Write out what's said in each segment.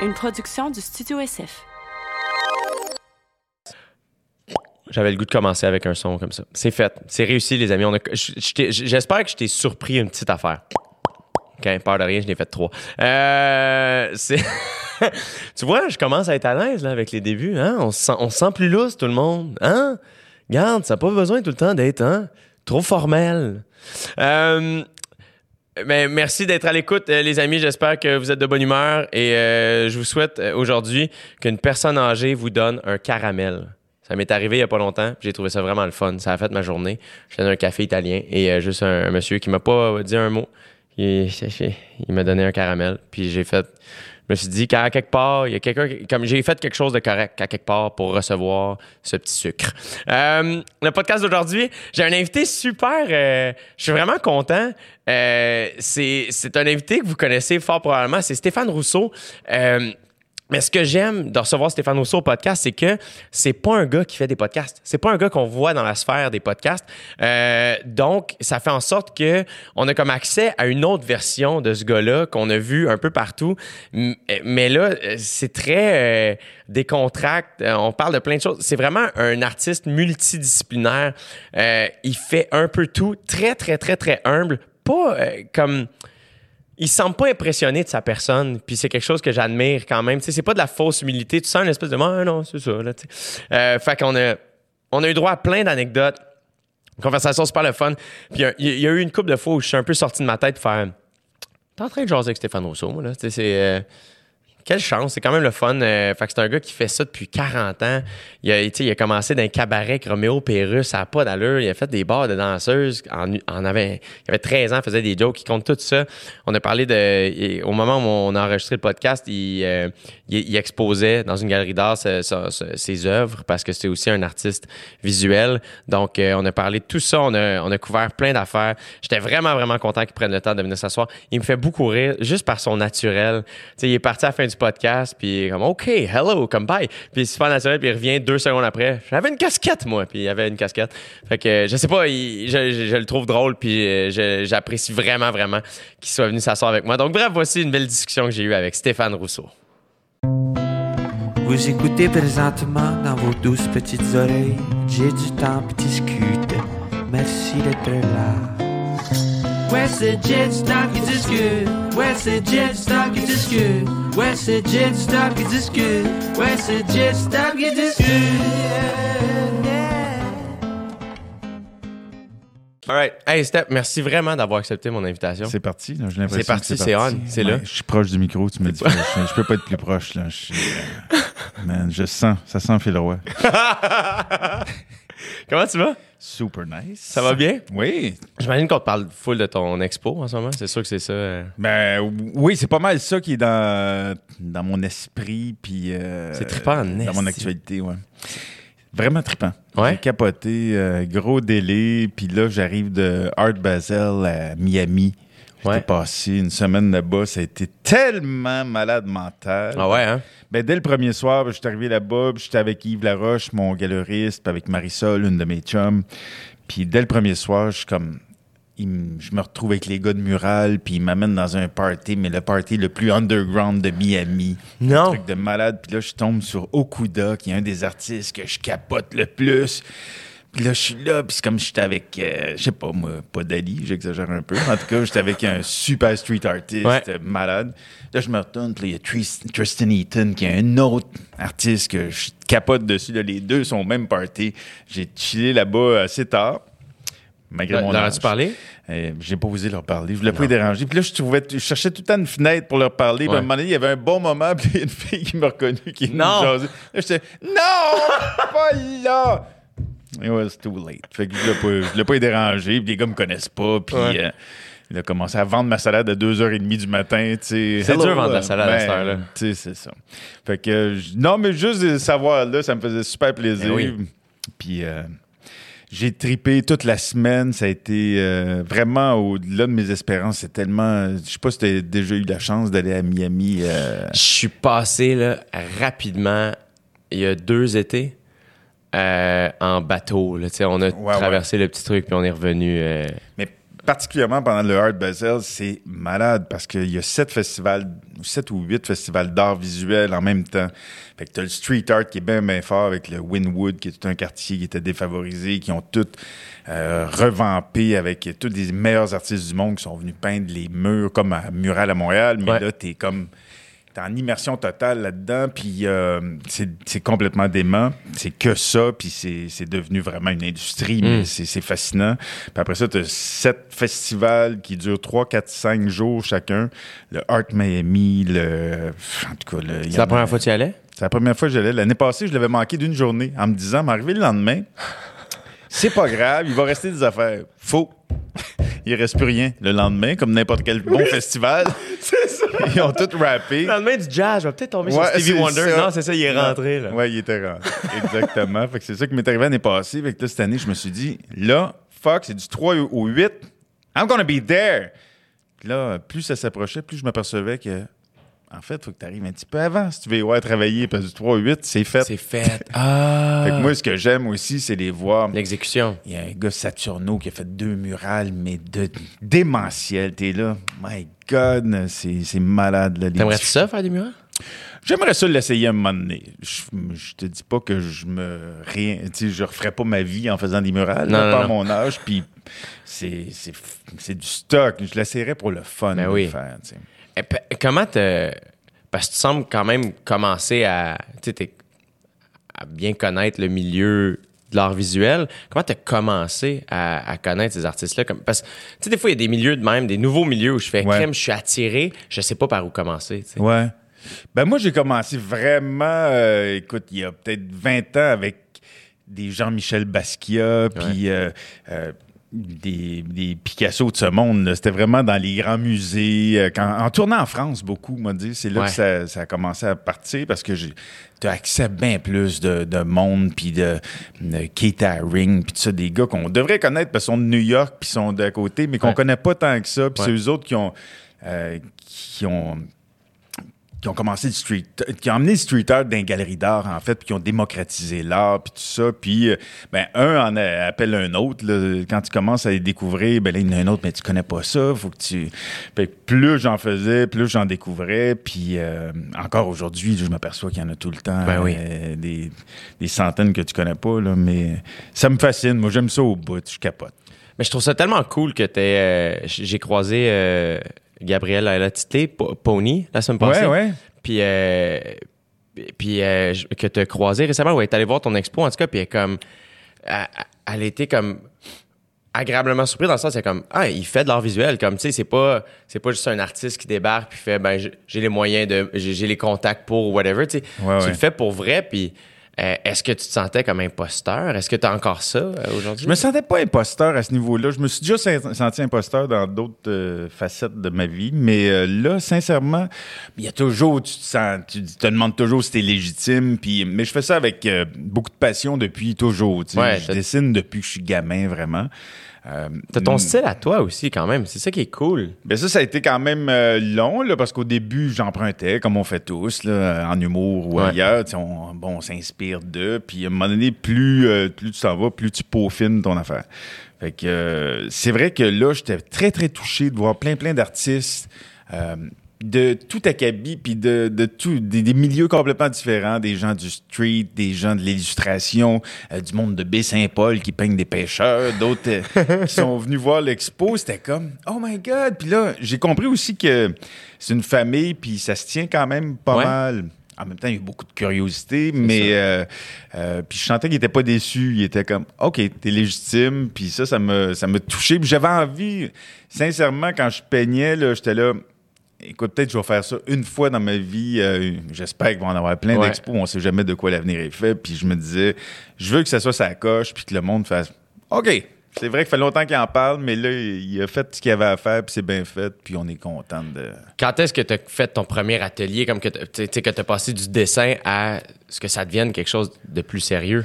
une production du Studio SF. J'avais le goût de commencer avec un son comme ça. C'est fait. C'est réussi, les amis. J'espère que je t'ai surpris une petite affaire. OK, peur de rien, je l'ai fait trois. Euh, tu vois, je commence à être à l'aise avec les débuts. Hein? On, se sent, on se sent plus lousse, tout le monde. Hein? Garde, ça n'a pas besoin tout le temps d'être hein? trop formel. Euh, ben, merci d'être à l'écoute, euh, les amis. J'espère que vous êtes de bonne humeur et euh, je vous souhaite euh, aujourd'hui qu'une personne âgée vous donne un caramel. Ça m'est arrivé il y a pas longtemps. J'ai trouvé ça vraiment le fun. Ça a fait ma journée. J'étais dans un café italien et juste un, un monsieur qui m'a pas dit un mot. Il, il m'a donné un caramel. Puis j'ai fait. Me suis dit qu'à quelque part, il y a quelqu'un. Comme j'ai fait quelque chose de correct à quelque part pour recevoir ce petit sucre. Euh, le podcast d'aujourd'hui, j'ai un invité super. euh, je suis vraiment content. Euh, c'est un invité que vous connaissez fort probablement. C'est Stéphane Rousseau. Mais ce que j'aime de recevoir Stéphane Rousseau au podcast, c'est que c'est pas un gars qui fait des podcasts. C'est pas un gars qu'on voit dans la sphère des podcasts. Euh, donc, ça fait en sorte que on a comme accès à une autre version de ce gars-là qu'on a vu un peu partout. M- Mais là, euh, c'est très euh, décontracté. Euh, On parle de plein de choses. C'est vraiment un artiste multidisciplinaire. Euh, il fait un peu tout. Très, très, très, très humble. Pas euh, comme il semble pas impressionné de sa personne, puis c'est quelque chose que j'admire quand même. C'est pas de la fausse humilité. Tu sens une espèce de ah, non, c'est ça. Là, euh, fait qu'on a, on a eu droit à plein d'anecdotes, une conversation super le fun. Puis il y, a- eu une couple de fois où je suis un peu sorti de ma tête pour faire. T'es en train de jaser avec Stéphane Rousseau, moi, là. C'est. euh, quelle chance, c'est quand même le fun. Euh, fait c'est un gars qui fait ça depuis 40 ans. Il a, il a commencé dans un cabaret avec Roméo Pérus, ça n'a pas d'allure. Il a fait des bars de danseuses. En, avait, il avait 13 ans, faisait des jokes, il compte tout ça. On a parlé de. au moment où on a enregistré le podcast, il, euh, il, exposait dans une galerie d'art ses œuvres parce que c'est aussi un artiste visuel. Donc, euh, on a parlé de tout ça. On a, on a couvert plein d'affaires. J'étais vraiment, vraiment content qu'il prenne le temps de venir s'asseoir. Il me fait beaucoup rire juste par son naturel. Tu sais, il est parti à la fin du podcast, puis comme OK, hello, come by. Puis super naturel, puis il revient deux secondes après. J'avais une casquette, moi, puis il avait une casquette. Fait que je sais pas, je, je- le trouve drôle, puis euh, j'apprécie vraiment, vraiment qu'il soit venu s'asseoir avec moi. Donc bref, voici une belle discussion que j'ai eue avec Stéphane Rousseau. Vous écoutez présentement dans vos douces petites oreilles. J'ai du temps pour discuter. Merci d'être là. Ouais, c'est Jet Stop qui discute. Ouais, c'est Jet Stop qui discute. Ouais, c'est Jet Stop qui discute. Ouais, c'est Jet Stop qui discute. All right. Hey, Steph, merci vraiment d'avoir accepté mon invitation. C'est parti, là, j'ai l'impression C'est parti, que c'est on, c'est là. Je suis proche du micro, tu me dis. je, je peux pas être plus proche, là. Je, euh, man, je sens, ça sent Phil Roy. Comment tu vas? Super nice. Ça va bien? Oui. J'imagine qu'on te parle full de ton expo en ce moment. C'est sûr que c'est ça. euh, Ben oui, c'est pas mal ça qui est dans, dans mon esprit, puis euh, C'est trippant en Dans mon esti. actualité, ouais. Vraiment trippant. Ouais? J'ai capoté, euh, gros délai, puis là, j'arrive de Art Basel à Miami. J'étais Ouais. passé une semaine là-bas, ça a été tellement malade mental. Ah ouais, hein? Ben, dès le premier soir, ben, je suis arrivé là-bas, puis j'étais avec Yves Laroche, mon galeriste, puis avec Marisol, une de mes chums. Puis dès le premier soir, je suis comme... je me retrouve avec les gars de Mural, puis ils m'amènent dans un party, mais le party le plus underground de Miami. Non. Un truc de malade. Puis là, je tombe sur Okuda, qui est un des artistes que je capote le plus. Puis là, je suis là, puis c'est comme si j'étais avec, euh, je sais pas moi, pas Dali, j'exagère un peu. En tout cas, j'étais avec un super street artist Ouais. euh, malade. Là, je me retourne, puis il y a Tris- Tristan Eaton, qui est un autre artiste que je capote dessus. Là, les deux sont au même party. J'ai chillé là-bas assez tard. Malgré mon Leur as-tu parlé? Euh, j'ai pas osé leur parler. Je voulais pas les déranger. Puis là, je trouvais, je cherchais tout le temps une fenêtre pour leur parler. Puis à un moment donné, il y avait un bon moment. Puis il y a une fille qui m'a reconnu, qui est Non. Là, j'étais, non, pas là. It was too late. Fait que je voulais pas, je voulais pas les déranger. Puis les gars me connaissent pas. Puis Ouais. euh, il a commencé à vendre ma salade à 2h30 du matin. tu sais. C'est dur de vendre la euh, salade à cette heure-là. Tu sais, c'est ça. Fait que, euh, non, mais juste de savoir là, ça me faisait super plaisir. Ben oui. Puis euh, j'ai tripé toute la semaine. Ça a été euh, vraiment au-delà de mes espérances. C'est tellement. Je sais pas si tu as déjà eu la chance d'aller à Miami. euh, Je suis passé là, rapidement, il y a deux étés, euh, en bateau. Là, on a Ouais, traversé le petit truc, puis on est revenu. euh, mais particulièrement pendant le Art Basel, c'est malade parce qu'il y a sept festivals, sept ou huit festivals d'art visuel en même temps. Fait que t'as le street art qui est bien, bien fort avec le Winwood, qui est tout un quartier qui était défavorisé, qui ont tout euh, revampé avec tous les meilleurs artistes du monde qui sont venus peindre les murs comme à Mural à Montréal. Mais Ouais. là, t'es comme t'es en immersion totale là-dedans, puis euh, c'est complètement dément. C'est que ça, puis c'est devenu vraiment une industrie, mais c'est c'est fascinant. Puis après ça, t'as sept festivals qui durent 3, 4, 5 jours chacun. Le Art Miami, le... En tout cas, le- C'est la a- première fois que tu y allais? c'est la première fois que j'allais. L'année passée, je l'avais manqué d'une journée en me disant, m'arriver le lendemain, c'est pas grave, il va rester des affaires. Faux. Il reste plus rien le lendemain, comme n'importe quel bon festival. Ils ont tout rappé. Le lendemain du jazz, je vais peut-être tomber Ouais, sur Stevie Wonder. ça. Non, c'est ça, il est rentré. Là. Ouais, il était rentré. Exactement. fait que c'est ça qui m'est arrivé l'année passée. Fait que là, cette année, je me suis dit, là, fuck, c'est du 3 au 8. I'm gonna be there. Puis là, plus ça s'approchait, plus je m'apercevais que, en fait, il faut que tu arrives un petit peu avant si tu veux voir travailler. Parce que du 3 au 8, c'est fait. C'est fait. Ah. Fait que moi, ce que j'aime aussi, c'est les voir. L'exécution. Il y a un gars Saturno qui a fait deux murales, mais de démentiel. T'es là, my God, c'est malade. Là, T'aimerais-tu ça, faire des murales? J'aimerais ça l'essayer un moment donné. Je, je te dis pas que je me rien, je referais pas ma vie en faisant des murales, Non, là, non, pas à mon âge. Puis c'est du stock. Je l'essayerais pour le fun Ben de oui. le faire. Et comment te. Parce que tu sembles quand même commencer à. Tu sais, t'es- à bien connaître le milieu de l'art visuel. Comment tu as commencé à, à connaître ces artistes-là? Comme, parce que, tu sais, des fois, il y a des milieux de même, des nouveaux milieux où je fais Ouais. crème, je suis attiré, je sais pas par où commencer. tu sais. Ouais. Ben moi, j'ai commencé vraiment, euh, écoute, il y a peut-être 20 ans avec des Jean-Michel Basquiat, puis euh, euh, des, des Picasso de ce monde. C'était vraiment dans les grands musées. euh, quand- en tournant en France beaucoup, moi dire, c'est là Ouais. que ça, ça a commencé à partir parce que j'ai tu as accès à bien plus de, de monde, puis de, de Kate Haring, puis tout ça, des gars qu'on devrait connaître parce qu'ils sont de New York, puis sont d'à côté, mais qu'on Ouais. connaît pas tant que ça. Puis Ouais. c'est eux autres qui ont, euh, qui ont qui ont commencé le street, qui ont amené le street art dans les galeries d'art, en fait, puis qui ont démocratisé l'art, puis tout ça. Puis, euh, ben, un en appelle un autre. là. Quand tu commences à les découvrir, ben là, il y en a un autre, mais tu connais pas ça. Faut que tu. Fait que plus j'en faisais, plus j'en découvrais. Puis, euh, encore aujourd'hui, je m'aperçois qu'il y en a tout le temps. Ben oui. euh, des, des centaines que tu connais pas, là. Mais ça me fascine. Moi, j'aime ça au bout. Je capote. Mais je trouve ça tellement cool que t'es. euh, j'ai croisé euh, Gabriel Alatité, Po- Pony, la semaine passée. Ouais, ouais. Puis, euh, puis euh, que tu as croisé récemment, ou elle est allée voir ton expo, en tout cas, puis elle, comme, elle, été comme agréablement surprise dans le sens, c'est comme, ah, il fait de l'art visuel, comme, tu sais, c'est pas, c'est pas juste un artiste qui débarque puis fait, ben, j'ai- les moyens de, j'ai j'ai les contacts pour, whatever, tu sais. Ouais, tu ouais. le fais pour vrai, puis euh, est-ce que tu te sentais comme imposteur? Est-ce que tu as encore ça euh, aujourd'hui? Je me sentais pas imposteur à ce niveau-là. Je me suis déjà sen- senti imposteur dans d'autres euh, facettes de ma vie, mais là, sincèrement, il y a toujours, tu te sens, tu te demandes toujours si t'es légitime, puis, mais je fais ça avec beaucoup de passion depuis toujours. tu. Ouais, je dessine depuis que je suis gamin, vraiment. Euh, T'as ton mm, style à toi aussi, quand même. C'est ça qui est cool. ben ça, ça a été quand même euh, long, là, parce qu'au début, j'empruntais, comme on fait tous, là, en humour ou Ouais. ailleurs. On, bon, on s'inspire d'eux. Puis à un moment donné, plus, euh, plus tu s'en vas, plus tu peaufines ton affaire. Fait que c'est vrai que là, j'étais très, très touché de voir plein, plein d'artistes. De tout acabit, puis de, de tout, des, des milieux complètement différents, des gens du street, des gens de l'illustration, euh, du monde de Baie-Saint-Paul qui peignent des pêcheurs, d'autres euh, qui sont venus voir l'expo. C'était comme, oh my God! Puis là, j'ai compris aussi que c'est une famille, puis ça se tient quand même pas Ouais. mal. En même temps, il y a eu beaucoup de curiosité, mais euh, euh, puis je sentais qu'il était pas déçu. Il était comme, OK, t'es légitime, puis ça, ça me, ça me touchait. Puis j'avais envie, sincèrement, quand je peignais, là, j'étais là, écoute, peut-être que je vais faire ça une fois dans ma vie. Euh, J'espère qu'il va en avoir plein Ouais. d'expos. On sait jamais de quoi l'avenir est fait. Puis je me disais, je veux que ça soit sa coche, puis que le monde fasse, OK, c'est vrai qu'il fait longtemps qu'il en parle, mais là, il a fait ce qu'il avait à faire, puis c'est bien fait, puis on est content de... Quand est-ce que tu as fait ton premier atelier, comme que tu sais, que tu as passé du dessin à ce que ça devienne quelque chose de plus sérieux?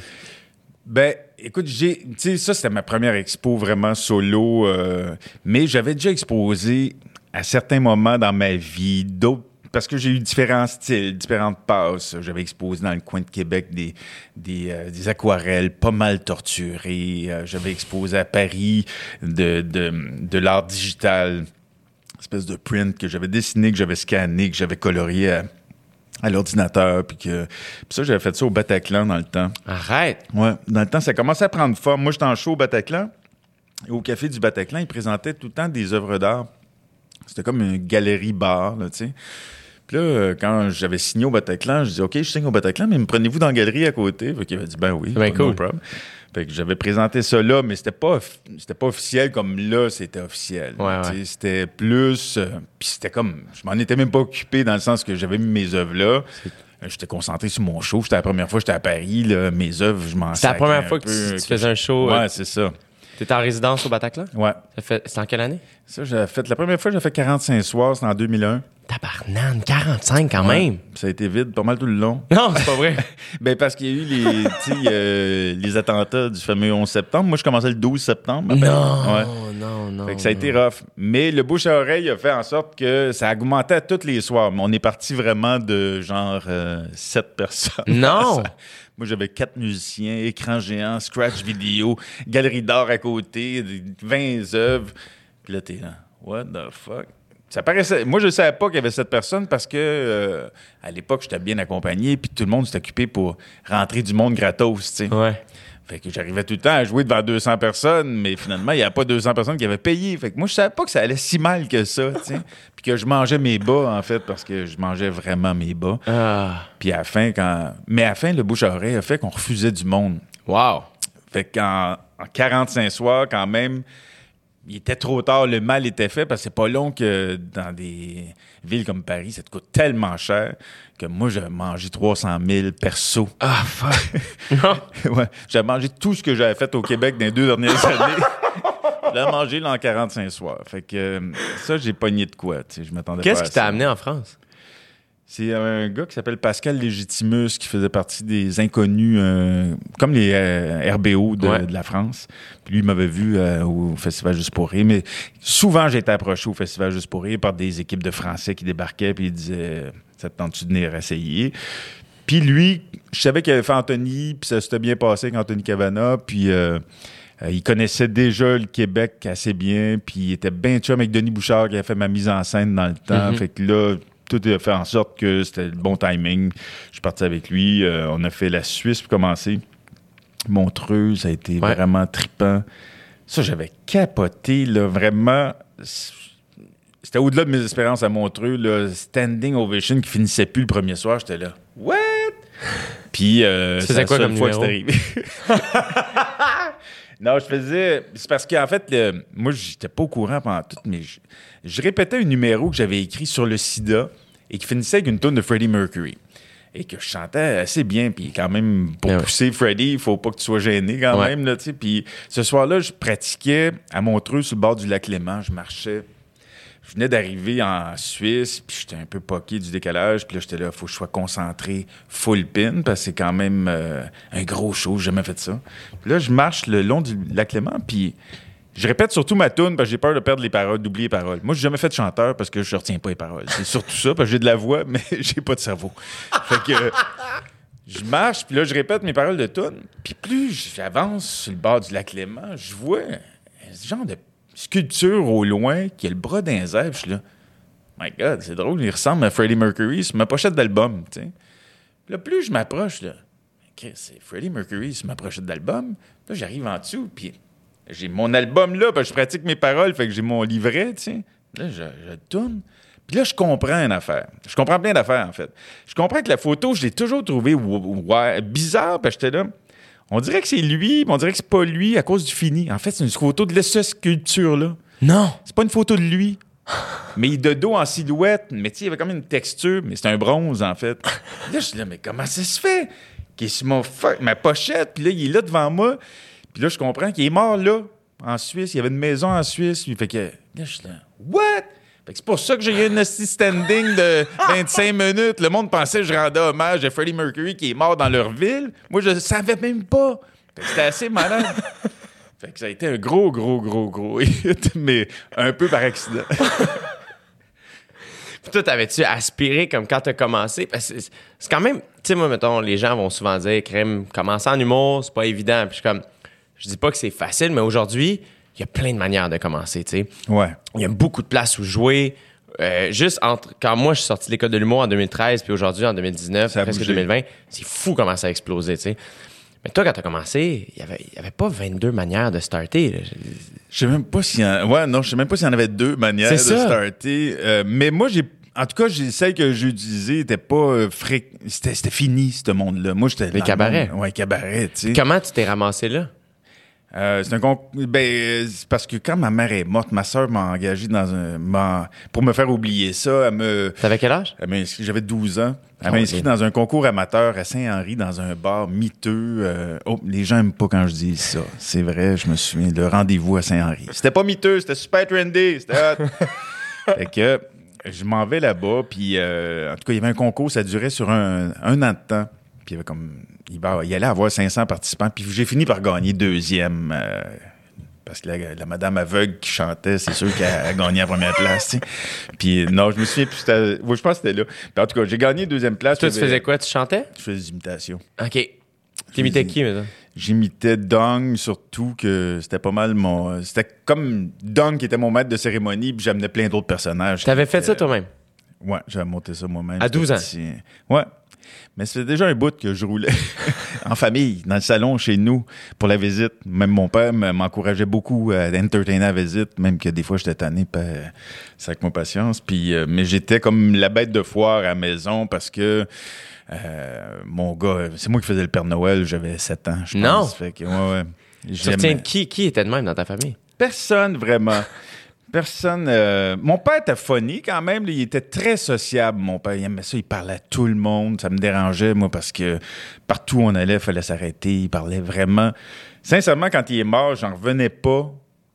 Ben, écoute, j'ai, tu sais, ça c'était ma première expo vraiment solo, euh, mais j'avais déjà exposé à certains moments dans ma vie d'autres parce que j'ai eu différents styles, différentes passes. J'avais exposé dans le coin de Québec des, des, euh, des aquarelles pas mal torturées. Euh, J'avais exposé à Paris de, de, de l'art digital, espèce de print que j'avais dessiné, que j'avais scanné, que j'avais colorié à, à l'ordinateur. Puis que puis ça, j'avais fait ça au Bataclan dans le temps. Arrête. Ouais, dans le temps, ça commençait à prendre forme. Moi, j'étais en show au Bataclan. Et au Café du Bataclan, ils présentaient tout le temps des œuvres d'art. C'était comme une galerie-bar, là, tu sais. Puis là, euh, quand j'avais signé au Bataclan, je dis OK, je signe au Bataclan, mais me prenez-vous dans la galerie à côté? Fait qu'il avait dit Ben oui, Ben cool. no problem. Fait que j'avais présenté ça là, mais c'était pas, c'était pas officiel comme là, c'était officiel. Ouais, ouais. C'était plus. euh, Puis c'était comme. Je m'en étais même pas occupé dans le sens que j'avais mis mes œuvres là. J'étais concentré sur mon show. C'était la première fois que j'étais à Paris. Là, mes œuvres, je m'en C'était la première fois que tu faisais un show. Ouais, euh, c'est ça. T'étais en résidence au Bataclan? Ouais. C'est en quelle année? Ça, j'ai fait. La première fois, j'ai fait 45 soirs, c'était en 2001. Tabarnane, 45 quand même. Ça a été vide pas mal tout le long. Non, c'est pas vrai. Ben, parce qu'il y a eu les, euh, les attentats du fameux 11 septembre. Moi, je commençais le 12 septembre. à non, Ouais. non, non. Fait que ça a été rough. Mais le bouche à oreille a fait en sorte que ça augmentait tous les soirs. Mais on est parti vraiment de genre euh, 7 personnes. Non! Moi, j'avais quatre musiciens, écran géant, scratch vidéo, galerie d'art à côté, des- 20 œuvres. Puis là, t'es là, what the fuck? Ça paraissait. Moi, je savais pas qu'il y avait cette personne parce que euh, à l'époque, j'étais bien accompagné, puis tout le monde s'était occupé pour rentrer du monde gratos. Ouais. Fait que j'arrivais tout le temps à jouer devant 200 personnes, mais finalement, il n'y avait pas 200 personnes qui avaient payé. Fait que moi, je savais pas que ça allait si mal que ça, tu sais. Puis que je mangeais mes bas, en fait, parce que je mangeais vraiment mes bas. Ah. Puis à la fin, quand... Mais à la fin, le bouche à oreille a fait qu'on refusait du monde. Wow. Fait qu'en en 45 soirs, quand même, il était trop tard, le mal était fait, parce que c'est pas long que dans des villes comme Paris, ça te coûte tellement cher que moi, j'avais mangé 300 000 perso. Ah, fuck. ouais, j'avais mangé tout ce que j'avais fait au Québec dans les deux dernières années. Je l'ai mangé là en 45 soirs. Fait que euh, ça, j'ai pogné de quoi, tu sais, je m'attendais pas Qu'est-ce qui t'a amené en France? C'est un gars qui s'appelle Pascal Légitimus qui faisait partie des inconnus, euh, comme les euh, RBO de, Ouais. de la France. Puis lui, il m'avait vu euh, au Festival Juste pour rire. Mais souvent, j'ai été approché au Festival Juste pour rire par des équipes de Français qui débarquaient puis ils disaient « Ça te tente-tu de venir essayer? » Puis lui, je savais qu'il avait fait Anthony, puis ça s'était bien passé avec Anthony Cavana, puis... euh, euh, il connaissait déjà le Québec assez bien, puis il était bien chum avec Denis Bouchard qui a fait ma mise en scène dans le temps. Mhm. Fait que là, tout a fait en sorte que c'était le bon timing. Je suis parti avec lui. euh, on a fait la Suisse pour commencer. Montreux, ça a été Ouais. vraiment trippant. Ça, j'avais capoté, là, vraiment. C'était au-delà de mes espérances à Montreux, là, standing ovation qui finissait plus le premier soir. J'étais là, what? Puis, euh, c'est la quoi seule comme fois que c'est numéro? arrivé. non, je faisais. C'est parce qu'en fait, le- moi, j'étais pas au courant pendant tout, mais je, je répétais un numéro que j'avais écrit sur le sida et qui finissait avec une tonne de Freddie Mercury. Et que je chantais assez bien, puis quand même, pour ouais. pousser Freddie, il faut pas que tu sois gêné quand Ouais. même, là. Puis ce soir-là, je pratiquais à Montreux, sur le bord du lac Léman, je marchais. Je venais d'arriver en Suisse, puis j'étais un peu poqué du décalage, puis là, j'étais là, faut que je sois concentré full pin, parce que c'est quand même euh, un gros show, j'ai jamais fait ça. Puis là, je marche le long du lac Léman, puis je répète surtout ma tune parce que j'ai peur de perdre les paroles, d'oublier les paroles. Moi, j'ai jamais fait de chanteur parce que je retiens pas les paroles. C'est surtout ça, parce que j'ai de la voix, mais j'ai pas de cerveau. Fait que je marche, puis là, je répète mes paroles de tune. Puis plus j'avance sur le bord du lac Léman, je vois un genre de sculpture au loin qui a le bras d'un zèbre. Je suis là, my God, c'est drôle, il ressemble à Freddie Mercury sur ma pochette d'album, là, plus je m'approche, là, c'est Freddie Mercury sur ma pochette d'album. Là, j'arrive en dessous, puis j'ai mon album là, parce je pratique mes paroles, fait que j'ai mon livret, tu. Là, je, tourne. Puis là, je comprends une affaire. Je comprends plein d'affaires, en fait. Je comprends que la photo, je l'ai toujours trouvée bizarre, parce que j'étais là. On dirait que c'est lui, mais on dirait que c'est pas lui à cause du fini. En fait, c'est une photo de cette sculpture-là. Non. C'est pas une photo de lui. Mais il est de dos en silhouette. Mais tu sais, il avait comme une texture, mais c'est un bronze, en fait. Là, je suis là, mais comment ça se fait? Qui est sur fuck, ma pochette, puis là, il est là devant moi. Puis là, je comprends qu'il est mort là, en Suisse. Il y avait une maison en Suisse. Lui, fait que là, je suis là, what? Fait que c'est pour ça que j'ai eu une standing de 25 minutes. Le monde pensait que je rendais hommage à Freddie Mercury qui est mort dans leur ville. Moi, je savais même pas. Fait que c'était assez malade. Fait que ça a été un gros, gros, gros, gros hit, mais un peu par accident. toi, t'avais-tu aspiré comme quand t'as commencé? C'est quand même, tu sais, moi, mettons, les gens vont souvent dire, crème, commencer en humour, c'est pas évident. Puis je suis comme, je dis pas que c'est facile, mais aujourd'hui, il y a plein de manières de commencer, tu sais. Ouais. Il y a beaucoup de places où jouer. Euh, juste entre quand moi je suis sorti de l'école de l'humour en 2013 puis aujourd'hui en 2019 Ça a presque bougé. 2020 c'est fou comment ça a explosé tu sais mais toi quand t'as commencé il y avait il y avait pas 22 manières de starter là. Je sais même pas s'il y en... Ouais, non, je sais même pas s'il y en avait deux manières de ça. starter. Euh, mais moi, j'ai... En tout cas, j'ai celle que j'ai utilisée était pas euh, fric... C'était, c'était fini, ce monde-là. Moi, j'étais... Les cabarets. monde- Ouais, cabaret, tu sais. comment tu t'es ramassé là? Euh, c'est un con... Ben, parce que quand ma mère est morte, ma sœur m'a engagé dans un... m'a- Pour me faire oublier ça, elle me... t'avais quel âge? J'avais 12 ans. Elle Oh, m'a inscrit dans un concours amateur à Saint-Henri, dans un bar miteux. euh, oh, les gens aiment pas quand je dis ça. C'est vrai, je me souviens. Le rendez-vous à Saint-Henri. C'était pas miteux, c'était super trendy. C'était hot. fait que je m'en vais là-bas, puis euh, en tout cas, il y avait un concours, ça durait sur un, un an de temps. Puis il y avait comme. Il, va, il allait avoir 500 participants, puis j'ai fini par gagner deuxième. euh, parce que la, la madame aveugle qui chantait, c'est sûr qu'elle a gagné la première place. tu sais. Puis non, je me souviens ouais, je pense que c'était là. Puis en tout cas, j'ai gagné deuxième place. toi tu faisais quoi? Tu chantais? Je faisais des imitations. ok t'imitais qui maintenant J'imitais Dong, surtout que c'était pas mal mon. C'était comme Dong qui était mon maître de cérémonie, puis j'amenais plein d'autres personnages. t'avais fait ça toi-même? Ouais, j'avais monté ça moi-même. À 12 ans? Petit. Ouais. Mais c'était déjà un bout que je roulais en famille, dans le salon, chez nous, pour la visite. Même mon père m'encourageait beaucoup à entertainer la visite, même que des fois j'étais tanné, euh, c'est avec mon patience. Puis, euh, mais j'étais comme la bête de foire à la maison parce que euh, mon gars, c'est moi qui faisais le Père Noël, j'avais 7 ans, je pense. Non. Fait que, ouais, ouais. tu J'aimais- retiens qui qui était de même dans ta famille? Personne vraiment. Personne. euh, Mon père était funny quand même. Il était très sociable, mon père. Il aimait ça. Il parlait à tout le monde. Ça me dérangeait, moi, parce que partout où on allait, il fallait s'arrêter. Il parlait vraiment. Sincèrement, quand il est mort, j'en revenais pas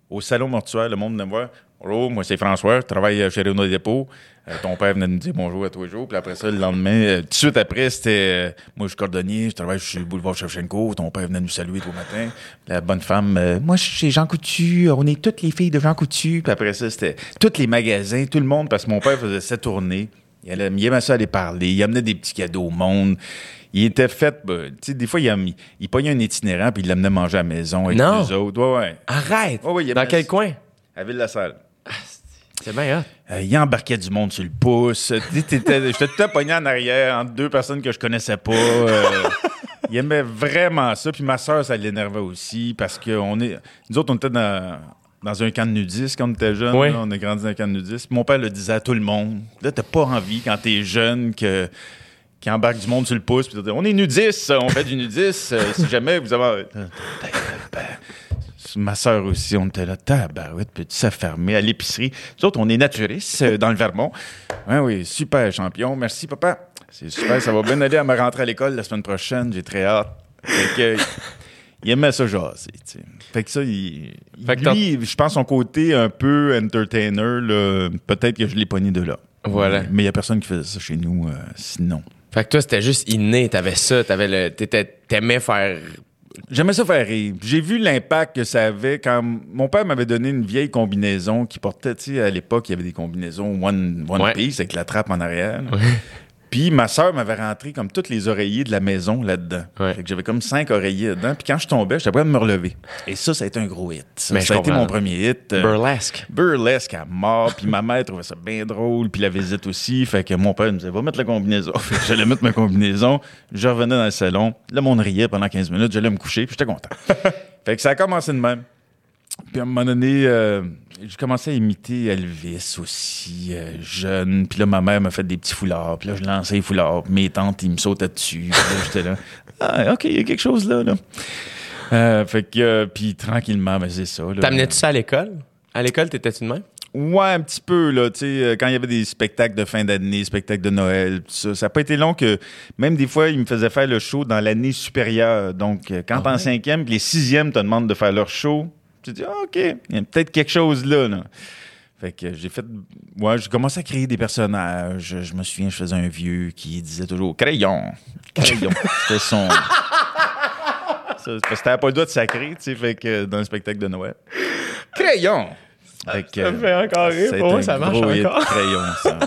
au salon mortuaire. Le monde me voir. Bonjour, moi, c'est François. Je travaille chez Renault Dépôt. Euh, ton père venait nous dire bonjour à tous les jours. Puis après ça, le lendemain, euh, tout de suite après, c'était euh, moi, je suis cordonnier. Je travaille chez le boulevard Shevchenko. Ton père venait nous saluer tout le matin. La bonne femme, euh, moi, je suis chez Jean Coutu. On est toutes les filles de Jean Coutu. Puis après ça, c'était tous les magasins, tout le monde, parce que mon père faisait cette tournée. Il, allait, il aimait ça aller parler. Il amenait des petits cadeaux au monde. Il était fait, ben, tu sais, des fois, il, am- il pognait un itinérant puis il l'amenait manger à la maison avec Non. les autres. Ouais, ouais. arrête Ouais, ouais, il dans quel ça. coin? À Ville-la-Salle. C'est bien hot Euh, il embarquait du monde sur le pouce. J'étais tout pogné en arrière entre deux personnes que je connaissais pas. Euh, il aimait vraiment ça. Puis ma soeur, ça l'énervait aussi parce que on est, nous autres, on était dans, dans un camp de nudistes quand on était jeunes. Oui. là. on a grandi dans un camp de nudistes. Puis Mon père le disait à tout le monde. Là, t'as pas envie quand t'es jeune que qui embarque du monde sur le pouce. Puis on est nudistes, on fait du nudisme. euh, si jamais vous avez... Ma soeur aussi, on était là, tabarouette, peux-tu s'affermer à l'épicerie? Nous autres, on est naturistes euh, dans le Vermont. Oui, oui, super champion. Merci, papa. C'est super, ça va bien aller à me rentrer à l'école la semaine prochaine. J'ai très hâte. Fait que, il aimait ça jaser, tu sais. Fait que ça, il, Fait que lui, je pense son côté un peu entertainer, là, peut-être que je l'ai pogné de là. Voilà. Mais il n'y a personne qui faisait ça chez nous, euh, sinon. fait que toi c'était juste inné t'avais ça t'avais le t'étais- t'aimais faire J'aimais ça faire rire. J'ai vu l'impact que ça avait quand mon père m'avait donné une vieille combinaison qui portait, tu sais, à l'époque, il y avait des combinaisons One, one Ouais. Piece avec la trappe en arrière. Puis ma soeur m'avait rentré comme tous les oreillers de la maison là-dedans. Ouais. Fait que j'avais comme cinq oreillers dedans. Puis quand je tombais, j'étais prêt à me relever. Et ça, ça a été un gros hit. Ça, Mais ça a été mon premier hit. euh, burlesque burlesque à mort. Puis ma mère trouvait ça bien drôle. Puis la visite aussi. Fait que mon père me disait, va mettre la combinaison. Fait que j'allais mettre ma combinaison. Je revenais dans le salon. Le monde riait pendant 15 minutes. J'allais me coucher. Puis j'étais content. fait que ça a commencé de même. Puis à un moment donné, euh, j'ai commencé à imiter Elvis aussi, euh, jeune. Puis là, ma mère m'a fait des petits foulards. Puis là, je lançais les foulards. Puis mes tantes, ils me sautaient dessus. Puis là, j'étais là. Ah, OK, il y a quelque chose là. là. Euh, fait que, euh, puis tranquillement, ben, c'est ça. T'amenais-tu ça à l'école? À l'école, t'étais-tu de même? Ouais, un petit peu, là, tu sais, euh, quand il y avait des spectacles de fin d'année, spectacles de Noël, tout ça, ça n'a pas été long que, même des fois, ils me faisaient faire le show dans l'année supérieure. Donc, euh, quand t'es en cinquième, les sixièmes te demandent de faire leur show, tu dis, ah, OK, il y a peut-être quelque chose là, là. Fait que j'ai fait, ouais, j'ai commencé à créer des personnages. Je me souviens, je faisais un vieux qui disait toujours crayon, crayon. C'était son. Parce que t'avais pas le droit de sacrer, tu sais, fait que dans le spectacle de Noël. Crayon! Fait que, Ça me fait encore rire. ça Pour moi, marche encore. crayon, ça.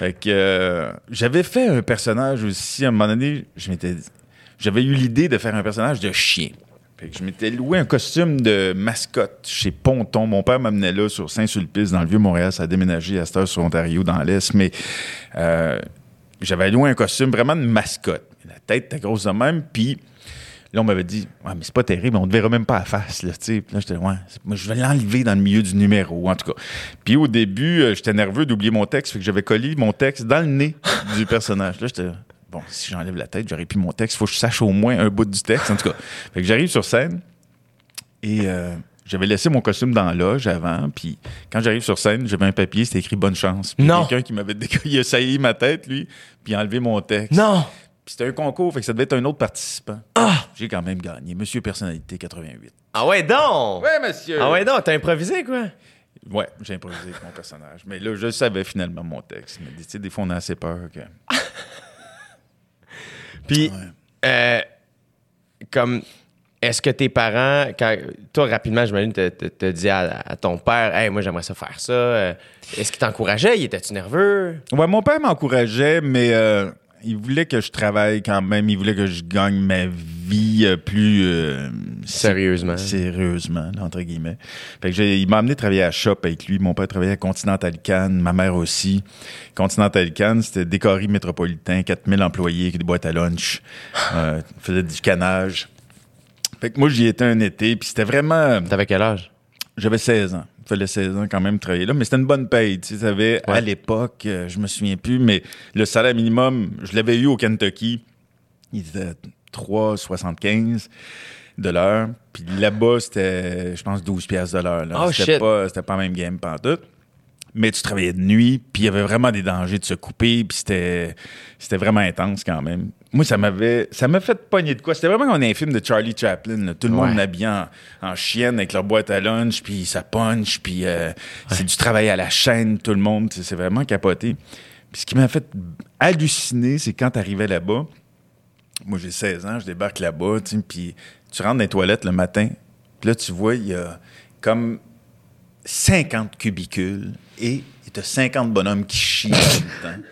Fait que euh, j'avais fait un personnage aussi, à un moment donné, je m'étais j'avais eu l'idée de faire un personnage de chien. Je m'étais loué un costume de mascotte chez Ponton. Mon père m'amenait là sur Saint-Sulpice, dans le Vieux-Montréal. Ça a déménagé à cette heure sur Ontario, dans l'Est. Mais euh, j'avais loué un costume vraiment de mascotte. La tête était grosse de même. Puis là, on m'avait dit, ouais, mais c'est pas terrible, on ne verra même pas la face. Là. Puis là, j'étais, ouais, je vais l'enlever dans le milieu du numéro, en tout cas. Puis au début, euh, j'étais nerveux d'oublier mon texte. Fait que j'avais collé mon texte dans le nez du personnage. Là, j'étais, bon, si j'enlève la tête, j'aurais plus mon texte. Faut que je sache au moins un bout du texte, en tout cas. Fait que j'arrive sur scène et euh, j'avais laissé mon costume dans la loge avant. Puis quand j'arrive sur scène, j'avais un papier, c'était écrit bonne chance. Puis Non. quelqu'un qui m'avait décollé, il a sailli ma tête, lui, puis enlevé mon texte. Non! Puis c'était un concours, fait que ça devait être un autre participant. Ah! J'ai quand même gagné. Monsieur Personnalité 88. Ah ouais, donc! Ouais, monsieur! Ah ouais, donc, t'as improvisé, quoi? Ouais, j'ai improvisé avec mon personnage. Mais là, je savais finalement mon texte. Mais tu sais, des fois, on a assez peur que. Puis, euh, comme, est-ce que tes parents, quand, toi, rapidement, j'imagine, te, te, te dis à, à ton père, hey, moi, j'aimerais ça faire ça. euh, est-ce qu'il t'encourageait? Il était-tu nerveux? Ouais, mon père m'encourageait, mais euh, il voulait que je travaille quand même. Il voulait que je gagne ma vie euh, plus euh, Sérieusement. Sérieusement, entre guillemets. Fait que j'ai- il m'a amené travailler à Shop avec lui. Mon père travaillait à Continental Cannes, ma mère aussi. Continental Cannes, c'était décoré métropolitain, 4000 employés, des boîtes à lunch. Euh, faisait du canage. Fait que moi, j'y étais un été, puis c'était vraiment... T'avais quel âge? J'avais 16 ans. Fallait 16 ans quand même travailler là, mais c'était une bonne paye. Tu sais, t'avais, à Ouais. l'époque, euh, je me souviens plus, mais le salaire minimum, je l'avais eu au Kentucky. Il était 3,75 de l'heure. Puis là-bas, c'était, je pense, 12 piastres de l'heure. Oh, c'était pas, c'était pas la même game pantoute. Mais tu travaillais de nuit, puis il y avait vraiment des dangers de se couper, puis c'était, c'était vraiment intense quand même. Moi, ça m'avait, ça m'a fait pogner de quoi. C'était vraiment comme un film de Charlie Chaplin. là. Tout le monde habillé en, en chienne avec leur boîte à lunch, puis ça punch, puis euh, c'est du travail à la chaîne, tout le monde. C'est vraiment capoté. Puis ce qui m'a fait halluciner, c'est quand t'arrivais là-bas. Moi, j'ai 16 ans, je débarque là-bas, puis tu rentres dans les toilettes le matin, puis là, tu vois, il y a comme 50 cubicules et il y a 50 bonhommes qui chient en même temps.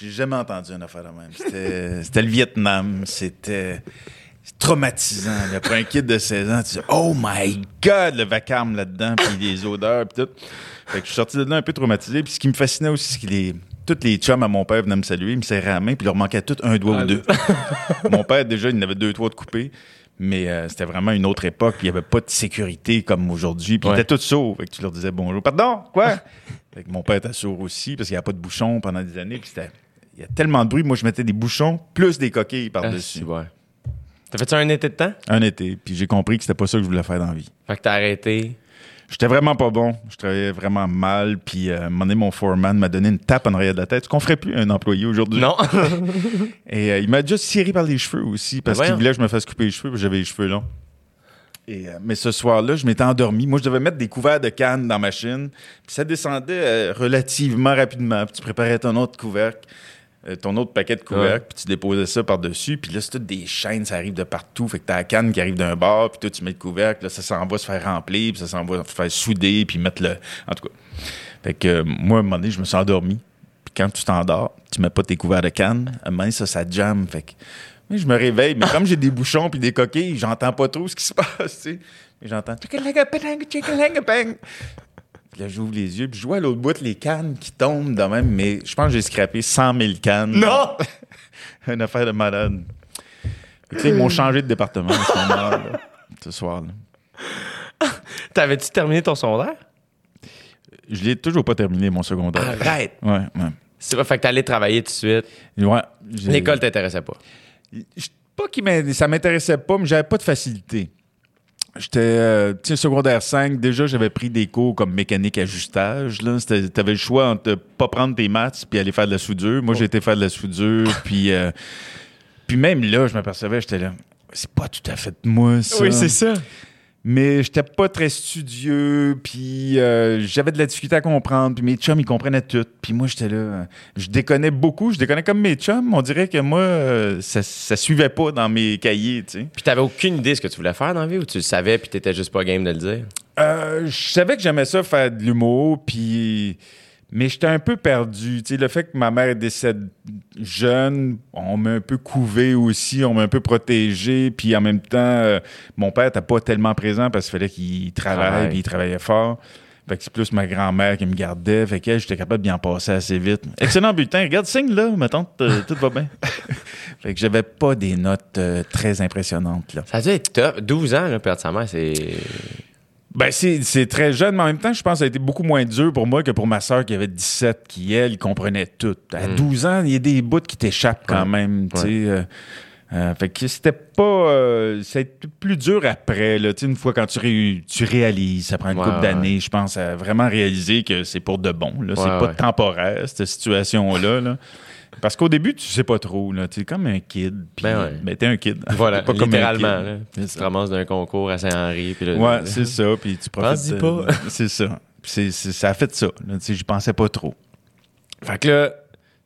J'ai jamais entendu une affaire de même. C'était le Vietnam, c'était traumatisant. là. Pour un kid de 16 ans, tu dis « Oh my God! » Le vacarme là-dedans, puis les odeurs, puis tout. Fait que je suis sorti de là un peu traumatisé. Puis ce qui me fascinait aussi, c'est que les... Tous les chums à mon père venaient me saluer, ils me serraient la main, puis leur manquait tout un doigt ou deux. mon père, déjà, il en avait deux, trois de coupés. Mais euh, c'était vraiment une autre époque, puis il n'y avait pas de sécurité comme aujourd'hui. Puis Ouais. ils étaient tous sourds. Fait que tu leur disais bonjour. Pardon, quoi? fait que mon père était sourd aussi, parce qu'il n'y avait pas de bouchons pendant des années. Puis c'était. Il y a tellement de bruit. Moi, je mettais des bouchons plus des coquilles Ah, par-dessus. ouais. T'as fait ça un été de temps? un été. Puis j'ai compris que c'était pas ça que je voulais faire dans la vie. Fait que t'as arrêté. J'étais vraiment pas bon. Je travaillais vraiment mal. Puis euh, à un moment donné, mon foreman m'a donné une tape en arrière de la tête. Ce qu'on ferait plus un employé aujourd'hui? Non? Et euh, il m'a déjà tiré par les cheveux aussi parce Ben qu'il voulait que je me fasse couper les cheveux j'avais les cheveux longs. Et, euh, mais ce soir-là, je m'étais endormi. Moi, je devais mettre des couverts de canne dans ma machine. Puis ça descendait euh, relativement rapidement. Puis tu préparais ton autre couvercle, ton autre paquet de couvercles, puis tu déposais ça par-dessus. Puis là, c'est toutes des chaînes, ça arrive de partout. Fait que t'as la canne qui arrive d'un bord, puis toi, tu mets le couvercle. Là, ça s'en va se faire remplir, puis ça s'en va se faire souder, puis mettre le... En tout cas. Fait que euh, moi, à un moment donné, je me suis endormi. Puis quand tu t'endors, tu mets pas tes couverts de canne. À un moment donné, ça, ça jamme. Fait que mais je me réveille, mais comme j'ai des bouchons puis des coquilles, j'entends pas trop ce qui se passe, tu sais. Mais j'entends. Puis là, j'ouvre les yeux, puis je vois à l'autre bout les cannes qui tombent de même, mais je pense que j'ai scrappé 100 000 cannes. non! Une affaire de malade. Que là, ils m'ont changé de département à ce moment-là, là, ce soir-là. T'avais-tu terminé ton secondaire? Je l'ai toujours pas terminé, mon secondaire. Arrête! Ouais, ouais. C'est vrai, fait que t'allais travailler tout de suite. Ouais, L'école t'intéressait pas. Je- Pas qui ça m'intéressait pas, mais j'avais pas de facilité. J'étais, euh, tu sais, secondaire 5, déjà, j'avais pris des cours comme mécanique ajustage. Là. T'avais le choix entre pas prendre tes maths puis aller faire de la soudure. Moi, j'ai été faire de la soudure, puis, euh, puis même là, je m'apercevais, j'étais là, c'est pas tout à fait moi, ça. ça. Mais j'étais pas très studieux, puis euh, j'avais de la difficulté à comprendre, puis mes chums, ils comprenaient tout. Puis moi, j'étais là, euh, je déconnais beaucoup, je déconnais comme mes chums. On dirait que moi, euh, ça, ça suivait pas dans mes cahiers, tu sais. Puis t'avais aucune idée de ce que tu voulais faire dans la vie ou tu le savais puis t'étais juste pas game de le dire? Euh, je savais que j'aimais ça faire de l'humour, puis Mais j'étais un peu perdu. Tu sais, le fait que ma mère décède jeune, on m'a un peu couvé aussi, on m'a un peu protégé. Puis en même temps, euh, mon père n'était pas tellement présent parce qu'il fallait qu'il travaille, Travaille. puis il travaillait fort. Fait que c'est plus ma grand-mère qui me gardait. Fait que j'étais capable de bien passer assez vite. Excellent bulletin. Regarde, signe là, ma tante, euh, tout va bien. fait que j'avais pas des notes euh, très impressionnantes, là. Ça a dû être top. 12 ans, là, perdre sa mère, c'est. Ben, c'est c'est très jeune, mais en même temps, je pense que ça a été beaucoup moins dur pour moi que pour ma soeur qui avait 17, qui, elle, comprenait tout. À 12 ans, il y a des bouts qui t'échappent quand Ouais. même, tu sais. euh, euh, fait que c'était pas... euh, ça a été plus dur après, là, tu sais, une fois quand tu, ré- tu réalises, ça prend une Ouais, couple d'années, je pense, à vraiment réaliser que c'est pour de bon, là. c'est pas temporaire, cette situation-là, là. Parce qu'au début, tu sais pas trop, là. Tu es comme un kid. Puis, Ben ouais. ben, t'es un kid. Voilà, pas comme un littéralement. kid. là. Tu te ramasses d'un concours à Saint-Henri. puis là- Ouais, c'est ça. Puis tu profites. Pas. C'est ça. Puis c'est- c'est- ça a fait ça. là. J'y pensais pas trop. Fait que là,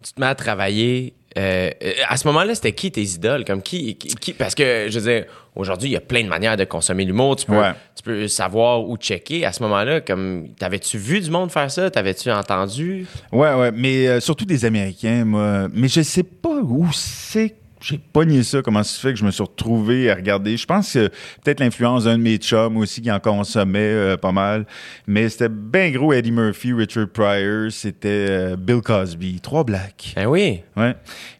tu te mets à travailler. Euh, euh, à ce moment-là, c'était qui tes idoles? Comme qui, qui, qui- Parce que, je veux dire, aujourd'hui, il y a plein de manières de consommer l'humour. Tu Ouais. tu peux savoir où checker. À ce moment-là, comme, t'avais-tu vu du monde faire ça? T'avais-tu entendu? Ouais, ouais. Mais euh, surtout des Américains, moi. Mais je sais pas où c'est. J'ai pogné ça, comment ça se fait que je me suis retrouvé à regarder. Je pense que peut-être l'influence d'un de mes chums aussi qui en consommait euh, pas mal. Mais c'était bien gros Eddie Murphy, Richard Pryor, c'était euh, Bill Cosby. Trois blacks. Ben oui. Ouais.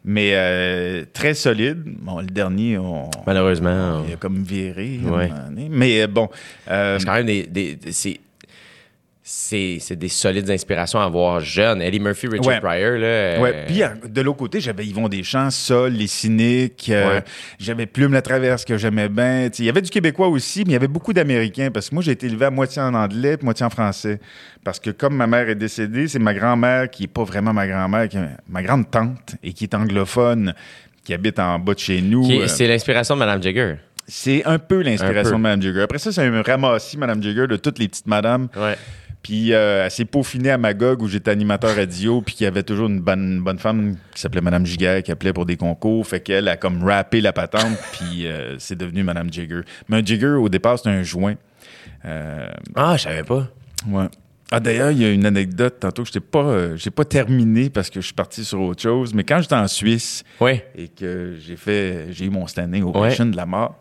Mais euh, très solide. Bon, le dernier, on, Malheureusement. il a comme viré. Ouais. Mais bon. C'est quand même des. des- des- c'est, c'est, des solides inspirations à voir jeune. Eddie Murphy, Richard Ouais. Pryor, là. euh, Ouais, puis euh, de l'autre côté, j'avais Yvon Deschamps, Sol, Les Cyniques, euh, Ouais. j'avais Plume la Traverse que j'aimais bien. Il y avait du Québécois aussi, mais il y avait beaucoup d'Américains parce que moi, j'ai été élevé à moitié en anglais moitié en français. Parce que comme ma mère est décédée, c'est ma grand-mère qui est pas vraiment ma grand-mère, qui est ma grande tante et qui est anglophone, qui habite en bas de chez nous. Euh, c'est l'inspiration de Madame Jagger. c'est un peu l'inspiration de Mme Jagger. Après ça, c'est un ramassis, Mme Jagger, de toutes les petites madames. Ouais. Puis euh, elle s'est peaufinée à Magog où j'étais animateur radio, puis qu'il y avait toujours une bonne, bonne femme qui s'appelait Madame Giguère qui appelait pour des concours. Fait qu'elle a comme rappé la patente, puis euh, c'est devenu Madame Jigger. Mais un Jigger, au départ, c'était un joint. Euh, Ah, je savais pas. ouais. Ah d'ailleurs, il y a une anecdote tantôt que je n'ai pas, euh, j'ai pas terminé parce que je suis parti sur autre chose. Mais quand j'étais en Suisse Oui. et que j'ai fait, j'ai eu mon standing au Ouais. De la mort.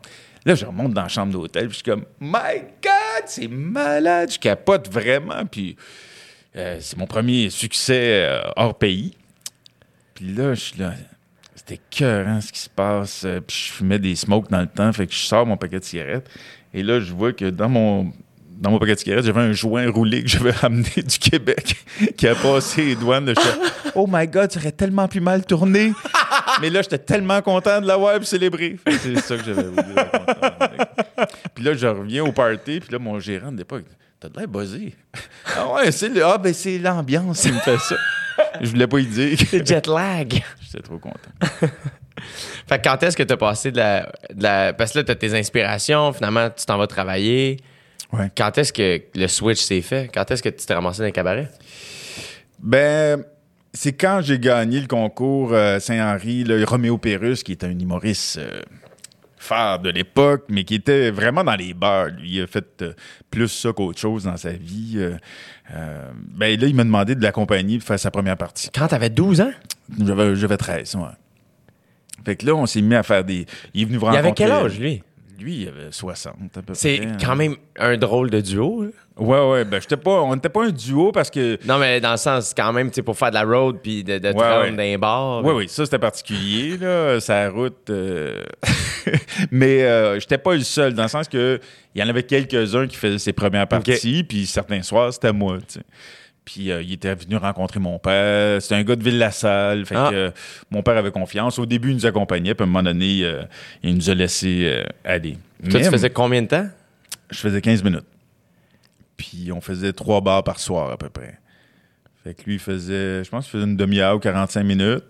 Là, je remonte dans la chambre d'hôtel, puis je suis comme, My God, c'est malade, je capote vraiment. Puis euh, c'est mon premier succès euh, hors pays. Puis là, je suis là, c'était cœur, ce qui se passe. Euh, Puis je fumais des smokes dans le temps, fait que je sors mon paquet de cigarettes. Et là, je vois que dans mon dans mon paquet de cigarettes, j'avais un joint roulé que j'avais ramené du Québec qui a passé les douanes. J'étais, oh my God, ça aurait tellement plus mal tourné. Mais là, j'étais tellement content de l'avoir et célébrer. C'est ça que j'avais voulu raconter. Puis là, je reviens au party, puis là, mon gérant de l'époque, t'as de l'air buzzé. Ah ouais, c'est le- ah, ben, c'est l'ambiance qui me fait ça. Je voulais pas y dire. Le jet lag. J'étais trop content. Fait que quand est-ce que tu as passé de la, de la- Parce que là, tu as tes inspirations, finalement, tu t'en vas travailler. Ouais. Quand est-ce que le switch s'est fait? Quand est-ce que tu t'es ramassé dans les cabarets? Ben, c'est quand j'ai gagné le concours euh, Saint-Henri, le Roméo Pérus, qui était un humoriste euh, phare de l'époque, mais qui était vraiment dans les bars. Lui, il a fait euh, plus ça qu'autre chose dans sa vie. euh, ben là, il m'a demandé de l'accompagner pour faire sa première partie. Quand t'avais 12 ans? J'avais, j'avais 13, ouais. Fait que là, on s'est mis à faire des... Il est venu Il rencontrer. avait quel âge, lui? Lui, il avait 60 à peu C'est près. quand même un drôle de duo. là. Ouais, ouais. Ben, j'étais pas... on n'était pas un duo parce que... Non, mais dans le sens, quand même, tu sais, pour faire de la road puis de, de te Ouais, rendre ouais. dans les bars. Oui, oui, ça c'était particulier, là, sa route. euh, Mais euh, j'étais pas le seul, dans le sens que il y en avait quelques-uns qui faisaient ses premières parties, puis certains soirs, c'était moi, tu sais. Puis euh, il était venu rencontrer mon père. C'était un gars de Ville-la-Salle. Fait Ah. que euh, mon père avait confiance. Au début, il nous accompagnait, puis à un moment donné, euh, il nous a laissé aller. Toi, Mais, tu faisais combien de temps? Je faisais 15 minutes. Puis on faisait trois bars par soir, à peu près. Fait que lui, il faisait, je pense qu'il faisait une demi-heure ou 45 minutes.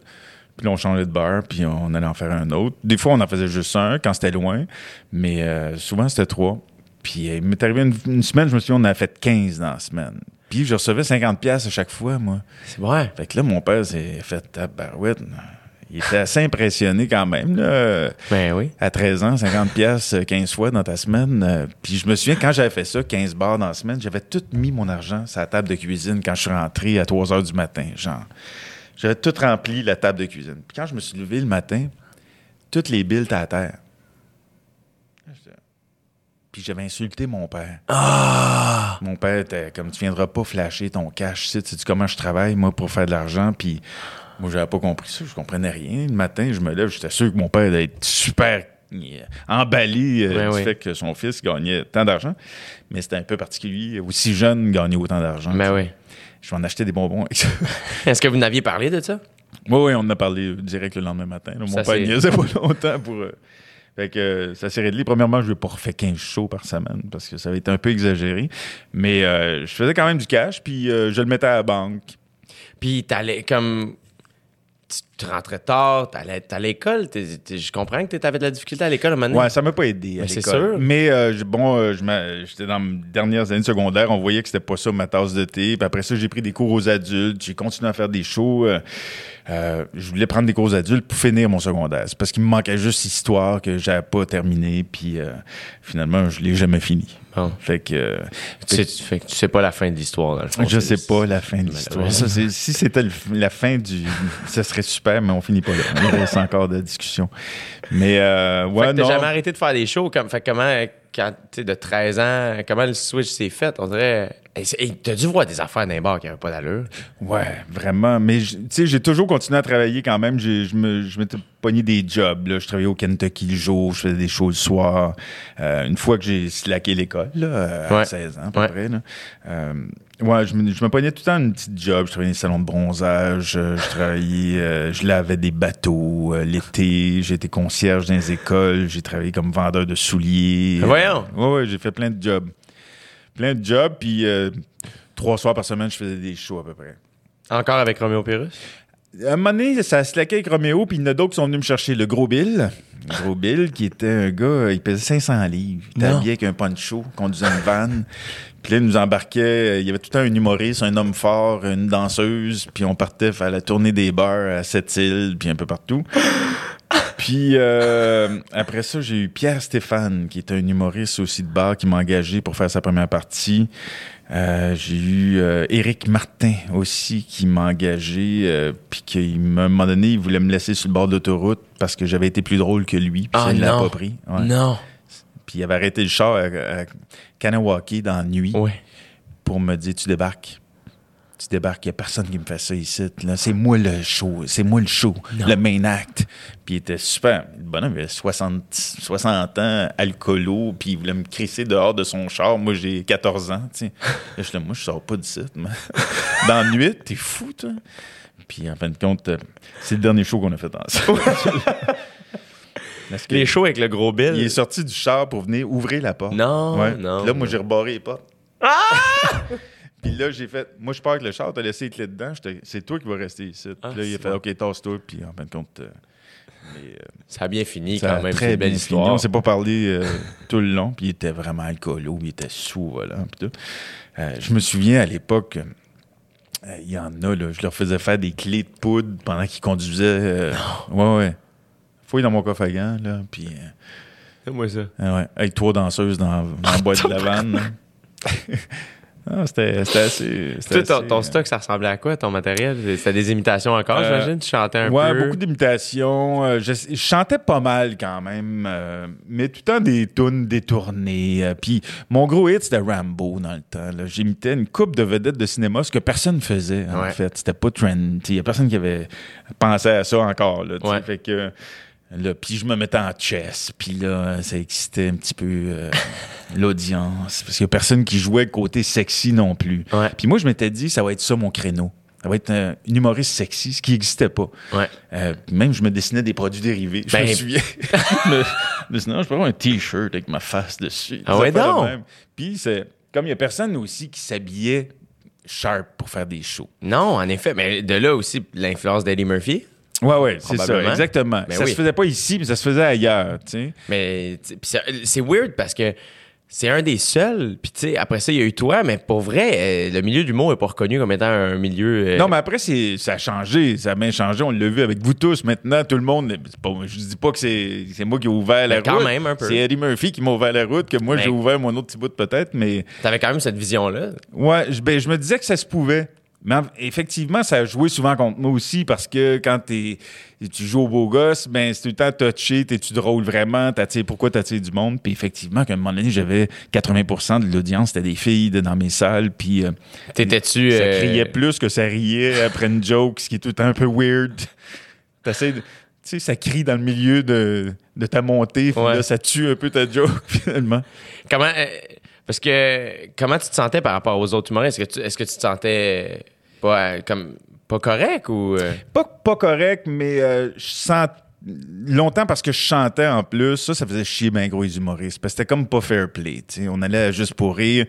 Puis là, on changeait de bar, puis on allait en faire un autre. Des fois, on en faisait juste un quand c'était loin, mais souvent, c'était trois. Puis il m'est arrivé une, une semaine, je me suis dit, on en a fait 15 dans la semaine. Puis je recevais 50 pièces à chaque fois, moi. C'est vrai. Fait que là, mon père s'est fait tabarouette. il était assez impressionné quand même. Là. Ben oui. À 13 ans, 50 pièces 15 fois dans ta semaine. Euh, Puis je me souviens, quand j'avais fait ça, 15 bars dans la semaine, j'avais tout mis mon argent sur la table de cuisine quand je suis rentré à 3 heures du matin. Genre, j'avais tout rempli la table de cuisine. Puis quand je me suis levé le matin, toutes les billes étaient à terre. Puis j'avais insulté mon père. Ah! Mon père était comme tu viendras pas flasher ton cash, tu sais comment je travaille moi pour faire de l'argent puis moi j'avais pas compris ça, je comprenais rien. Le matin, je me lève, j'étais sûr que mon père allait être super euh, emballé euh, Ben du oui. fait que son fils gagnait tant d'argent, mais c'était un peu particulier aussi jeune gagner autant d'argent. Ben oui. Je m'en achetais des bonbons. Est-ce que vous n'aviez parlé de ça? oui, oui, on en a parlé direct le lendemain matin. là. Mon Ça, père niaisait pas longtemps pour. euh, Fait que ça s'est réglé. Premièrement, je n'ai pas refait 15 shows par semaine parce que ça avait été un peu exagéré. Mais euh, je faisais quand même du cash, puis euh, je le mettais à la banque. Puis t'allais comme. Tu rentrais tard, t'allais à l'école. Je comprends que t'avais de la difficulté à l'école à un moment donné. Ouais, ça m'a pas aidé à c'est sûr. Mais euh, bon, euh, j'étais dans mes dernières années de secondaire, on voyait que c'était pas ça ma tasse de thé. Puis après ça, j'ai pris des cours aux adultes, j'ai continué à faire des shows. euh, je voulais prendre des cours aux adultes pour finir mon secondaire. C'est parce qu'il me manquait juste histoire que j'avais pas terminé. Puis finalement, je l'ai jamais fini. Fait que Tu sais, tu, fait que tu sais pas la fin de l'histoire, dans le fond. je sais pas la fin de l'histoire. Ça, Si c'était la fin du, ce serait super, mais on finit pas là. Il reste encore de discussion. Mais euh, Fait ouais, que t'as non. jamais arrêté de faire des shows. Comme, fait comment, quand tu de 13 ans, comment le switch s'est fait? On dirait. Hey, t'as dû voir des affaires les bars qui n'avaient pas d'allure. Ouais, vraiment. Mais tu sais, j'ai toujours continué à travailler quand même. Je m'étais pogné des jobs. Là. Je travaillais au Kentucky le jour, je faisais des shows le soir. Euh, une fois que j'ai slacké l'école, là, à Ouais. 16 ans à peu Ouais. près. Là. Euh, ouais, je me, je me pognais tout le temps une petite job. Je travaillais dans les salons de bronzage. euh, Je travaillais, euh, je lavais des bateaux euh, l'été. J'étais concierge dans les écoles. J'ai travaillé comme vendeur de souliers. Voyons. Euh, ouais, ouais, j'ai fait plein de jobs. Plein de jobs. Puis trois soirs par semaine, je faisais des shows à peu près. Encore avec Roméo Pérus? À un moment donné, ça se laquait avec Roméo, puis il y en a d'autres qui sont venus me chercher. Le gros Bill, le gros Bill, qui était un gars, il pesait 500 livres. Il était habillé avec un poncho, conduisait une vanne. Puis là, il nous embarquait. Il y avait tout le temps un humoriste, un homme fort, une danseuse. Puis on partait faire la tournée des bars à Sept-Îles, puis un peu partout. Puis euh, après ça, j'ai eu Pierre Stéphane, qui est un humoriste aussi de bar, qui m'a engagé pour faire sa première partie. Euh, j'ai eu euh, Éric Martin aussi qui m'a engagé, euh, puis qui m'a- à un moment donné, il voulait me laisser sur le bord de l'autoroute parce que j'avais été plus drôle que lui, puis Ah, ça, il l'a pas pris. Ouais. Non. Puis il avait arrêté le char à, à Kanawaki dans la nuit pour me dire tu débarques. Tu débarques, il n'y a personne qui me fait ça ici. C'est moi le show, c'est moi le show, le main act. Puis il était super. Le bonhomme il avait 60, 60 ans, alcoolo, puis il voulait me crisser dehors de son char. Moi, j'ai 14 ans, tu sais. Je suis là, moi, je sors pas d'ici. Dans la nuit, t'es fou, toi. Puis en fin de compte, euh, c'est le dernier show qu'on a fait ensemble. Les shows avec le gros Bill. il est sorti du char pour venir ouvrir la porte. Non, Ouais. non. Là, moi, j'ai rebarré les portes. Puis là, j'ai fait. Moi, je pars avec le char, t'as laissé les clés dedans. C'est toi qui vas rester ici. Puis Ah, là, il a fait. OK, tasse-toi. Puis en fin de compte, euh, mais, euh, Ça a bien fini quand même. Très une belle bien fini. histoire. On s'est pas parlé euh, tout le long. Puis il était vraiment alcoolo. Il était sous volant. Puis tout. Je me souviens à l'époque. Il y en a, là. Je leur faisais faire des clés de poudre pendant qu'ils conduisaient. ouais, ouais. Fouille dans mon coffre à gants, là. Puis. euh, Fais-moi ça. ah ouais, avec trois danseuses dans, dans la boîte de la vanne. Ah, c'était assez. Toi, ton, euh, stock, ça ressemblait à quoi, ton matériel? C'était des imitations encore, Euh, j'imagine? Tu chantais un ouais, peu? beaucoup d'imitations. Je, je chantais pas mal quand même, euh, mais tout le temps des tunes détournées. Puis mon gros hit, c'était Rambo dans le temps. J'imitais une coupe de vedettes de cinéma, ce que personne faisait, en Ouais. fait. C'était pas trend. Il y a personne qui avait pensé à ça encore. Là. Ouais. Fait que. Là, puis je me mettais en chess, puis là, ça excitait un petit peu euh, l'audience, parce qu'il y a personne qui jouait côté sexy non plus. Ouais. Puis moi, je m'étais dit, ça va être ça mon créneau. Ça va être un, une humoriste sexy, ce qui n'existait pas. Ouais. Euh, même, je me dessinais des produits dérivés. Je Ben- me souviens. je me, je non, je peux avoir un T-shirt avec ma face dessus. Ah ouais, même. Puis c'est comme il y a personne aussi qui s'habillait sharp pour faire des shows. Non, en effet. Mais de là aussi, l'influence d'Eddie Murphy? Ouais, ouais, c'est ça, exactement. Ben ça oui. se faisait pas ici, mais ça se faisait ailleurs, tu sais. Mais c'est weird parce que c'est un des seuls. Puis, tu sais, après ça, il y a eu toi, mais pour vrai, euh, le milieu du mot n'est pas reconnu comme étant un milieu. euh, Non, mais après, c'est, ça a changé. Ça a bien changé. On l'a vu avec vous tous. Maintenant, tout le monde. Pas, je dis pas que c'est, c'est moi qui ai ouvert la Mais quand route. même, un peu. C'est Eddie Murphy qui m'a ouvert la route, que moi, Mais- j'ai ouvert mon autre petit bout peut-être. Mais T'avais quand même cette vision-là. ouais, je, ben, je me disais que ça se pouvait. Mais en- effectivement, ça a joué souvent contre moi aussi parce que quand t'es, tu joues au beau gosse, ben, c'est tout le temps touché, t'es-tu drôle vraiment, t'attires, pourquoi t'attires du monde? Puis effectivement, qu'à un moment donné, j'avais 80% de l'audience, c'était des filles dans mes salles, puis euh, T'étais-tu. ça euh, criait plus que ça riait après une joke, ce qui est tout le temps un peu weird. T'essaies de- Tu sais, ça crie dans le milieu de, de ta montée, puis Ouais. là, ça tue un peu ta joke, finalement. Comment. euh, parce que. Comment tu te sentais par rapport aux autres humoristes? Est-ce que tu, est-ce que tu te sentais pas, euh, comme, pas correct ou. euh, Pas, pas correct, mais euh, je sens longtemps parce que je chantais en plus. Ça, ça faisait chier ben gros les humoristes. Parce que c'était comme pas fair play. On allait juste pour rire.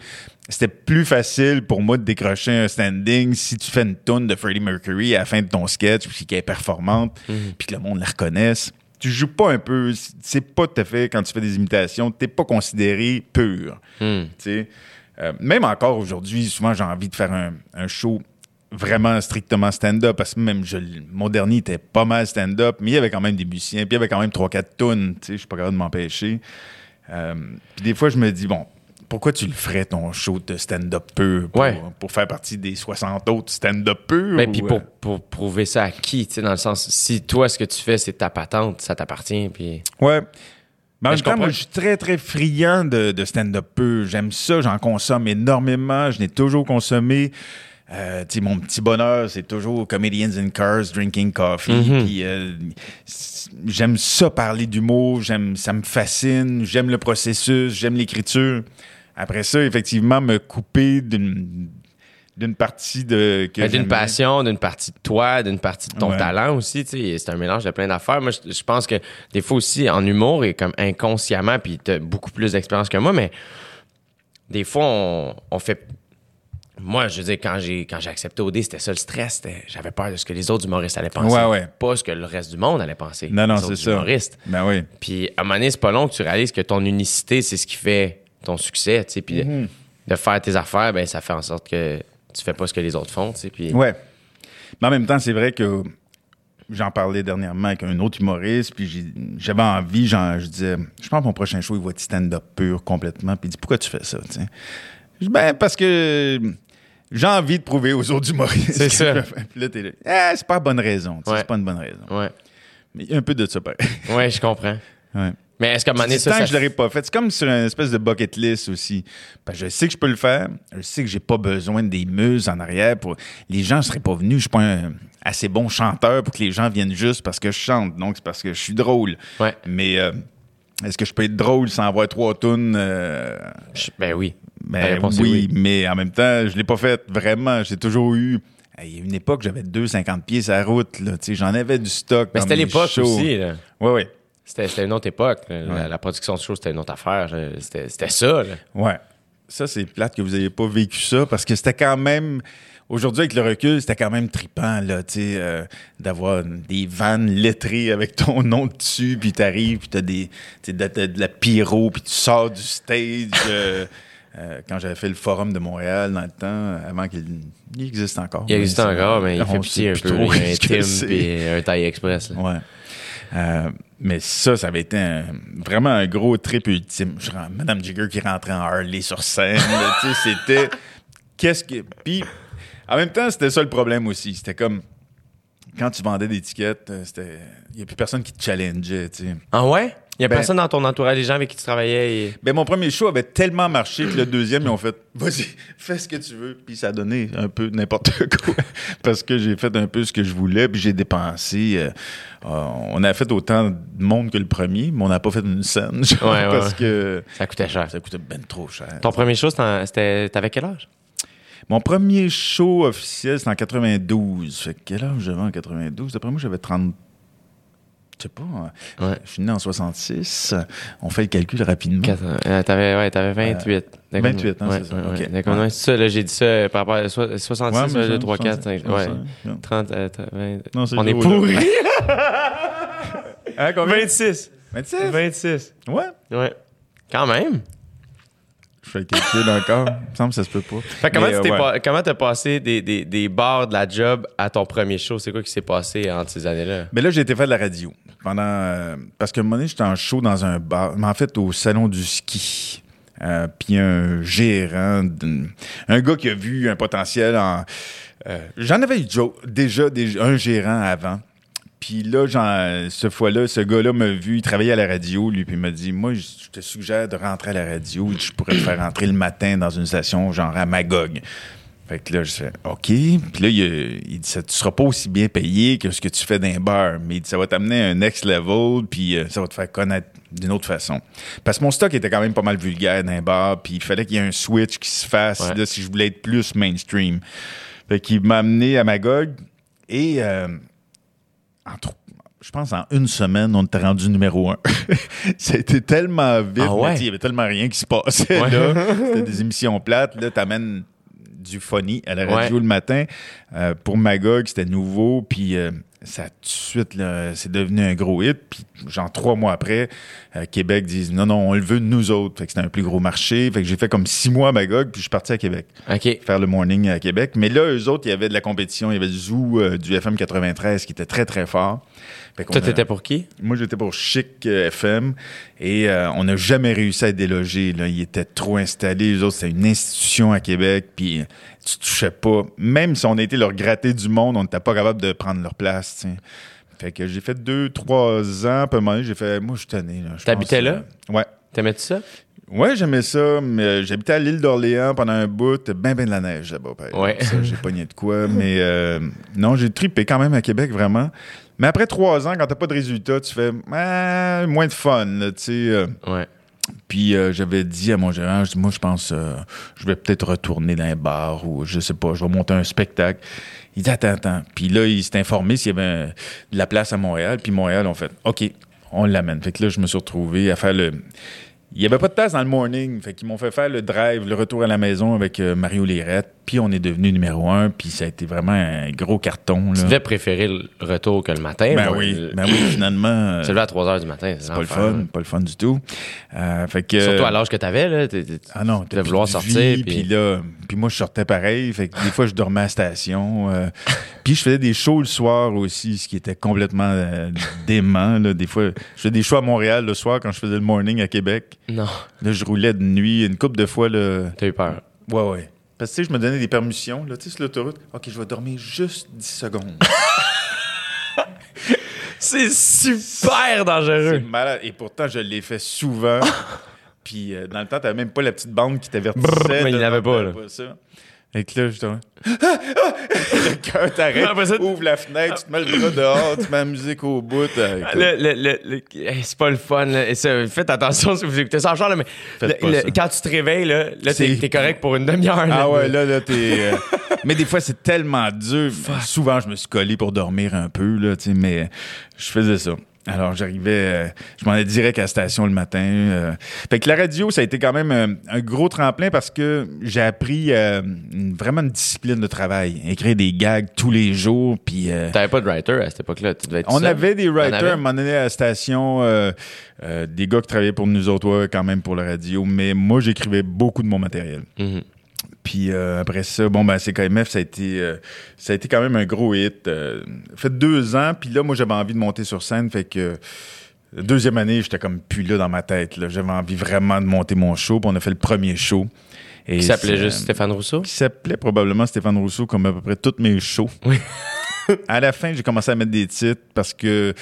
C'était plus facile pour moi de décrocher un standing si tu fais une tourne de Freddie Mercury à la fin de ton sketch puis qu'elle est performante puis que le monde la reconnaisse. Tu joues pas un peu. C'est pas tout à fait quand tu fais des imitations. T'es pas considéré pur. hmm. Euh, même encore aujourd'hui, souvent j'ai envie de faire un, un show vraiment strictement stand-up parce que même je- mon dernier était pas mal stand-up, mais il y avait quand même des musiciens, puis il y avait quand même 3-4 tunes, tu sais, je suis pas capable de m'empêcher. Euh, puis des fois, je me dis, bon, pourquoi tu le ferais ton show de stand-up pur pour, Ouais. pour faire partie des 60 autres stand-up purs? Ben, ou, puis euh, pour, pour prouver ça à qui, tu sais, dans le sens, si toi, ce que tu fais, c'est ta patente, ça t'appartient, puis... Ouais. Mais en Mais même temps, moi, je suis très, très friand de, de stand-up pur. J'aime ça, j'en consomme énormément. Je n'ai toujours consommé. Euh, mon petit bonheur, c'est toujours comedians in cars, drinking coffee. Puis euh, j'aime ça parler d'humour, j'aime, ça me fascine, j'aime le processus, j'aime l'écriture. Après ça, effectivement, me couper d'une d'une partie de d'une passion, d'une partie de toi, d'une partie de ton Ouais. talent aussi, c'est un mélange de plein d'affaires. Moi, je, je pense que des fois aussi, en humour, et comme inconsciemment, puis t'as beaucoup plus d'expérience que moi, mais des fois, on, on fait... Moi, je veux dire, quand j'ai quand j'ai accepté OD, c'était ça le stress. J'avais peur de ce que les autres humoristes allaient penser. Ouais, ouais. Pas ce que le reste du monde allait penser. Non, non, c'est ça. humoristes. Ben oui. Puis à un moment donné, c'est pas long que tu réalises que ton unicité, c'est ce qui fait ton succès, tu sais. Puis de- Mhm. de, faire tes affaires, ben ça fait en sorte que tu fais pas ce que les autres font, tu sais. Puis Ouais. Mais en même temps, c'est vrai que j'en parlais dernièrement avec un autre humoriste, puis j'avais envie, genre, je disais, je pense que mon prochain show, il va être stand-up pur complètement. Puis il dit, pourquoi tu fais ça, tu sais? Ben, parce que j'ai envie de prouver aux autres humoristes. C'est ça. Puis là, t'es là, ah, c'est pas la bonne raison, Ouais. c'est pas une bonne raison. ouais, Mais il y a un peu de ça, pareil. ouais, je comprends. Ouais. Mais est-ce qu'à un moment donné, ça, tant ça que je l'aurais pas fait. C'est comme sur une espèce de bucket list aussi. Parce que je sais que je peux le faire. Je sais que j'ai pas besoin des muses en arrière. Pour... Les gens seraient pas venus. Je suis pas un assez bon chanteur pour que les gens viennent juste parce que je chante. Donc, c'est parce que je suis drôle. Ouais. Mais euh, est-ce que je peux être drôle sans avoir trois tunes? Euh, ben oui. Est oui, mais en même temps, je l'ai pas fait vraiment. J'ai toujours eu... Il y a une époque, j'avais 2,50 pieds sur la route. Là, J'en avais du stock. Mais c'était l'époque shows. aussi. là. Ouais, ouais. C'était c'était une autre époque. La, production de show, c'était une autre affaire. C'était c'était ça. là. Ouais. Ça, c'est plate que vous n'ayez pas vécu ça parce que c'était quand même. Aujourd'hui, avec le recul, c'était quand même trippant, là, tu sais, euh, d'avoir des vannes lettrées avec ton nom dessus, puis t'arrives, puis t'as des, de la pyro, puis tu sors du stage. euh, euh, quand j'avais fait le forum de Montréal dans le temps, avant qu'il il existe encore. Il existe encore, mais il fait pitié un peu. trop Il y a un Tim puis un Taille Express. là. Ouais. Euh, mais ça, ça avait été un- vraiment un gros trip ultime. Je, Madame Jigger qui rentrait en Harley sur scène, là, tu sais, c'était... Qu'est-ce que... Puis, en même temps, c'était ça le problème aussi. C'était comme... Quand tu vendais des tickets, euh, c'était... Il n'y a plus personne qui te challengeait, tu sais. Ah ouais? Il y a Ben- personne dans ton entourage, les gens avec qui tu travaillais. et- Ben, mon premier show avait tellement marché que le deuxième, ils ont fait vas-y, fais ce que tu veux. Puis ça a donné un peu n'importe quoi. Parce que j'ai fait un peu ce que je voulais, puis j'ai dépensé. euh, euh, on a fait autant de monde que le premier, mais on n'a pas fait une scène. genre, Ouais, ouais, parce que Ça coûtait cher. ça coûtait ben trop cher. Ton premier show, c'était. T'avais quel âge? Mon premier show officiel, c'était en 92. Fait que quel âge j'avais en 92? D'après moi, j'avais 30. Je sais pas. hein. Ouais. Je suis né en 66. On fait le calcul rapidement. Euh, t'avais, ouais, t'avais 28. D'accord. 28, hein, Ouais, c'est ça. ouais, ouais. Ok. D'accord, Ouais. ça, là, j'ai dit ça euh, par rapport à so- 66, Ouais, mais 2, ça, 3, 4, 5. 65, Ouais. ouais. 30, euh, t- 20. Non, c'est On est. Hein, combien? 26. 26? 26. Ouais. Ouais. Quand même. Je fais le calcul encore. Il me semble que ça se peut pas. Fait comment tu euh, t'es ouais. pas- comment t'as passé des, des, des bars de la job à ton premier show? C'est quoi qui s'est passé entre ces années-là? Mais là, j'ai été faire de la radio. Pendant. euh, parce que un moment donné, j'étais en show dans un bar. Mais en fait, au salon du ski. Euh, Puis un gérant, un gars qui a vu un potentiel en. euh, J'en avais eu jo- déjà des- un gérant avant. Puis là, j'en- ce fois-là, ce gars-là m'a vu, il travaillait à la radio, lui, puis il m'a dit Moi, je te suggère de rentrer à la radio, je pourrais te faire rentrer le matin dans une station, genre à Magog. Fait que là, je fais OK. Puis là, il, dit ça, Tu seras pas aussi bien payé que ce que tu fais d'un bar, mais il dit, ça va t'amener à un next level, puis euh, ça va te faire connaître d'une autre façon. Parce que mon stock était quand même pas mal vulgaire d'un bar, puis il fallait qu'il y ait un switch qui se fasse Ouais. là, si je voulais être plus mainstream. Fait qu'il m'a amené à Magog et. euh, en je pense en une semaine, on était rendu numéro un. ça a été tellement vite. Ah ouais? Il y avait tellement rien qui se passait Ouais. C'était des émissions plates. Là, t'amènes du funny à la radio Ouais. le matin. Euh, pour Magog, c'était nouveau. Puis euh, ça, tout de suite, c'est devenu un gros hit. Puis genre trois mois après, euh, Québec disent non, non, on le veut de nous autres. Fait que c'était un plus gros marché. Fait que j'ai fait comme six mois à Magog, puis je suis parti à Québec OK. faire le morning à Québec. Mais là, eux autres, il y avait de la compétition. Il y avait du Zoo, euh, du FM 93 qui était très, très fort. Toi, t'étais pour qui? Moi, j'étais pour Chic euh, FM et euh, on n'a jamais réussi à être délogé. Là. Ils étaient trop installés. Les autres, c'était une institution à Québec. Puis euh, tu touchais pas. Même si on a été leur gratter du monde, on n'était pas capable de prendre leur place. Fait que j'ai fait deux, trois ans. Puis à un moment donné, j'ai fait, moi, je suis tanné. T'habitais là? ouais. T'aimais-tu ça? Ouais, j'aimais ça, mais euh, j'habitais à l'île d'Orléans pendant un bout, ben ben de la neige là-bas. Ouais. Ça, j'ai pogné de quoi, mais euh, non, j'ai trippé quand même à Québec, vraiment. Mais après trois ans, quand t'as pas de résultat, tu fais Ah, moins de fun, tu sais. euh. Ouais. Puis euh, j'avais dit à mon gérant, je dis, moi, je pense, euh, je vais peut-être retourner dans un bar ou je sais pas, je vais monter un spectacle. Il dit, attends, attends. Puis là, il s'est informé s'il y avait de la place à Montréal. Puis Montréal, on fait, OK, on l'amène. Fait que là, je me suis retrouvé à faire le. Il n'y avait pas de place dans le morning. Fait qu'ils m'ont fait faire le drive, le retour à la maison avec euh, Mario Lérette. Puis on est devenu numéro un. Puis ça a été vraiment un gros carton. Tu devais préférer le retour que le matin. Ben moi. oui, Le- ben oui, finalement. euh, Se lever à 3 h du matin, c'est c'est pas le fun, pas le fun du tout. Euh, fait que, Surtout à l'âge que t'avais, là. Ah non, tu devais vouloir sortir. vie, puis- Puis là, puis moi, je sortais pareil. Fait que des fois, je dormais à la station. euh, puis je faisais des shows le soir aussi, ce qui était complètement euh, dément. Là. Des fois, je faisais des shows à Montréal le soir quand je faisais le morning à Québec. Non, Là, je roulais de nuit une couple de fois. T'as eu peur. Ouais, ouais. Parce que tu sais, je me donnais des permissions. Là, tu sais, sur l'autoroute. OK, je vais dormir juste 10 secondes. C'est super C'est dangereux. malade. Et pourtant, je l'ai fait souvent. Puis euh, dans le temps, t'avais même pas la petite bande qui Brrr, t'avertissait. mais il là, l'avait pas, là. ça. Et que là, t'en- Le cœur t'arrête, ouvre la fenêtre, tu te mets le bras dehors, tu mets la musique au bout. euh, hey, c'est pas le fun. là. Faites attention si vous écoutez ça en char, là, mais le- le- quand tu te réveilles, là, là t'es, correct pour une demi-heure. Ah ouais, là, là, t'es. euh, Mais des fois, c'est tellement dur. Souvent, je me suis collé pour dormir un peu, là, mais je faisais ça. Alors, j'arrivais, euh, je m'en allais direct à la station le matin. euh. Fait que la radio, ça a été quand même euh, un gros tremplin parce que j'ai appris une- vraiment une discipline de travail. Écrire des gags tous les jours, puis... T'avais pas de writer à cette époque-là. Tu devais être on seul. avait des writers avait? à un moment donné à la station, des gars qui travaillaient pour nous autres, ouais, quand même pour la radio, mais moi, j'écrivais beaucoup de mon matériel. Mhm. Puis euh, après ça, bon, ben, CKMF, ça a été, euh, ça a été quand même un gros hit. Euh, fait deux ans, puis là, moi, j'avais envie de monter sur scène, fait que. la Deuxième année, j'étais comme plus là dans ma tête. là. J'avais envie vraiment de monter mon show. Puis on a fait le premier show. Et Qui s'appelait juste Stéphane Rousseau? Qui s'appelait probablement Stéphane Rousseau, comme à peu près tous mes shows. Oui. à la fin, j'ai commencé à mettre des titres parce que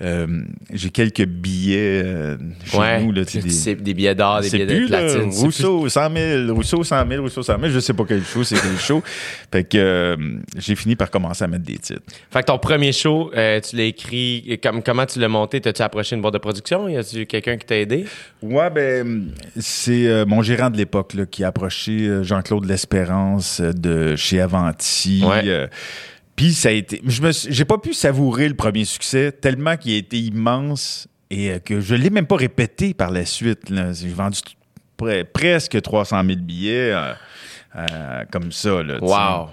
euh, j'ai quelques billets euh, chez Ouais. nous. Là, des- des billets d'or, des c'est billets plus, de platine. Rousseau, 100 000, Rousseau, 100 000, Rousseau, 100 000. Je sais pas quel show, c'est quel show. Fait que euh, j'ai fini par commencer à mettre des titres. plus- Fait que ton premier show, euh, tu l'as écrit. comme, comment tu l'as monté? T'as-tu approché une boîte de production? Y a-tu quelqu'un qui t'a aidé? Ouais, ben, c'est mon gérant de l'époque là, qui a approché Jean-Claude L'Espérance de chez Avanti. Ouais. Puis ça a été. Je me j'ai pas pu savourer le premier succès tellement qu'il a été immense et euh, que je l'ai même pas répété par la suite. là. J'ai vendu presque 300 000 billets euh, euh, comme ça. Là. Wow!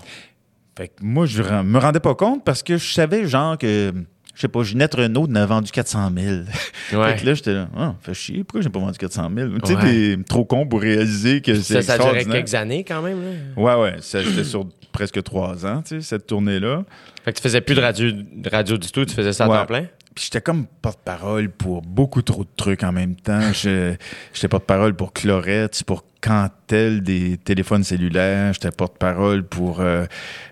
Fait que moi, je me rendais pas compte parce que je savais, genre, que je sais pas, Ginette Renault en a vendu 400 000. Ouais. Fait que là, j'étais là, ah, fait chier, pourquoi j'ai pas vendu 400 000? Tu sais, Ouais. t'es trop con pour réaliser que c'est Ça, ça extraordinaire. quelques années quand même. Là. Ouais, ouais, ça, j'étais sur presque trois ans, tu sais, cette tournée-là. Fait que tu faisais plus de radio, de radio du tout, tu faisais ça à Ouais. temps plein? Puis j'étais comme porte-parole pour beaucoup trop de trucs en même temps. J'étais porte-parole pour Clorette, pour Cantel des téléphones cellulaires. J'étais porte-parole pour euh,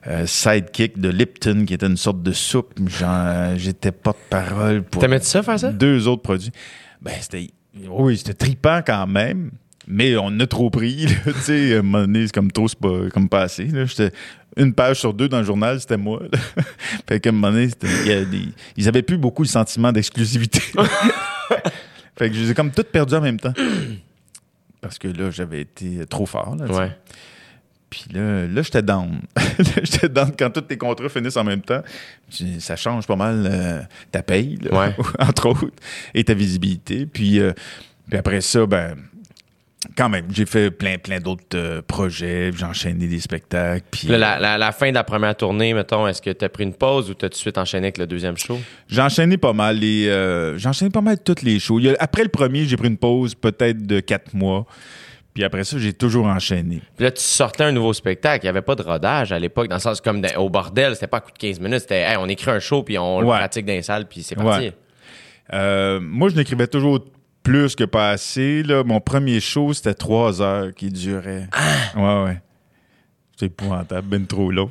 euh, Sidekick de Lipton, qui était une sorte de soupe. J'en- J'étais porte-parole pour T'aimais-tu ça, faire ça? deux autres produits. Ben, c'était... Oui, c'était tripant quand même. Mais on a trop pris, tu sais, à un moment donné, c'est comme trop, c'est pas, comme pas assez, là. Une page sur deux dans le journal, c'était moi, là. Fait qu'à un moment donné, c'était- il y a des- ils avaient plus beaucoup le sentiment d'exclusivité. fait que je les ai comme toutes perdues en même temps. Parce que là, j'avais été trop fort, là. Ouais. Puis là, là j'étais down. J'étais down quand tous tes contrats finissent en même temps. Ça change pas mal euh, ta paye, là, Ouais. entre autres, et ta visibilité. Puis, euh, puis après ça, ben, quand même, j'ai fait plein, plein d'autres euh, projets. J'ai enchaîné des spectacles. Puis, Là, la, la- la fin de la première tournée, mettons, est-ce que t'as pris une pause ou t'as tout de suite enchaîné avec le deuxième show? J'ai enchaîné pas mal les. euh, j'ai enchaîné pas mal toutes les shows. A- après le premier, j'ai pris une pause peut-être de quatre mois. Puis après ça, j'ai toujours enchaîné. Puis là, tu sortais un nouveau spectacle. Il n'y avait pas de rodage à l'époque, dans le sens comme au bordel, c'était pas à coup de 15 minutes. C'était, hey, on écrit un show, puis on le pratique dans les salles, puis c'est parti. Ouais. Euh, moi, je n'écrivais toujours plus que pas assez. Là. Mon premier show, c'était trois heures qui durait. Ouais, ouais. C'est épouvantable, ben trop long.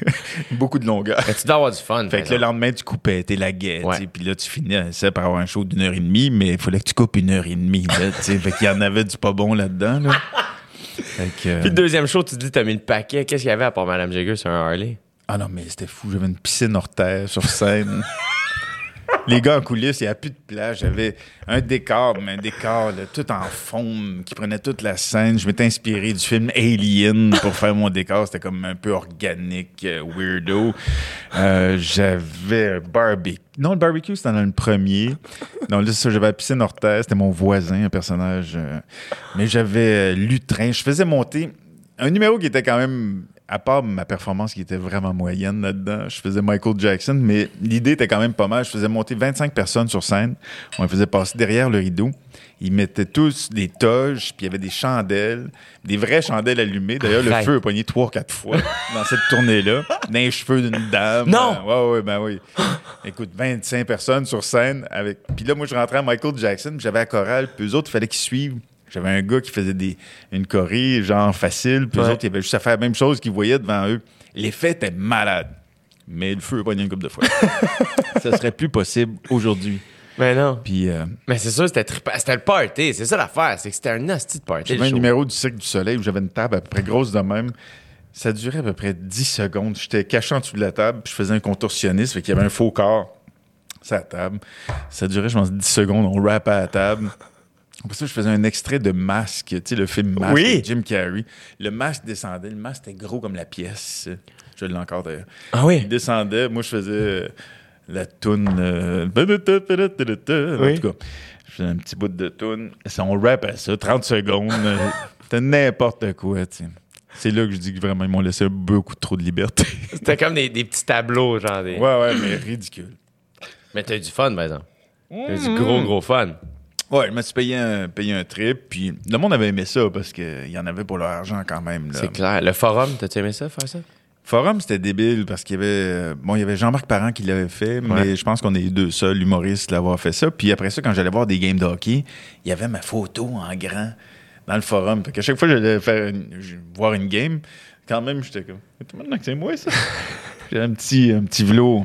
Beaucoup de longueur. Mais tu dois avoir du fun. Fait que le lendemain, tu coupais, t'es la guette. Puis là, tu finissais par avoir un show d'une heure et demie, mais il fallait que tu coupes une heure et demie. Là, fait qu'il y en avait du pas bon là-dedans. Là. Euh, Puis le deuxième show, tu te dis, t'as mis le paquet. Qu'est-ce qu'il y avait à part Madame Jagger sur un Harley? Ah non, mais c'était fou. J'avais une piscine hors terre sur scène. Les gars en coulisses, il n'y a plus de place. J'avais un décor, mais un décor tout en forme qui prenait toute la scène. Je m'étais inspiré du film Alien pour faire mon décor. C'était comme un peu organique, euh, weirdo. Euh, j'avais un barbecue. Non, le barbecue, c'était dans le premier. Non, là, ça, j'avais la piscine. C'était mon voisin, un personnage. euh, mais j'avais Lutrin. Je faisais monter un numéro qui était quand même, à part ma performance qui était vraiment moyenne là-dedans, je faisais Michael Jackson, mais l'idée était quand même pas mal. Je faisais monter 25 personnes sur scène. On les faisait passer derrière le rideau. Ils mettaient tous des toges, puis il y avait des chandelles, des vraies chandelles allumées. D'ailleurs, le feu a pogné trois, quatre fois dans cette tournée-là, dans les cheveux d'une dame. Non! Euh, ouais, ouais, ben oui. Écoute, 25 personnes sur scène avec. Puis là, moi, je rentrais à Michael Jackson, puis j'avais la chorale, puis eux autres, il fallait qu'ils suivent. J'avais un gars qui faisait des, une choré, genre facile, puis Ouais. eux autres, ils avaient juste à faire la même chose qu'ils voyaient devant eux. L'effet était malade. Mais le feu a pogné une couple de fois. Ça serait plus possible aujourd'hui. Mais non. Puis, euh, Mais c'est sûr, c'était. C'était le party. C'est ça l'affaire. C'est que c'était un hostie de party. j'avais un numéro du Cirque du Soleil où j'avais une table à peu près grosse de même. Ça durait à peu près 10 secondes. J'étais caché en dessous de la table, puis je faisais un contorsionniste, fait qu'il y avait un faux corps la table. Ça durait, je pense, 10 secondes. On rappait à la table. Après ça, je faisais un extrait de Masque, tu sais, le film Masque Oui. avec Jim Carrey. Le masque descendait. Le masque était gros comme la pièce. Je l'ai encore d'ailleurs. Ah Il oui. descendait. Moi, je faisais euh, la toune. euh, En Oui. tout cas, je faisais un petit bout de toune. On rappait ça, 30 secondes. euh, C'était n'importe quoi, tu sais. C'est là que je dis que vraiment, ils m'ont laissé beaucoup trop de liberté. C'était comme des, des petits tableaux, genre des. ouais, ouais, mais ridicule. Mais t'as eu du fun, par exemple. T'as eu du gros, gros fun. Ouais, je me suis payé un, payé un trip, puis le monde avait aimé ça parce qu'il y en avait pour leur argent quand même. là. C'est clair. Le forum, t'as-tu aimé ça, faire ça? Forum, c'était débile parce qu'il y avait. euh, Bon, il y avait Jean-Marc Parent qui l'avait fait, mais Ouais. je pense qu'on est les deux seuls humoristes à l'avoir fait ça. Puis après ça, quand j'allais voir des games de hockey, il y avait ma photo en grand dans le forum. Fait qu'à chaque fois que j'allais faire une- voir une game, quand même, j'étais comme. Tout maintenant que c'est moi, ça? J'ai un petit, un petit vlog.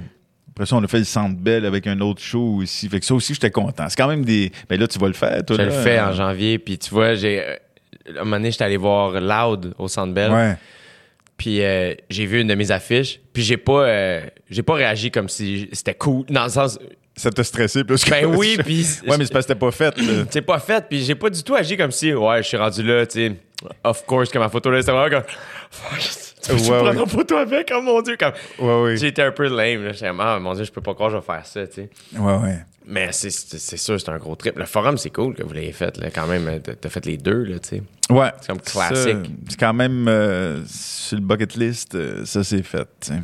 Après ça, on a fait le Centre Bell avec un autre show aussi. Fait que ça aussi, j'étais content. C'est quand même des. Ben là, tu vas le faire, toi. Je le fais en janvier, puis tu vois, j'ai. euh, À un moment donné, j'étais allé voir Loud au Centre Bell. Ouais. Puis euh, j'ai vu une de mes affiches, puis j'ai pas, euh, j'ai pas réagi comme si c'était cool. Dans le sens. Ça t'a stressé plus que Ben oui, puis. Ouais, mais c'est parce que c'était pas fait. C'est pas fait, puis j'ai pas du tout agi comme si, ouais, je suis rendu là, tu sais. Of course, que ma photo là, c'était vraiment comme. Tu veux Ouais, prendre ouais. une photo avec? Oh mon dieu, comme. Ouais. J'étais un peu lame, là. J'étais comme, ah mon dieu, je peux pas croire que je vais faire ça, tu sais. Ouais, ouais. Mais c'est- sûr, c'est un gros trip. Le forum, c'est cool que vous l'ayez fait, là, quand même. T'as fait les deux, là, tu sais. Ouais. C'est comme classique. C'est quand même euh, sur le bucket list, euh, ça c'est fait. tu sais.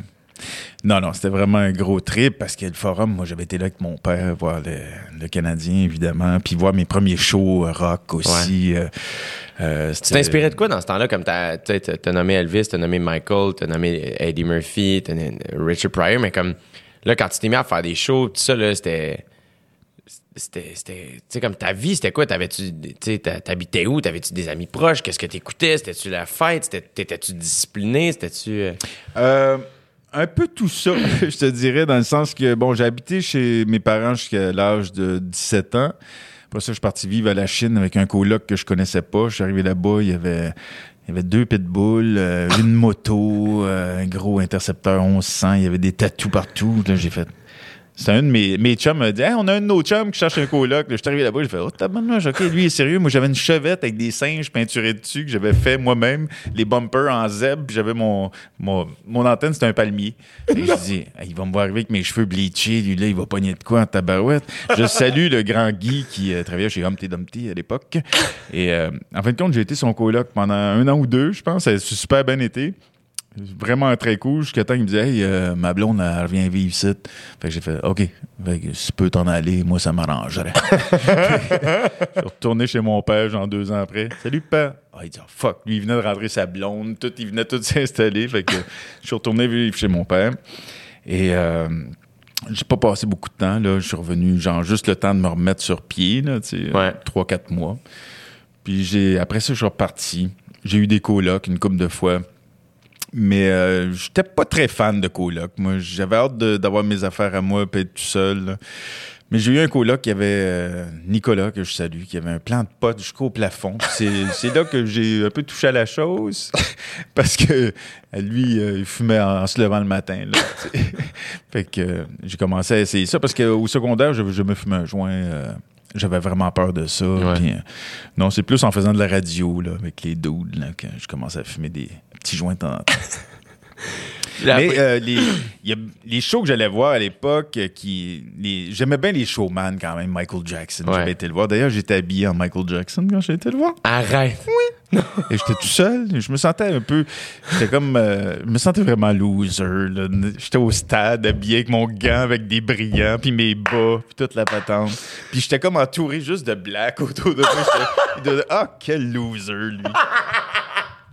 Non, non, c'était vraiment un gros trip parce que le forum, moi, j'avais été là avec mon père voir le, le Canadien, évidemment, puis voir mes premiers shows euh, rock aussi. euh, euh, Tu t'es inspiré de quoi dans ce temps-là? Comme t'as, t'as nommé Elvis, t'as nommé Michael, t'as nommé Eddie Murphy, t'as nommé Richard Pryor, mais comme là, quand tu t'es mis à faire des shows, tout ça, là, c'était. C'était. c'était- Tu sais, comme ta vie, c'était quoi? T'avais-tu. T'habitais où? T'avais-tu des amis proches? Qu'est-ce que t'écoutais? C'était-tu la fête? T'étais-tu discipliné? C'était-tu. euh, Euh, un peu tout ça, je te dirais, dans le sens que, bon, j'ai habité chez mes parents jusqu'à l'âge de 17 ans. Après ça, je suis parti vivre à la Chine avec un coloc que je connaissais pas. Je suis arrivé là-bas, il y avait, il y avait deux pitbulls, euh, une moto, euh, un gros intercepteur 1100, il y avait des tatous partout. Là, j'ai fait... C'est un de mes, mes chums m'a dit Hey, on a un de nos chums qui cherche un coloc. Je suis arrivé là-bas, j'ai fait Oh, tabarnak, OK, lui il est sérieux. Moi, j'avais une chevette avec des singes peinturés dessus que j'avais fait moi-même, les bumpers en zèbre, puis j'avais mon, mon, mon antenne, c'était un palmier. Et je dis Hey, Il va me voir arriver avec mes cheveux bleachés, lui là, il va pogner de quoi en tabarouette? Je salue le grand Guy qui euh, travaillait chez Humpty Dumpty à l'époque. Et euh, en fin de compte, j'ai été son coloc pendant un an ou deux, je pense. Ça a super bien été. Vraiment très cool, jusqu'à temps qu'il me disait Hey, euh, ma blonde, elle revient vivre ici. Fait que j'ai fait OK, fait que si tu peux t'en aller, moi, ça m'arrangerait. je suis retourné chez mon père, genre deux ans après. Salut, père. Ah, il dit, Ah, fuck. Lui, il venait de rentrer sa blonde. Tout, il venait tout s'installer. Fait que je suis retourné vivre chez mon père. Et euh, j'ai pas passé beaucoup de temps. Là. Je suis revenu, genre, juste le temps de me remettre sur pied, là, tu sais, trois, quatre mois. Puis j'ai, après ça, je suis reparti. J'ai eu des colocs une couple de fois. Mais euh, j'étais pas très fan de coloc. Moi, j'avais hâte d'avoir mes affaires à moi et être tout seul. là. Mais j'ai eu un coloc qui avait euh, Nicolas, que je salue, qui avait un plan de potes jusqu'au plafond. C'est, là que j'ai un peu touché à la chose. parce que euh, lui, euh, il fumait en, en se levant le matin. Là, fait que euh, j'ai commencé à essayer ça parce qu'au secondaire, je, je me fumais un joint. J'avais vraiment peur de ça. Ouais. Euh, non, c'est plus en faisant de la radio là, avec les dudes là, que je commençais à fumer des petits joints de temps en temps. Mais euh, les, il y a- les shows que j'allais voir à l'époque, euh, qui j'aimais bien les showman quand même, Michael Jackson. Ouais. J'avais été le voir. D'ailleurs, j'étais habillé en Michael Jackson quand j'ai été le voir. Arrête! Et j'étais tout seul. Je me sentais un peu. J'étais comme. euh, je me sentais vraiment loser. J'étais au stade, habillé avec mon gant avec des brillants, puis mes bas, puis toute la patente. Puis j'étais comme entouré juste de black autour de moi. De- Ah, quel loser, lui.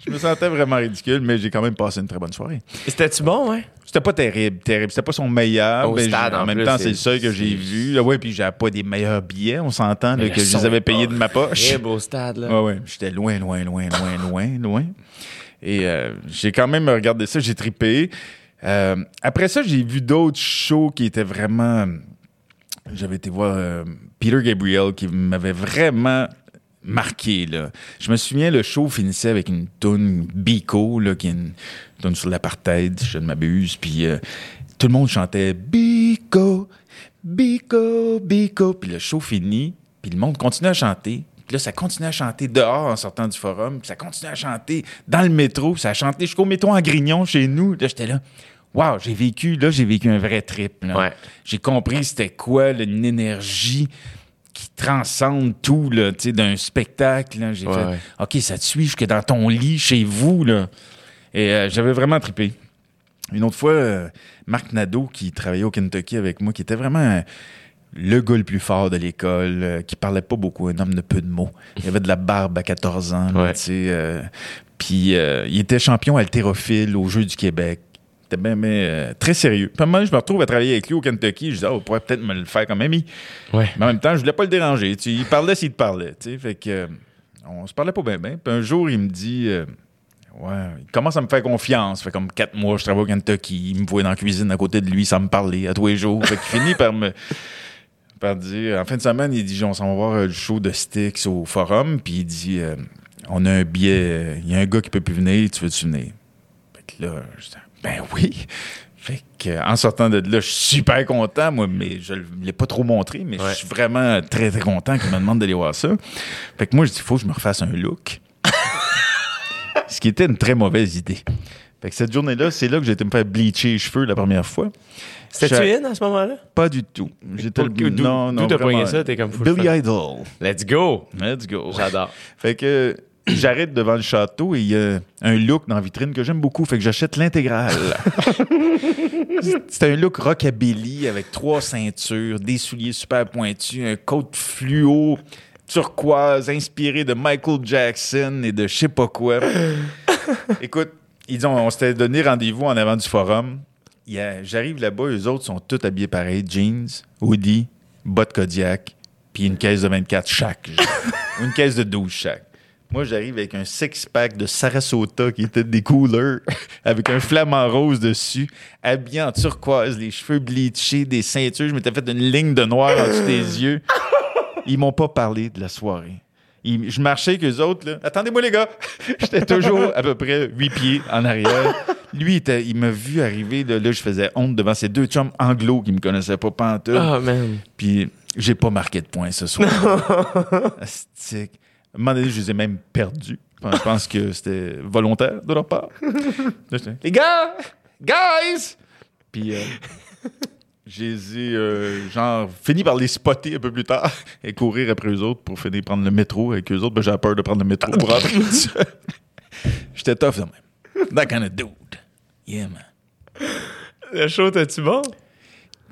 Je me sentais vraiment ridicule, mais j'ai quand même passé une très bonne soirée. C'était-tu bon, ouais? C'était pas terrible, terrible. C'était pas son meilleur. Au mais stade, en, en même plus, temps, c'est- le seul que j'ai vu. Là, ouais, puis j'avais pas des meilleurs billets, on s'entend, que je les avais payés de ma poche. Très beau stade, là. Ouais, ouais. J'étais loin, loin, loin, loin, loin, loin. Et euh, j'ai quand même regardé ça, j'ai tripé. Euh, après ça, j'ai vu d'autres shows qui étaient vraiment. J'avais été voir euh, Peter Gabriel qui m'avait vraiment marqué. Là. Je me souviens, le show finissait avec une tune Bico, là, qui est une tune sur l'apartheid, si je ne m'abuse. Puis euh, tout le monde chantait Bico, Bico, Bico. Puis le show finit, puis le monde continue à chanter. Puis là, ça continue à chanter dehors en sortant du forum. Puis ça continue à chanter dans le métro. Puis ça a chanté jusqu'au métro en Grignon chez nous. Là, j'étais là. Wow, j'ai vécu, là, j'ai vécu un vrai trip. là. Ouais. J'ai compris c'était quoi, là, une énergie qui transcende tout, là, tu sais, d'un spectacle. J'ai Ouais, fait, ouais. OK, ça te suit jusque dans ton lit, chez vous, là. Et euh, j'avais vraiment trippé. Une autre fois, euh, Marc Nadeau, qui travaillait au Kentucky avec moi, qui était vraiment euh, le gars le plus fort de l'école, qui parlait pas beaucoup, un homme de peu de mots. Il avait de la barbe à 14 ans, Ouais. tu sais. puis il était champion haltérophile aux Jeux du Québec. Bien, euh, très sérieux. Puis à un moment je me retrouve à travailler avec lui au Kentucky. Je disais, oh, on pourrait peut-être me le faire comme ami. Ouais. Mais en même temps, je voulais pas le déranger. Tu il parlait s'il te parlait. Tu sais, fait que, euh, on se parlait pas bien, bien. Puis un jour, il me dit, euh, ouais, il commence à me faire confiance. Fait comme quatre mois, je travaille au Kentucky. Il me voit dans la cuisine à côté de lui, sans me parler à tous les jours. Fait qu'il finit par me par dire, en fin de semaine, il dit, on s'en va voir le show de Styx au forum. Puis il dit, on a un billet, il y a un gars qui peut plus venir, tu veux-tu venir? Fait que là, je dis, ben oui. Fait que, en sortant de là, je suis super content, moi, mais je ne l'ai pas trop montré, mais Ouais. je suis vraiment très, très content qu'il me demande d'aller voir ça. Fait que moi, je dis, il faut que je me refasse un look. Ce qui était une très mauvaise idée. Fait que cette journée-là, c'est là que j'ai été me faire bleacher les cheveux la première fois. C'était-tu in à ce moment-là? Pas du tout. J'étais le Non, non. D'où t'as pogné ça? T'es comme fou. Billy Idol. Let's go! Let's go. J'adore. Fait que j'arrête devant le château et il y a un look dans la vitrine que j'aime beaucoup, fait que j'achète l'intégrale. C'est un look rockabilly avec trois ceintures, des souliers super pointus, un coat fluo turquoise inspiré de Michael Jackson et de je sais pas quoi. Écoute, ils ont, on s'était donné rendez-vous en avant du forum. J'arrive là-bas, eux autres sont tous habillés pareil, jeans, hoodie, bottes Kodiak, puis une caisse de 24 chaque. une caisse de 12 chaque. Moi, j'arrive avec un six-pack de Sarasota qui était des coolers, avec un flamant rose dessus, habillé en turquoise, les cheveux bleachés, des ceintures. Je m'étais fait une ligne de noir en dessous des yeux. Ils m'ont pas parlé de la soirée. Ils- je marchais avec eux autres, là. Attendez-moi, les gars! J'étais toujours à peu près huit pieds en arrière. Lui, il, était- il m'a vu arriver, là, là, je faisais honte devant ces deux chums anglo qui me connaissaient pas pantoute. Oh, man. Puis j'ai pas marqué de points ce soir. Astique. Un moment donné, je les ai même perdus. Enfin, Je pense que c'était volontaire de leur part. Les gars! Guys! Puis euh, je les ai, euh, genre, fini par les spotter un peu plus tard et courir après eux autres pour finir prendre le métro avec eux autres. Ben, j'avais peur de prendre le métro pour rentrer. J'étais tough, quand même. That kind of dude. Yeah, man. Le show, t'as-tu bon?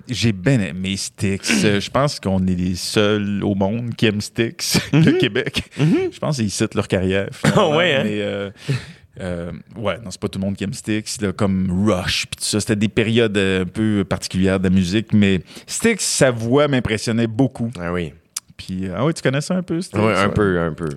J'ai bien aimé Styx. Je pense qu'on est les seuls au monde qui aiment Styx, le Québec. Je pense qu'ils citent leur carrière. Ah ouais, hein? Mais, euh, euh, ouais, non, c'est pas tout le monde qui aime Styx, là, comme Rush, puis tout ça. C'était des périodes euh, un peu particulières de la musique, mais Styx, sa voix m'impressionnait beaucoup. Ah oui. Puis, ah oui, tu connais ça un peu, Styx? Oui, un Ouais. peu, un peu.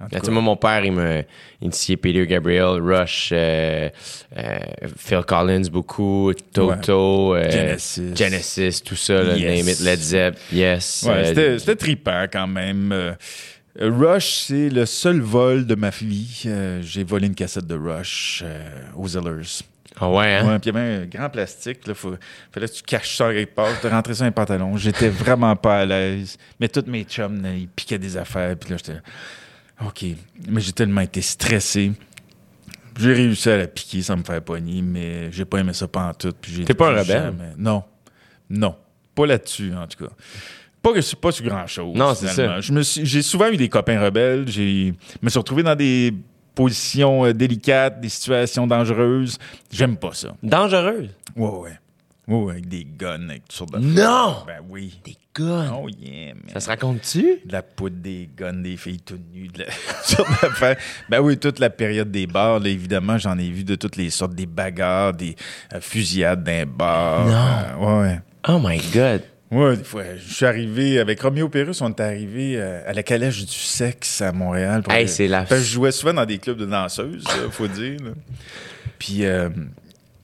En tout Là, tu sais, cas, moi, mon père, il m'a initié Peter Gabriel, Rush, euh, euh, Phil Collins beaucoup, Toto, euh, Genesis. Genesis, tout ça, là, Yes. name it, Led Zepp, yes. Ouais, c'était, trippant quand même. Rush, c'est le seul vol de ma vie. J'ai volé une cassette de Rush aux Zellers. Ah ouais, hein? Ouais, puis il y avait un grand plastique. Là, faut, fallait que tu caches ça quelque part, tu rentrais ça dans les pantalons. J'étais vraiment pas à l'aise. Mais tous mes chums, là, ils piquaient des affaires. Puis là, j'étais. OK. Mais j'ai tellement été stressé. J'ai réussi à la piquer sans me faire pogner, mais j'ai pas aimé ça puis j'ai T'es pas un rebelle? jamais- Non. Non. Pas là-dessus, en tout cas. Pas que je suis pas sur grand-chose. Non, c'est ça. J'ai souvent eu des copains rebelles. Je me suis retrouvé dans des positions euh, délicates, des situations dangereuses. J'aime pas ça. Dangereuse? Ouais, ouais. Ouais, ouais, avec des guns, avec toutes sortes de Non! Ben oui. Des guns? Oh yeah, man. Ça se raconte-tu? De la poudre, des guns, des filles toutes nues, de la... Ben oui, toute la période des bars, là, évidemment, j'en ai vu de toutes les sortes, des bagarres, des euh, fusillades d'un bar. Non. Euh, ouais, Oh my God. ouais. Ouais, des fois, je suis arrivé, avec Romeo Pérus, on est arrivé euh, à la calèche du sexe à Montréal. Hey, c'est la- Parce que je jouais souvent dans des clubs de danseuses, là, faut dire. là. Puis euh,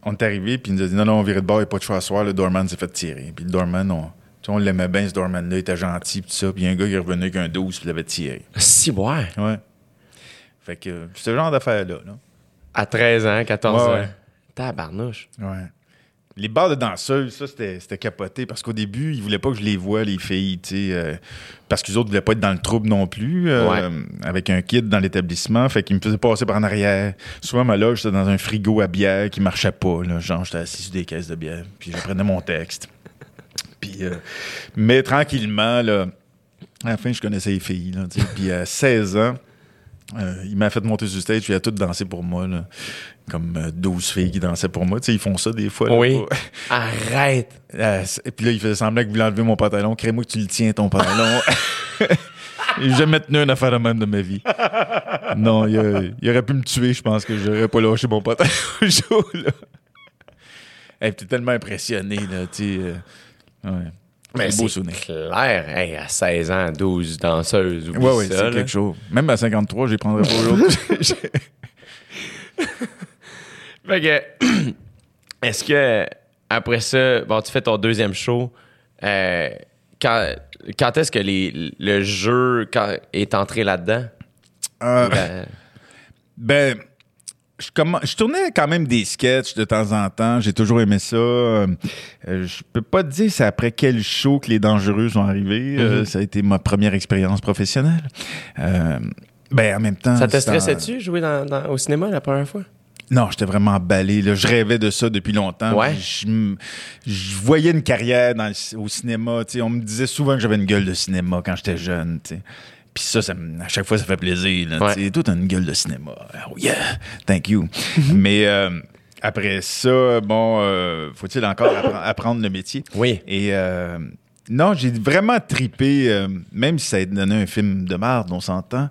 on est arrivé, puis il nous a dit non, non, on virait de bord, il n'y a pas de choix à soir, le doorman s'est fait tirer. Puis le doorman, on, on l'aimait bien, ce doorman-là, il était gentil, puis tout ça. Puis il y a un gars qui est revenu avec un 12, puis il l'avait tiré. Si, ouais. Ouais. Fait que ce genre d'affaires-là. Là. À 13 ans, 14 Ouais, ans. ouais. Tabarnouche. Ouais. Les bars de danseuses, ça, c'était c'était capoté parce qu'au début, ils voulaient pas que je les voie, les filles, tu sais, euh, parce qu'ils autres voulaient pas être dans le trouble non plus, euh, Ouais. avec un kid dans l'établissement. Fait qu'ils me faisaient passer par en arrière. Souvent, ma loge, c'était dans un frigo à bière qui marchait pas. Là. Genre, j'étais assis sur des caisses de bière, puis je prenais mon texte. Puis, euh, mais tranquillement, là, à la fin, je connaissais les filles. Là, tu sais. puis à 16 ans, euh, il m'a fait monter sur le stage, puis il a tout dansé pour moi. Là. Comme euh, 12 filles qui dansaient pour moi. Tu sais, ils font ça des fois. là, Oui. Arrête. euh, puis là, il faisait semblant qu'il voulait enlever mon pantalon. Crée-moi que tu le tiens, ton pantalon. J'ai jamais tenu une affaire de même de ma vie. Non, il, a- il aurait pu me tuer, je pense que j'aurais pas lâché mon pantalon là. Hey, t'es tellement impressionné, là, tu sais. euh, ouais. Mais C'est beau c'est souvenir. clair. Hey, à 16 ans, 12 danseuses, oublie Ouais, ouais, ça. c'est quelque chose. Même à 53, je les prendrais pas aujourd'hui. Fait que, est-ce que, après ça, bon, tu fais ton deuxième show, euh, quand, quand est-ce que les, le jeu quand- est entré là-dedans? Euh, Ben, Ben, je, tournais quand même des sketchs de temps en temps. J'ai toujours aimé ça. Euh, je peux pas te dire c'est après quel show que les dangereux sont arrivés. Euh, ça a été ma première expérience professionnelle. Euh, ben, en même temps. ça te stressait-tu, jouer dans, dans- au cinéma la première fois? Non, j'étais vraiment emballé. là. Je rêvais de ça depuis longtemps. Ouais. Je, voyais une carrière dans le ci- au cinéma. On me disait souvent que j'avais une gueule de cinéma quand j'étais jeune. Puis ça, ça à chaque fois, ça fait plaisir. là. Ouais. Tout une gueule de cinéma. Oh yeah, thank you. Mais euh, après ça, bon, euh, faut-il encore appre- apprendre le métier? Oui. Et euh, non, j'ai vraiment tripé, même si ça a donné un film de marde, on s'entend.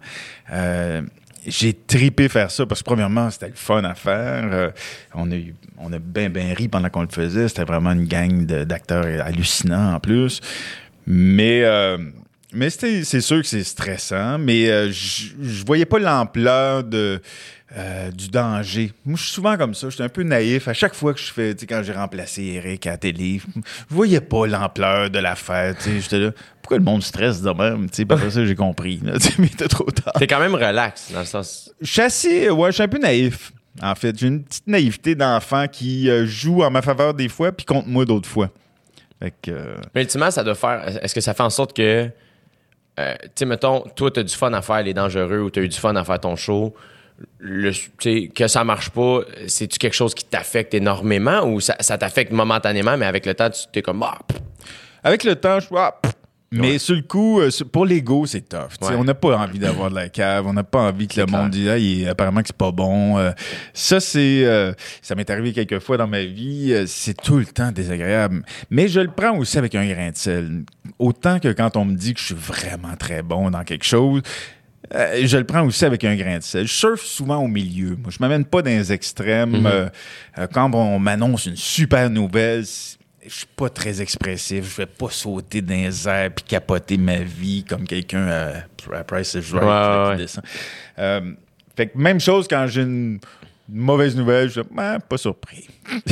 j'ai tripé faire ça parce que, premièrement, c'était le fun à faire. On a, eu- on a bien, bien ri pendant qu'on le faisait. C'était vraiment une gang de- d'acteurs hallucinants en plus. Mais, mais c'est sûr que c'est stressant, mais euh, je voyais pas l'ampleur de, euh, du danger. Moi, je suis souvent comme ça. Je suis un peu naïf. À chaque fois que je fais, tu sais, quand j'ai remplacé Eric à la télé, je voyais pas l'ampleur de l'affaire. tu sais. J'étais là, pourquoi le monde stresse de même? Tu sais, après ça, j'ai compris. là, tu sais, mais c'était trop tard. T'es quand même relax, dans le sens. Je suis assez, ouais, je suis un peu naïf. En fait, j'ai une petite naïveté d'enfant qui euh, joue en ma faveur des fois, puis contre moi d'autres fois. Fait que, euh, Mais ultimement, ça doit faire. Est-ce que ça fait en sorte que. Euh, tu sais, mettons, toi, t'as du fun à faire Les Dangereux ou t'as eu du fun à faire ton show. Le, que ça marche pas, c'est-tu quelque chose qui t'affecte énormément ou ça, ça t'affecte momentanément, mais avec le temps, tu t'es comme. Ah. Avec le temps, je ah, pff. Mais Ouais. sur le coup, euh, pour l'ego, c'est tough. Ouais. On n'a pas envie d'avoir de la cave. On n'a pas envie que le clair. monde dise ah, il apparemment que c'est pas bon. Euh, ça, c'est. euh, ça m'est arrivé quelques fois dans ma vie. Euh, c'est tout le temps désagréable. Mais je le prends aussi avec un grain de sel. Autant que quand on me dit que je suis vraiment très bon dans quelque chose. euh, je le prends aussi avec un grain de sel. Je surfe souvent au milieu. Moi, je m'amène pas dans les extrêmes. Euh, quand on m'annonce une super nouvelle, je suis pas très expressif. Je vais pas sauter dans les airs puis capoter ma vie comme quelqu'un euh, à Price is Right Ouais, là, qui ouais. descend. Euh, fait que même chose quand j'ai une mauvaise nouvelle, je dis Ouais, pas surpris.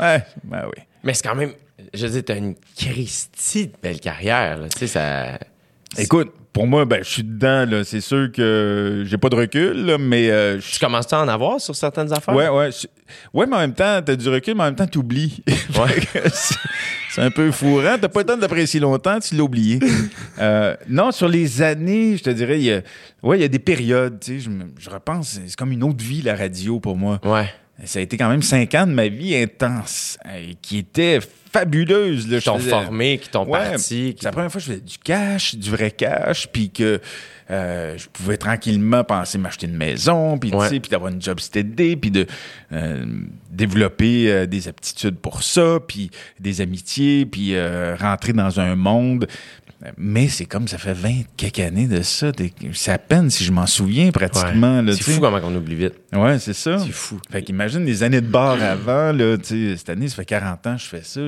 Ouais, ben oui. Mais c'est quand même. Je veux dire, t'as une Christie de belle carrière, là. Tu sais, ça. Écoute, pour moi, ben, je suis dedans. là. C'est sûr que j'ai pas de recul, là, mais euh, je Tu commences à en avoir sur certaines affaires? Ouais, ouais. je- Ouais, mais en même temps, t'as du recul, mais en même temps, t'oublies. Que c'est- un peu fourrant. T'as pas le temps de l'apprécier longtemps, tu l'as oublié. Euh, non, sur les années, je te dirais, il y a, ouais, il y a des périodes. Tu sais, je, me- je repense, c'est c'est comme une autre vie, la radio, pour moi. Ouais. Ça a été quand même cinq ans de ma vie intense, euh, qui était fabuleuse. Là, Qui t'ont formé, qui t'ont Ouais, parti. qui- la première fois je faisais du cash, du vrai cash, puis que euh, je pouvais tranquillement penser m'acheter une maison, puis tu Ouais. sais, puis d'avoir une job steady, puis de euh, développer euh, des aptitudes pour ça, puis des amitiés, puis rentrer dans un monde. Mais c'est comme ça fait 20 quelques années de ça. C'est à peine si je m'en souviens pratiquement. C'est fou comment on oublie vite. Ouais, c'est ça. C'est fou. Fait qu'imagine les années de bar avant, là, cette année, ça fait 40 ans que je fais ça.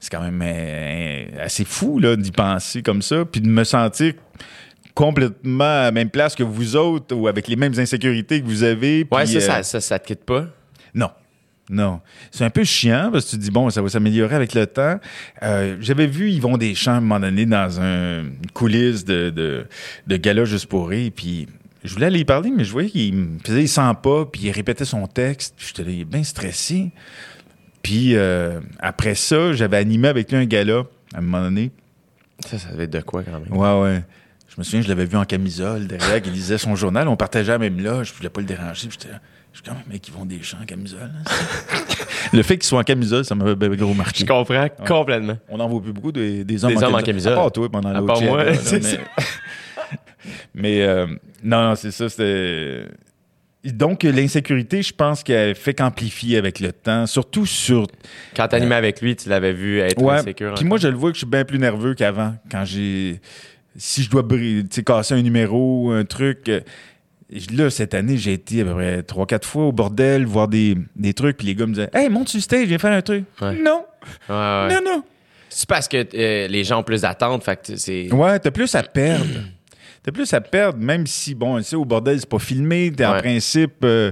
C'est quand même euh, assez fou, d'y penser comme ça, puis de me sentir complètement à la même place que vous autres ou avec les mêmes insécurités que vous avez. Ouais, puis, ça, euh, ça, ça, ça te quitte pas? Non. Non. C'est un peu chiant parce que tu te dis, bon, ça va s'améliorer avec le temps. Euh, J'avais vu Yvon Deschamps à un moment donné dans un, une coulisse de, de, de gala juste pour rire, puis je voulais aller y parler, mais je voyais qu'il me faisait les 100 pas, puis il répétait son texte. Puis J'étais bien stressé. Puis euh, après ça, j'avais animé avec lui un gala à un moment donné. Ça, ça devait être de quoi quand même? Ouais, ouais. Je me souviens, je l'avais vu en camisole derrière, il lisait son journal. On partageait la même loge, je voulais pas le déranger. J'étais là, je suis même mec qui vont des champs en camisole. hein? le fait qu'il soit en camisole, ça bien gros marqué. Je comprends complètement. On n'en voit plus beaucoup des, des hommes, Des en, hommes en camisole. camisole. À part toi pendant jet, moi, là, là, c'est mais mais, euh, non, non, c'est ça. C'était. Donc, l'insécurité, je pense qu'elle fait qu'amplifier avec le temps, surtout sur Quand t'animais avec lui, tu l'avais vu être Ouais. insécure. Puis moi, je le vois que je suis bien plus nerveux qu'avant. Quand j'ai. Si je dois bri- tu sais, casser un numéro, un truc. Là, cette année, j'ai été à peu près 3-4 fois au bordel, voir des, des trucs, puis les gars me disaient Hey, monte sur le stage, viens faire un truc. Ouais. Non, Ouais, ouais. non, non. C'est parce que euh, les gens ont plus d'attentes, fait que c'est. Ouais, t'as plus à perdre. T'as plus à perdre, même si, bon, tu sais, au bordel, c'est pas filmé, t'es en principe. euh,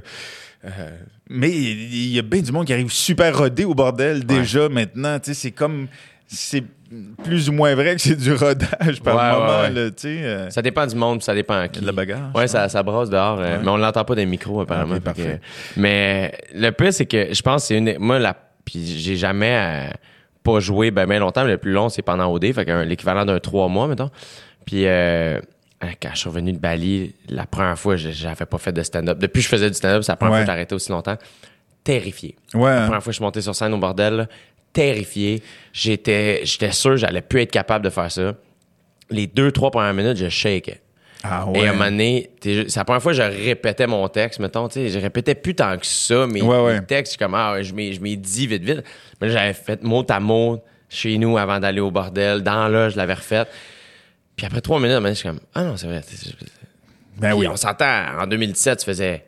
euh, mais il y a bien du monde qui arrive super rodé au bordel déjà maintenant. Tu sais, c'est comme. C'est plus ou moins vrai que c'est du rodage par Ouais, moment, ouais. là, tu sais. euh, Ça dépend du monde, ça dépend à qui. de la bagarre. Ouais, ça, ça brasse dehors, euh, mais on l'entend pas des micros apparemment. Que- mais le plus c'est que je pense que c'est une moi la puis j'ai jamais euh, pas joué ben, ben longtemps, mais le plus long c'est pendant OD, fait que l'équivalent d'un trois mois mettons. Puis euh, quand je suis revenu de Bali, la première fois, je- j'avais pas fait de stand-up. Depuis que je faisais du stand-up, c'est la première fois que j'ai arrêté aussi longtemps. Terrifié. Ouais. La hein. première fois que je suis monté sur scène au bordel, terrifié. J'étais, j'étais sûr que j'allais plus être capable de faire ça. les deux, trois premières minutes, je shake. Ah Et ouais. à un moment donné, c'est la première fois que je répétais mon texte, mettons, tu sais, je répétais plus tant que ça, mais Ouais, ouais. textes, comme, ah, je m'ai dit vite, vite. Mais j'avais fait mot à mot chez nous avant d'aller au bordel. Dans là, je l'avais refait. Puis après trois minutes, à un moment donné, je suis comme, ah non, c'est vrai. Ben Puis oui. on s'entend, en 2017, tu faisais,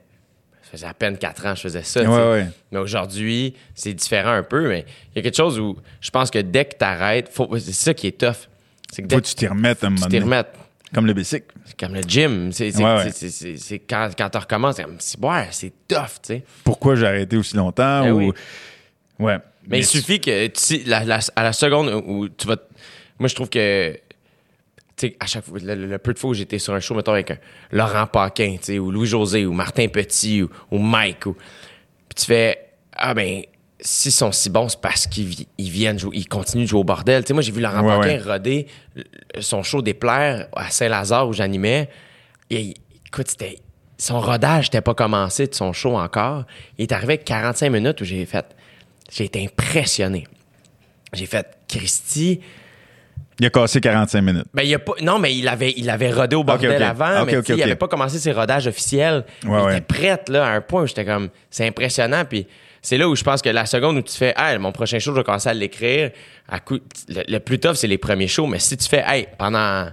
faisait à peine quatre ans que je faisais ça. tu Ouais, ouais. Mais aujourd'hui, c'est différent un peu, mais il y a quelque chose où je pense que dès que t'arrêtes, faut, c'est ça qui est tough. C'est que dès Faut que tu t'y remettes un moment tu t'y donné. remettes, Comme le bicycle. comme le gym. C'est, Ouais, quand, quand tu recommences, c'est comme, ouais, c'est tough, tu sais. Pourquoi j'ai arrêté aussi longtemps? Ben ou... oui. Ouais. Mais, il tu- suffit que tu sais, la- la- à la seconde où tu vas. Moi, je trouve que. Sais, à chaque fois, le, le peu de fois où j'étais sur un show, mettons, avec un Laurent Paquin, tu sais, ou Louis-José, ou Martin Petit, ou, ou Mike, ou. Puis tu fais. Ah, ben, s'ils sont si bons, c'est parce qu'ils vi- ils viennent jouer, ils continuent de jouer au bordel. Tu sais, moi, j'ai vu Laurent Ouais, Paquin ouais. roder son show des plaires à Saint-Lazare où j'animais. Et écoute, c'était. Son rodage n'était pas commencé de son show encore. Il est arrivé avec 45 minutes où j'ai fait. J'ai été impressionné. J'ai fait Christy. Il a cassé 45 minutes. Ben, il a pas, non, mais il avait, il avait rodé au bordel avant, mais il ok. avait pas commencé ses rodages officiels. Ouais, il ouais. était prêt là, à un point où j'étais comme, c'est impressionnant. Puis c'est là où je pense que la seconde où tu fais, hey, mon prochain show, je vais commencer à l'écrire. À coup, le, le plus tough, c'est les premiers shows. Mais si tu fais, hey, pendant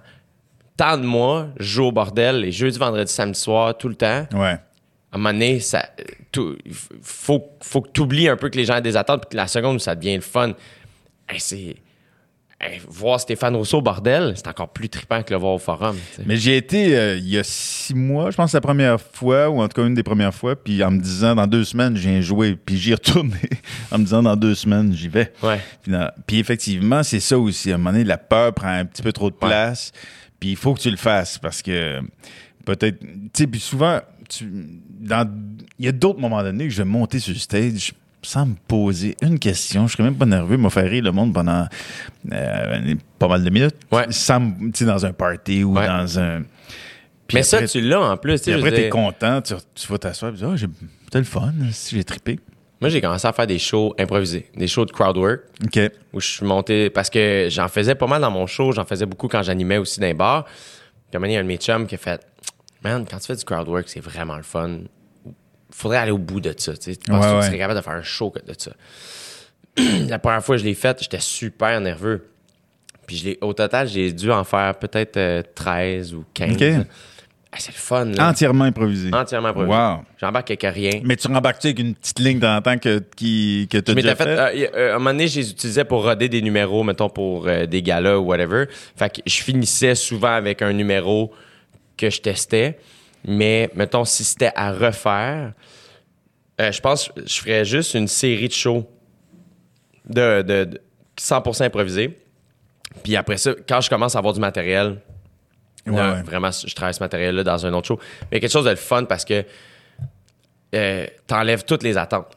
tant de mois, je joue au bordel, les jeudis, vendredis, samedi soir, tout le temps. Ouais. à un moment donné, ça, tout- faut, faut que tu oublies un peu que les gens ont des attentes, puis que la seconde où ça devient le fun, hey, c'est. Hey, voir Stéphane Rousseau au bordel, c'est encore plus trippant que le voir au forum. Mais j'ai été euh, il y a six mois, je pense que la première fois, ou en tout cas une des premières fois, puis en me disant dans deux semaines, je viens jouer, puis j'y retourné en me disant dans deux semaines, j'y vais. Ouais. Puis, dans- puis effectivement, c'est ça aussi. À un moment donné, la peur prend un petit peu trop de place, puis il faut que tu le fasses parce que peut-être. Tu sais, puis souvent, tu- dans- il y a d'autres moments donnés que je vais monter sur le stage sans me poser une question. Je serais même pas nerveux, m'a fait rire le monde pendant euh, pas mal de minutes. Ouais. Sans, me- tu sais, dans un party ou Ouais. dans un. Puis Mais ça, tu l'as en plus. puis après, t'es dire. content, tu, tu vas t'asseoir, tu dis, ah, j'ai- le fun, si j'ai trippé. Moi, j'ai commencé à faire des shows improvisés, des shows de crowd work, OK. où je suis monté. Parce que j'en faisais pas mal dans mon show, j'en faisais beaucoup quand j'animais aussi dans les bars. Puis à un moment donné, il y a un de mes chums qui a fait Man, quand tu fais du crowd work, c'est vraiment le fun. Faudrait aller au bout de ça. Tu penses Ouais, que ouais. tu serais capable de faire un show de ça. La première fois que je l'ai fait, j'étais super nerveux. Puis je l'ai- au total, j'ai dû en faire peut-être euh, 13 ou 15. OK. là. Ah, c'est le fun. Là. Entièrement improvisé. Entièrement improvisé. Wow. J'embarque avec rien. Mais tu rembarques-tu avec une petite ligne dans le temps que, qui, que tu as déjà fait, fait? euh, euh, à un moment donné, je les utilisais pour roder des numéros, mettons, pour euh, des galas ou whatever. Fait que je finissais souvent avec un numéro que je testais. Mais, mettons, si c'était à refaire, euh, je pense que je ferais juste une série de shows de, de, de 100% improvisés. Puis après ça, quand je commence à avoir du matériel, Ouais, là, ouais. vraiment, je travaille ce matériel-là dans un autre show. Mais quelque chose de fun parce que euh, t'enlèves toutes les attentes.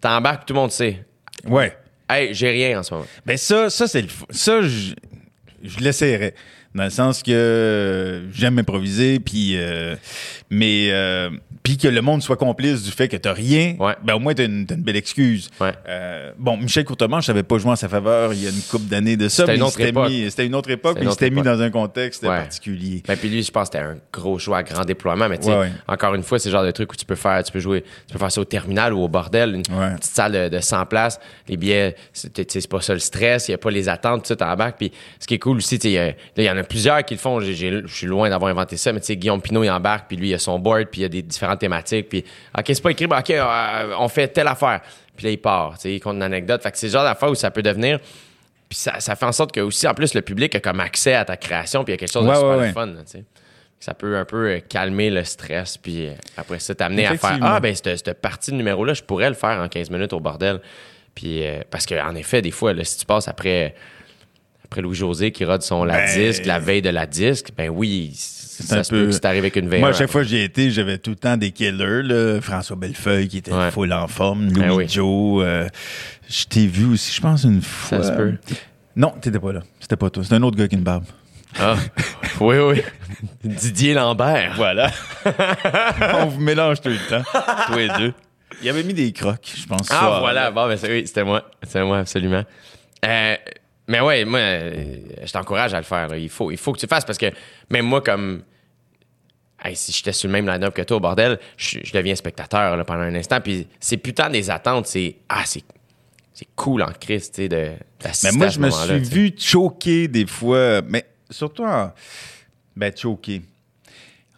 T'embarques, tout le monde sait. Ouais. Hey, j'ai rien en ce moment. Ben ça, ça c'est le f- ça je, je l'essayerais dans le sens que euh, j'aime improviser puis euh, mais euh, puis que le monde soit complice du fait que t'as rien. Ouais. Ben au moins t'as une, une belle excuse. Ouais. Euh, bon, Michel Courtemanche savait pas joué en sa faveur il y a une couple d'années de ça, C'était mais une autre c'était une autre époque, mais il s'était mis dans un contexte Ouais. particulier. Ben, puis lui, je pense que c'était un gros show à grand déploiement. Mais tu sais, encore une fois, c'est le genre de truc où tu peux faire, tu peux jouer, tu peux faire ça au terminal ou au bordel, une petite salle de, de 100 places. Les billets, c'est tu sais, pas ça le stress, il y a pas les attentes, tout ça, t'embarques. Puis ce qui est cool aussi, tu sais, il y en a plusieurs qui le font. Je suis loin d'avoir inventé ça, mais tu sais, Guillaume Pinot, il embarque, puis lui, il a son board, puis il y a des différentes thématiques. Puis, OK, c'est pas écrit, ben, OK, euh, on fait telle affaire. Puis là, il part, tu sais, il compte une anecdote. Fait que c'est le genre d'affaire où ça peut devenir. Puis ça, ça fait en sorte que aussi, en plus, le public a comme accès à ta création, puis il y a quelque chose de Ouais, super ouais, fun, là, tu sais. Ça peut un peu euh, calmer le stress, puis euh, après ça, t'amener à faire. Ah, ben, cette, cette partie de numéro-là, je pourrais le faire en 15 minutes au bordel. Puis, euh, parce qu'en effet, des fois, là, si tu passes après, après Louis-José qui rode son la Ben, disque, la veille de la disque, ben oui, ça un se peut peu- que si t'arrives avec une veille. Moi, à chaque fois que j'y étais, j'avais tout le temps des killers. Là. François Bellefeuille qui était Ouais. full en forme, Louis Ben oui. Joe. euh, je t'ai vu aussi, je pense, une fois. se peut. Non, t'étais pas là. C'était pas toi. C'était un autre gars qui une barbe. Ah, oui, oui. Didier Lambert. Voilà. On vous mélange tout le temps, tous les deux. Il avait mis des crocs, je pense. Ah, voilà. Bon, ben, c'est- oui, c'était moi. C'était moi, absolument. Euh, Mais ouais, moi, euh, je t'encourage à le faire. là. Il, faut, il faut que tu le fasses parce que même moi, comme. Hey, si j'étais sur le même line-up que toi au bordel, je, je deviens spectateur là, pendant un instant. Puis c'est putain des attentes. C'est. Ah, c'est. C'est cool en Christ, tu sais, de- Mais moi, je me suis vu choquer des fois, mais surtout en. Ben, choquer.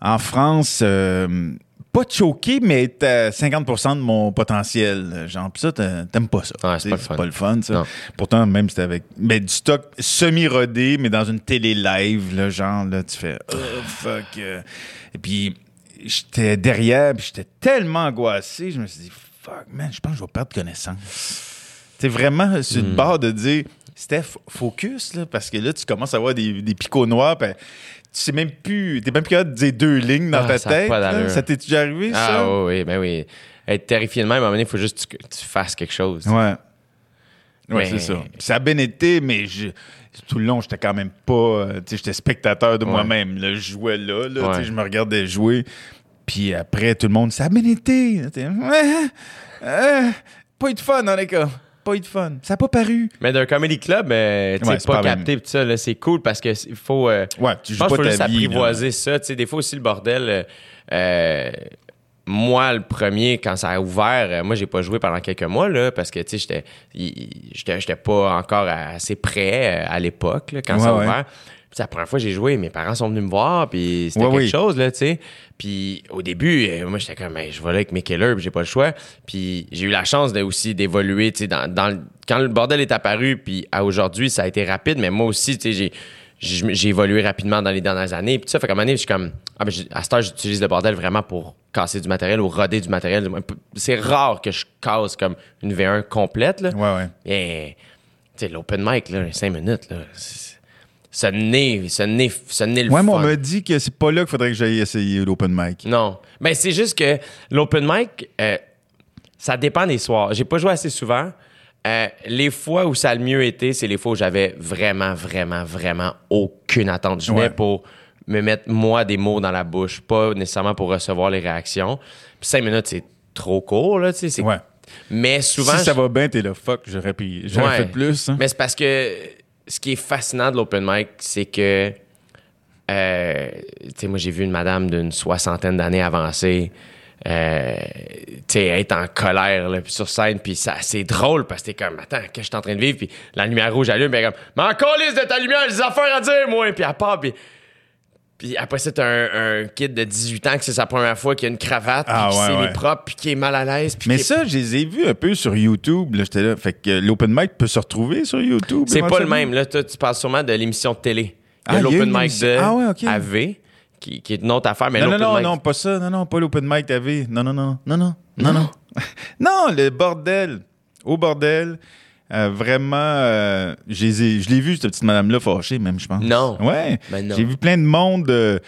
En France, euh, pas choquer, mais à 50% de mon potentiel. Genre, pis ça, t'a- t'aimes pas ça. Ouais, c'est pas le fun. ça. Non. Pourtant, même c'était avec ben, du stock semi-rodé, mais dans une télé live, là, genre, là, tu fais Oh, fuck. euh. Et puis, j'étais derrière, puis j'étais tellement angoissé, je me suis dit, fuck, man, je pense que je vais perdre connaissance. C'est vraiment sur Hmm. le bord de dire, Steph, focus, là, parce que là, tu commences à avoir des, des picots noirs, sais même plus, t'es même plus capable de dire deux lignes dans Ah, ta ça tête. pas. Ça t'est déjà arrivé, Ah ça? oui, oui, ben oui. Être terrifié de même, à un moment donné, il faut juste que tu, fasses quelque chose. Ouais. Ouais, Mais- c'est ça. Ça a bien été, mais je- tout le long, j'étais quand même pas. euh, tu sais, j'étais spectateur de Ouais. moi-même. Je jouais là, là, tu sais, Ouais. je me regardais jouer. Puis après, tout le monde, ça a bien été. Ouais, euh, pas eu de fun, dans les cas. Pas eu de fun. Ça a pas paru. Mais d'un comedy club, euh, tu sais, Ouais, c'est pas capté pis ça, là, c'est cool parce que il faut. euh, Ouais, tu joues pas qu'il faut ta juste vie. apprivoiser ça. Tu sais, des fois aussi, le bordel. euh, euh, moi, le premier, quand ça a ouvert, euh, moi, j'ai pas joué pendant quelques mois, là, parce que, tu sais, j'étais, il- j'étais, j'étais pas encore assez prêt euh, à l'époque, quand ça a ouvert. Puis la première fois que j'ai joué, mes parents sont venus me voir, puis c'était quelque oui. chose, là, tu sais. Puis au début, euh, moi, j'étais comme, Ben, je vais là avec mes killers, puis j'ai pas le choix. Puis j'ai eu la chance de, aussi d'évoluer, tu sais, dans, dans le- quand le bordel est apparu, puis à aujourd'hui, ça a été rapide, mais moi aussi, tu sais, j'ai j'ai évolué rapidement dans les dernières années. Puis ça, fait qu'à un moment donné, je suis comme, ah ben, à cette heure, j'utilise le bordel vraiment pour casser du matériel ou roder du matériel. C'est rare que je casse comme une V1 complète, là. Ouais, ouais. Mais, tu sais, l'open mic, là, 5 minutes, là, ça n'est, ça n'est, ça n'est le Ouais, mais on m'a dit que c'est pas là qu'il faudrait que j'aille essayer l'open mic. Non. Ben, c'est juste que l'open mic, euh, ça dépend des soirs. J'ai pas joué assez souvent. Euh, les fois où ça a le mieux été, c'est les fois où j'avais vraiment, vraiment, vraiment aucune attente. Je venais Ouais. pour me mettre, moi, des mots dans la bouche, pas nécessairement pour recevoir les réactions. Puis cinq minutes, c'est trop court, là, tu sais. c'est- Ouais. Mais souvent... si ça je- va bien, t'es là, fuck, j'aurais, pu- j'aurais Ouais. fait plus. hein. Mais c'est parce que ce qui est fascinant de l'open mic, c'est que, euh, tu sais, moi, j'ai vu une madame d'une soixantaine d'années avancée, euh, tu sais, être en colère sur scène, puis ça, c'est drôle parce que t'es comme, attends, qu'est-ce que je suis en train de vivre? Puis la lumière rouge allume, puis elle est comme, mais encore liste de ta lumière, j'ai des affaires à dire, moi! Puis elle part. Puis après t'as un, un kid de 18 ans que c'est sa première fois qui a une cravate, puis Ah, qui ouais, s'est mis ouais. propre, puis qui est mal à l'aise. puis Mais ça, je les ai vus un peu sur YouTube. Là, j'étais là. Fait que l'open mic peut se retrouver sur YouTube. C'est pas le même. Là, toi, tu parles sûrement de l'émission de télé. Ah, l'open mic de Ah ouais, ok. AV, qui, qui est une autre affaire, mais Non, non, non, mic... non, pas ça. Non, non, pas l'open mic t'avais. Non, non, non, non, non, non, non? non, le bordel. Au bordel. Euh, vraiment, euh, je l'ai vu, cette petite madame-là, fâchée, même, je pense. Non. Ouais. Ben. J'ai vu plein de monde euh,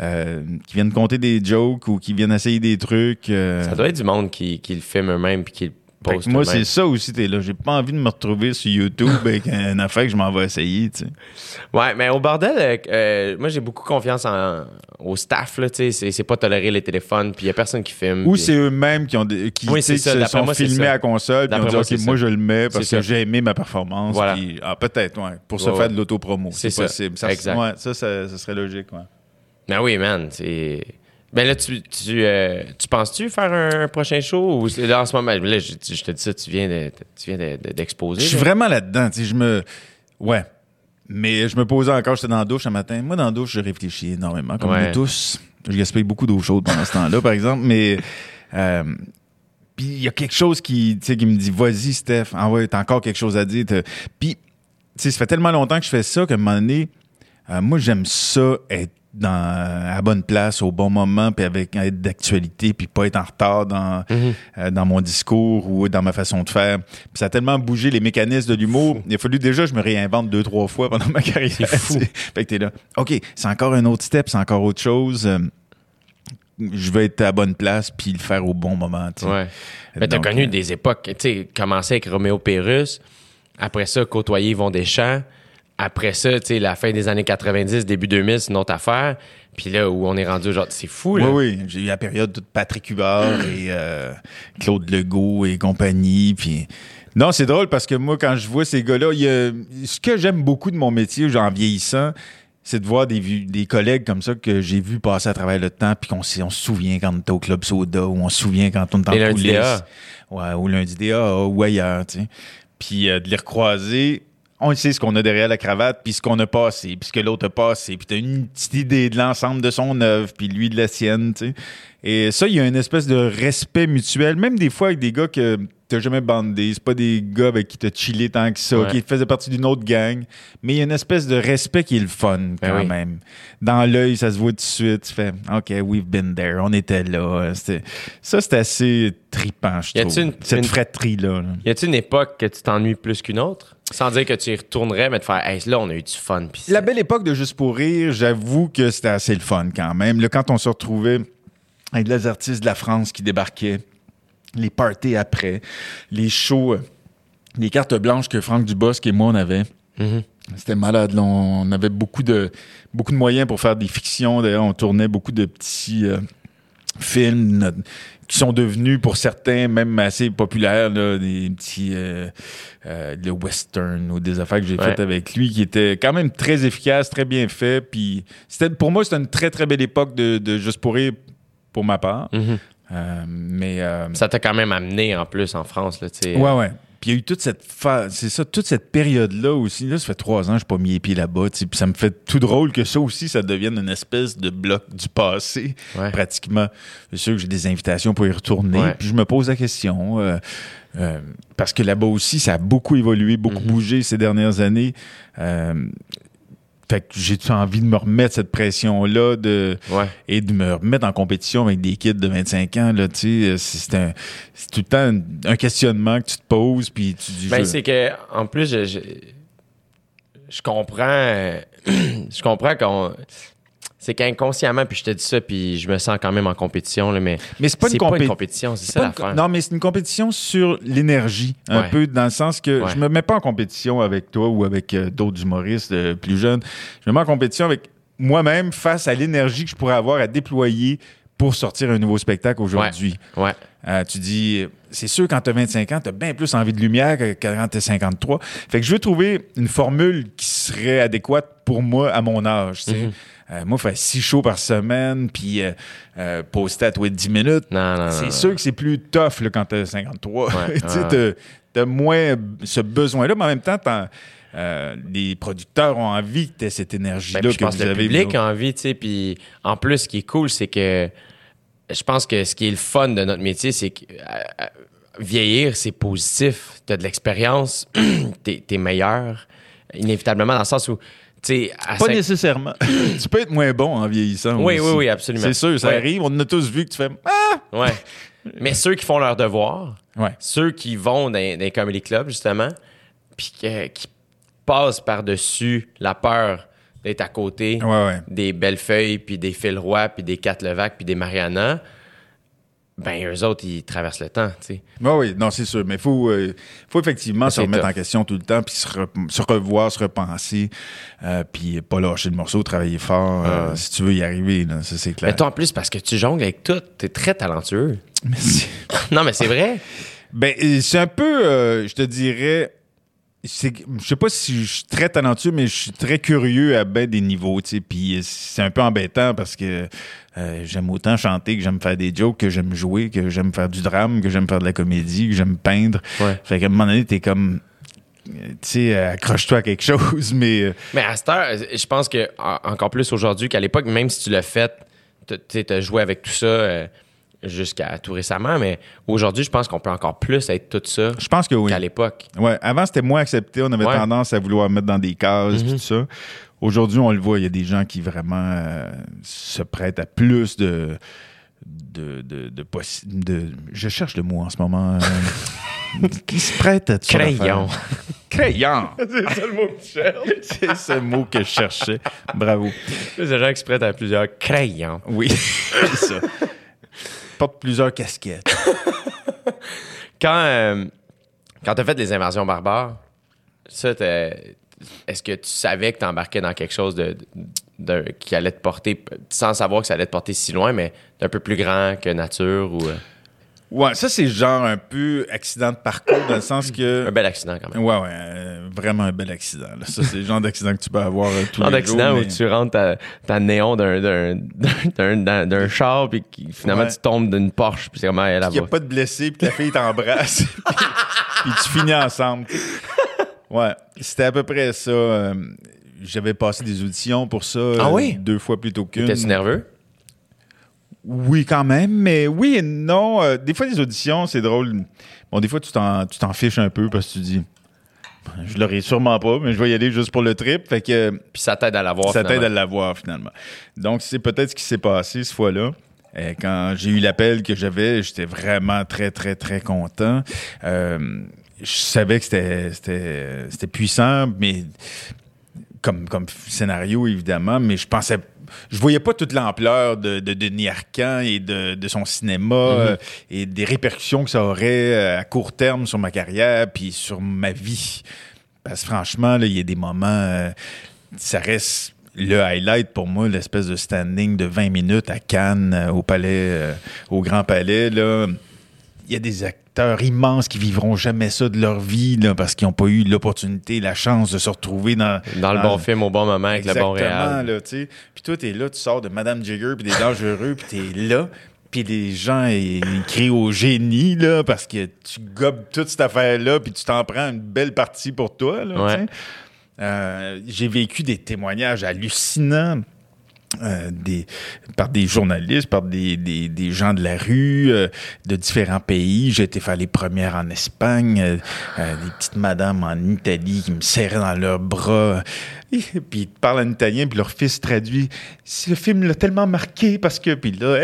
euh, qui viennent compter des jokes ou qui viennent essayer des trucs. euh. Ça doit être du monde qui, qui le filme eux-mêmes puis qui le poste moi, c'est ça aussi, t'es là. J'ai pas envie de me retrouver sur YouTube avec une affaire que je m'en vais essayer, tu sais. Ouais, mais au bordel, euh, euh, moi, j'ai beaucoup confiance en, au staff, là, tu sais. C'est, pas tolérer les téléphones, puis il y a personne qui filme. Ou c'est eux-mêmes qui ont des- qui Oui, se sont moi, filmés ça. à console puis D'après ont dit moi, OK, moi je le mets parce que j'ai aimé ma performance Voilà. ah peut-être ouais, pour se Ouais, faire de l'autopromo, c'est possible. Ça, Exact. ouais, ça, ça ça serait logique, ouais. Ben oui, man, c'est... Ben là, tu, tu, euh, tu penses-tu faire un prochain show? Ou là, en ce moment, là, je, je te dis ça, tu viens, de, tu viens de- de- d'exposer. Je suis là. vraiment là-dedans, tu sais, je me ouais. Mais je me posais encore, j'étais dans la douche un matin. Moi, dans la douche, je réfléchis énormément, comme Ouais. nous tous. Je gaspille beaucoup d'eau chaude pendant ce temps-là, par exemple. Mais euh, puis il y a quelque chose qui, tu sais, qui me dit, vas-y, Steph, ah ouais, t'as encore quelque chose à dire. Puis, tu sais, ça fait tellement longtemps que je fais ça qu'à un moment donné, euh, moi, j'aime ça être dans, à la bonne place, au bon moment, puis avec être d'actualité, puis pas être en retard dans, euh, dans mon discours ou dans ma façon de faire. Puis ça a tellement bougé les mécanismes de l'humour. Il a fallu déjà que je me réinvente deux, trois fois pendant ma carrière. C'est fou. fait que t'es là. OK, c'est encore un autre step, c'est encore autre chose. Euh, je vais être à la bonne place, puis le faire au bon moment. tu sais. Ouais. Mais t'as connu euh, des époques, tu sais, commencer avec Roméo Pérus, après ça, côtoyer Yvon Deschamps, après ça, tu sais, la fin des années 90, début 2000, c'est une autre affaire, puis là, où on est rendu aujourd'hui, c'est fou, là. Oui, oui. J'ai eu la période de Patrick Hubert et euh, Claude Legault et compagnie. Puis, Non, c'est drôle parce que moi, quand je vois ces gars-là, a- ce que j'aime beaucoup de mon métier, genre, en vieillissant, c'est de voir des, des collègues comme ça que j'ai vu passer à travers le temps, puis qu'on on se souvient quand on était au Club Soda, ou on se souvient quand on était en. DA. Ouais, ou lundi DA, ou ailleurs, tu sais. Puis euh, de les recroiser, on sait ce qu'on a derrière la cravate, puis ce qu'on a passé, puis ce que l'autre a passé, puis t'as une petite idée de l'ensemble de son œuvre, puis lui de la sienne, tu sais. Et ça, il y a une espèce de respect mutuel, même des fois avec des gars que t'as jamais bandé, c'est pas des gars avec qui t'as chillé tant que ça, Ouais. qui faisaient partie d'une autre gang, mais il y a une espèce de respect qui est le fun, quand Ben oui. même. Dans l'œil, ça se voit tout de suite, tu fais « OK, we've been there, on était là ». Ça, c'est assez tripant, je Y trouve, une- cette une- fratrie-là. là. Y a-t-il une époque que tu t'ennuies plus qu'une autre? Sans dire que tu y retournerais, mais de faire, hey, là, on a eu du fun. Pis La belle époque de Juste pour rire, j'avoue que c'était assez le fun quand même. Là, quand on se retrouvait avec les artistes de la France qui débarquaient, les parties après, les shows, euh, les cartes blanches que Franck Dubosc et moi on avait. Mhm. C'était malade. là. On avait beaucoup de, beaucoup de moyens pour faire des fictions. D'ailleurs, on tournait beaucoup de petits euh, films notre- qui sont devenus, pour certains, même assez populaires, là, des petits euh, euh, le western ou des affaires que j'ai Ouais. faites avec lui qui étaient quand même très efficaces, très bien faits. Puis c'était, pour moi, c'était une très, très belle époque de, de Juste pour rire, pour ma part. Mhm. Euh, mais... euh, Ça t'a quand même amené en plus en France, là, tu sais. Ouais, ouais. Puis il y a eu toute cette phase, c'est ça, toute cette période-là aussi. Là, ça fait trois ans que je n'ai pas mis les pieds là-bas. Puis ça me fait tout drôle que ça aussi, ça devienne une espèce de bloc du passé, Ouais. pratiquement. C'est sûr que j'ai des invitations pour y retourner. Ouais. Puis je me pose la question. euh, euh, parce que là-bas aussi, ça a beaucoup évolué, beaucoup Mhm. bougé ces dernières années. Euh, fait que j'ai envie de me remettre cette pression-là de, Ouais. et de me remettre en compétition avec des kids de 25 ans, là, tu sais, c'est un, c'est tout le temps un, un questionnement que tu te poses, puis tu dis... Ben, c'est que, en plus, je, je, je comprends, euh, je comprends qu'on. C'est qu'inconsciemment, puis je te dis ça, puis je me sens quand même en compétition, là, mais mais c'est pas une, pas compétition, c'est ça l'affaire. Non, mais c'est une compétition sur l'énergie, un Ouais. peu, dans le sens que Ouais. je me mets pas en compétition avec toi ou avec euh, d'autres humoristes euh, plus jeunes. Je me mets en compétition avec moi-même face à l'énergie que je pourrais avoir à déployer pour sortir un nouveau spectacle aujourd'hui. Ouais. Euh, tu dis, c'est sûr, quand tu as 25 ans, tu as bien plus envie de lumière que quand tu 53. Fait que je veux trouver une formule qui serait adéquate pour moi à mon âge. sais. Euh, moi, faire six shows par semaine, puis euh, euh, poster à toi 10 minutes, Non, non, non. c'est sûr que c'est plus tough là, quand tu as 53. Ouais, tu t'as- t'as moins ce besoin-là, mais en même temps, euh, les producteurs ont envie que tu aies cette énergie-là Ben, que pense vous que le avez. public vous a envie, tu sais. Puis en plus, ce qui est cool, c'est que je pense que ce qui est le fun de notre métier, c'est que euh, vieillir, c'est positif. Tu as de l'expérience, t'es es meilleur, inévitablement, dans le sens où, tu Pas cinq- nécessairement. tu peux être moins bon en vieillissant. Oui, aussi. oui, oui, absolument. C'est sûr, ça Ouais. arrive. On a tous vu que tu fais Ah! Ouais. Mais ceux qui font leur devoir, Ouais. ceux qui vont dans, dans les comedy clubs, justement, puis que- qui passent par-dessus la peur d'être à côté Ouais, ouais. des Bellefeuilles, puis des Phil Roy, puis des Cat Levac, puis des Mariana, ben eux autres, ils traversent le temps, tu sais. Oui, oui, non, c'est sûr. Mais il faut, euh, faut effectivement se remettre tough. en question tout le temps, puis se, re- se revoir, se repenser, euh, puis pas lâcher le morceau, travailler fort euh, si tu veux y arriver. là, ça, c'est clair. Mais toi, en plus, parce que tu jongles avec tout, t'es très talentueux. Merci. non, mais c'est vrai. Ben, euh, c'est un peu, euh, je te dirais, je sais pas si je suis très talentueux, mais je suis très curieux à ben des niveaux, tu sais. Puis euh, c'est un peu embêtant parce que euh, j'aime autant chanter que j'aime faire des jokes, que j'aime jouer, que j'aime faire du drame, que j'aime faire de la comédie, que j'aime peindre. Ouais. Fait qu'à un moment donné, t'es comme, tu sais, euh, accroche-toi à quelque chose, mais Mais à cette heure, je pense que en- encore plus aujourd'hui qu'à l'époque, même si tu l'as fait, tu t'as joué avec tout ça euh, jusqu'à tout récemment, mais aujourd'hui, je pense qu'on peut encore plus être tout ça je pense que oui. qu'à l'époque. Ouais, avant, c'était moins accepté. On avait Ouais. tendance à vouloir mettre dans des cases Mhm. pis tout ça. Aujourd'hui, on le voit, il y a des gens qui vraiment euh, se prêtent à plus de. De, de, de, Je cherche le mot en ce moment. euh, qui se prête à sortes Crayon. Crayon! C'est ça le mot que je cherche. C'est ce mot que je cherchais. Bravo. Plus de gens qui se prêtent à plusieurs crayons. Oui, c'est ça. Porte plusieurs casquettes. Quand, euh, quand t'as fait les invasions barbares, ça, est-ce que tu savais que t'embarquais dans quelque chose de, de- qui allait te porter, sans savoir que ça allait te porter si loin, mais d'un peu plus grand que nature ou. euh, Ouais, ça, c'est genre un peu accident de parcours, dans le sens que. Un bel accident quand même. Ouais, ouais, euh, vraiment un bel accident. là. Ça, c'est le genre d'accident que tu peux avoir euh, tous Genre les d'accident jours. où mais- tu rentres ta, ta néon d'un, d'un, d'un, d'un, d'un char, puis qui- finalement Ouais. tu tombes d'une Porsche, puis c'est comme, elle, qu'il n'y a pas de blessé, puis que la fille t'embrasse, puis, puis tu finis ensemble. tu sais. Ouais, c'était à peu près ça. euh, J'avais passé des auditions pour ça Ah euh, oui? deux fois plutôt qu'une. T'es-tu nerveux? Oui, quand même, mais oui et non. Euh, des fois, les auditions, c'est drôle. Bon, des fois, tu t'en, tu t'en fiches un peu parce que tu dis, je l'aurai sûrement pas, mais je vais y aller juste pour le trip. Fait que Puis ça t'aide à l'avoir. ça t'aide à l'avoir finalement. Donc, c'est peut-être ce qui s'est passé cette fois-là. Euh, quand j'ai eu l'appel que j'avais, j'étais vraiment très, très, très content. Euh, je savais que c'était, c'était, c'était puissant, mais comme, comme scénario, évidemment, mais je pensais. Je voyais pas toute l'ampleur de, de Denis Arcand et de, de son cinéma euh, et des répercussions que ça aurait euh, à court terme sur ma carrière puis sur ma vie. Parce que franchement, là, il y a des moments. euh, ça reste le highlight pour moi, l'espèce de standing de 20 minutes à Cannes, au palais, euh, au Grand Palais. Là. Il y a des acteurs immenses qui vivront jamais ça de leur vie là, parce qu'ils n'ont pas eu l'opportunité, la chance de se retrouver dans, Dans le bon film, au bon moment, avec le bon réal. là, tu. Puis toi, t'es là, tu sors de Madame Jigger puis des Dangereux, puis t'es là, puis les gens, ils, crient au génie, là, parce que tu gobes toute cette affaire-là, puis tu t'en prends une belle partie pour toi, là, Ouais. tu sais. Euh, J'ai vécu des témoignages hallucinants. Euh, des, par des journalistes, par des, des, des gens de la rue, euh, de différents pays. J'ai été faire les premières en Espagne, euh, euh, des petites madames en Italie qui me serraient dans leurs bras. Et, puis ils parlent en italien, puis leur fils traduit. Si le film l'a tellement marqué parce que... Puis là.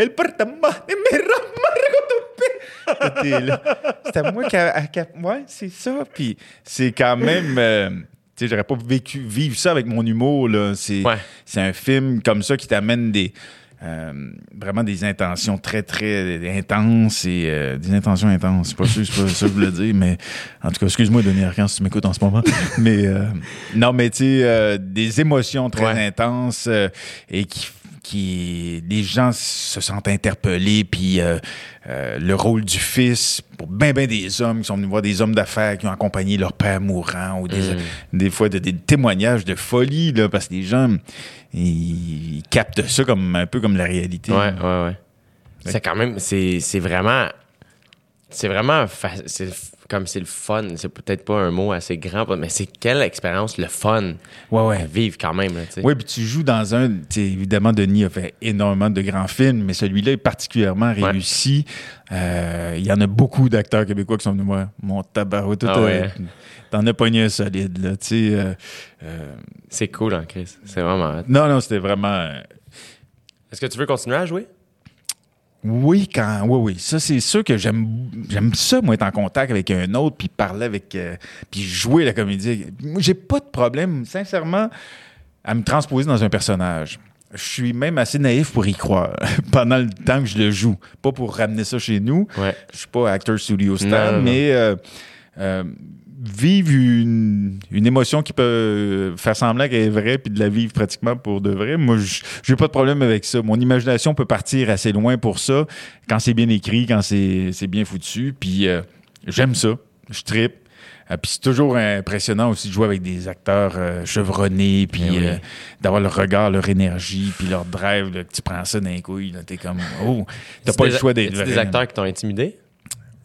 C'est à moi qu'à... à- qu'à- Ouais, c'est ça. Puis c'est quand même... sais, j'aurais pas vécu vivre ça avec mon humour, là. C'est Ouais. c'est un film comme ça qui t'amène des... euh, vraiment des intentions très, très intenses et euh, des intentions intenses. C'est pas sûr, c'est pas ça que je voulais dire, mais en tout cas, excuse-moi, Denis Arcand, si tu m'écoutes en ce moment. mais euh, non, mais tu sais, euh, des émotions très Ouais. intenses et qui qui les gens se sentent interpellés puis euh, euh, le rôle du fils pour ben ben des hommes qui sont venus voir des hommes d'affaires qui ont accompagné leur père mourant ou des, des fois de- des témoignages de folie là parce que les gens ils, ils captent ça comme un peu comme la réalité Ouais, ouais, ouais. C'est quand même, c'est vraiment, c'est vraiment, c'est comme c'est le fun. C'est peut-être pas un mot assez grand, mais c'est quelle expérience le fun ouais à vivre quand même. Oui, puis tu joues dans un. Évidemment, Denis a fait énormément de grands films, mais celui-là est particulièrement Ouais. réussi. Euh, Il y en a beaucoup d'acteurs québécois qui sont venus voir. Mon tabac, tout, Ah euh. T'en as pogné un solide, là. Tu sais. euh, euh, C'est cool, hein, Chris. C'est vraiment. non, non, c'était vraiment. Est-ce que tu veux continuer à jouer? Oui, quand. Oui, oui. Ça, c'est sûr que j'aime j'aime ça, moi, être en contact avec un autre, puis parler avec. euh, puis jouer la comédie. Moi, j'ai pas de problème, sincèrement, à me transposer dans un personnage. Je suis même assez naïf pour y croire pendant le temps que je le joue. Pas pour ramener ça chez nous. Ouais. Je suis pas acteur studio star, mais euh, euh, vivre une, une émotion qui peut faire semblant qu'elle est vraie, puis de la vivre pratiquement pour de vrai, moi, je- j'ai pas de problème avec ça. Mon imagination peut partir assez loin pour ça, quand c'est bien écrit, quand c'est c'est bien foutu, puis euh, j'aime ça. Je tripe. Euh, puis c'est toujours impressionnant aussi de jouer avec des acteurs euh, chevronnés, puis Eh oui. euh, d'avoir leur regard, leur énergie, puis leur drive, là, que tu prends ça d'un là, t'es comme, oh, t'as pas le choix d'être des acteurs qui t'ont intimidé?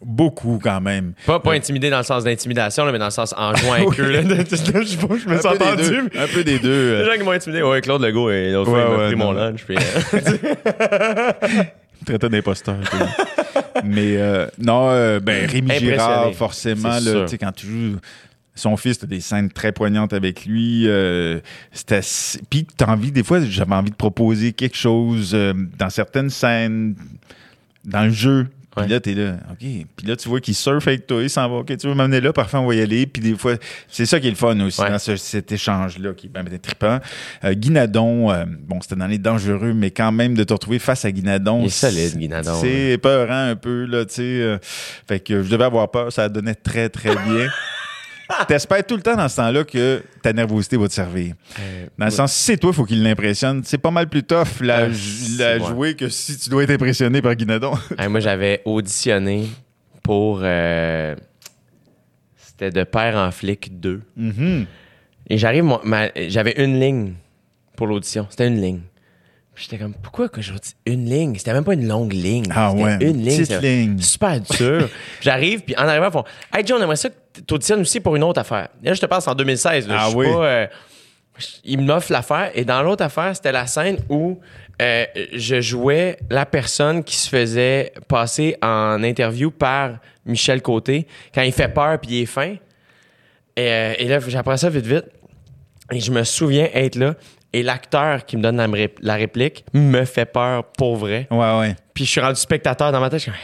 Beaucoup quand même. Pas, pas Ouais. intimidé dans le sens d'intimidation, mais dans le sens en jouant avec eux. Je me Un sens peu des entendu. deux. Un peu des deux. Les euh, gens qui m'ont intimidé, ouais, Claude Legault, et l'autre fois, il m'a pris mon lunch. Puis, euh, traitait d'imposteur. Mais euh, non, euh, ben Rémi. Girard, forcément, là, sûr. tu sais, quand tu joues son fils, t'as des scènes très poignantes avec lui. euh, c'était Puis t'as envie, des fois, j'avais envie de proposer quelque chose euh, dans certaines scènes, dans le jeu. Puis Ouais. là, t'es là, OK. Puis là, tu vois qu'il surfe avec toi, il s'en va, OK, tu veux m'amener là, parfait, on va y aller. Puis des fois, c'est ça qui est le fun aussi, Ouais. dans ce- cet échange-là, qui est bien trippant. Euh, Guinadon, euh, bon, c'était dans les dangereux, mais quand même, de te retrouver face à Guinadon. Il est solide, Guinadon, C'est peurant un peu, là, tu sais. euh, fait que je devais avoir peur, ça donnait très, très bien. t'espères tout le temps dans ce temps-là que ta nervosité va te servir. Euh, Dans le sens, si c'est toi, il faut qu'il l'impressionne. C'est pas mal plus tough la, ouais. jouer que si tu dois être impressionné par Guinadon. Hey, moi, j'avais auditionné pour. euh, C'était de Père en flic 2. Mhm. Et j'arrive, j'avais une ligne pour l'audition. C'était une ligne. J'étais comme, pourquoi que j'audis une ligne? C'était même pas une longue ligne. Ah C'était ouais, Une ligne. petite ligne. Super dur. J'arrive, puis en arrivant, ils font, Hey John, on aimerait ça que t'auditionnes aussi pour une autre affaire. Là, je te passe en 2016. là. Ah Je oui. pas, euh, il m'offre l'affaire. Et dans l'autre affaire, c'était la scène où euh, je jouais la personne qui se faisait passer en interview par Michel Côté quand il fait peur puis il est fin. Et, euh, et là, j'apprends ça vite, vite. Et je me souviens être là. Et l'acteur qui me donne la, ré- la réplique me fait peur pour vrai. Ouais, ouais. Puis je suis rendu spectateur dans ma tête. Je suis comme,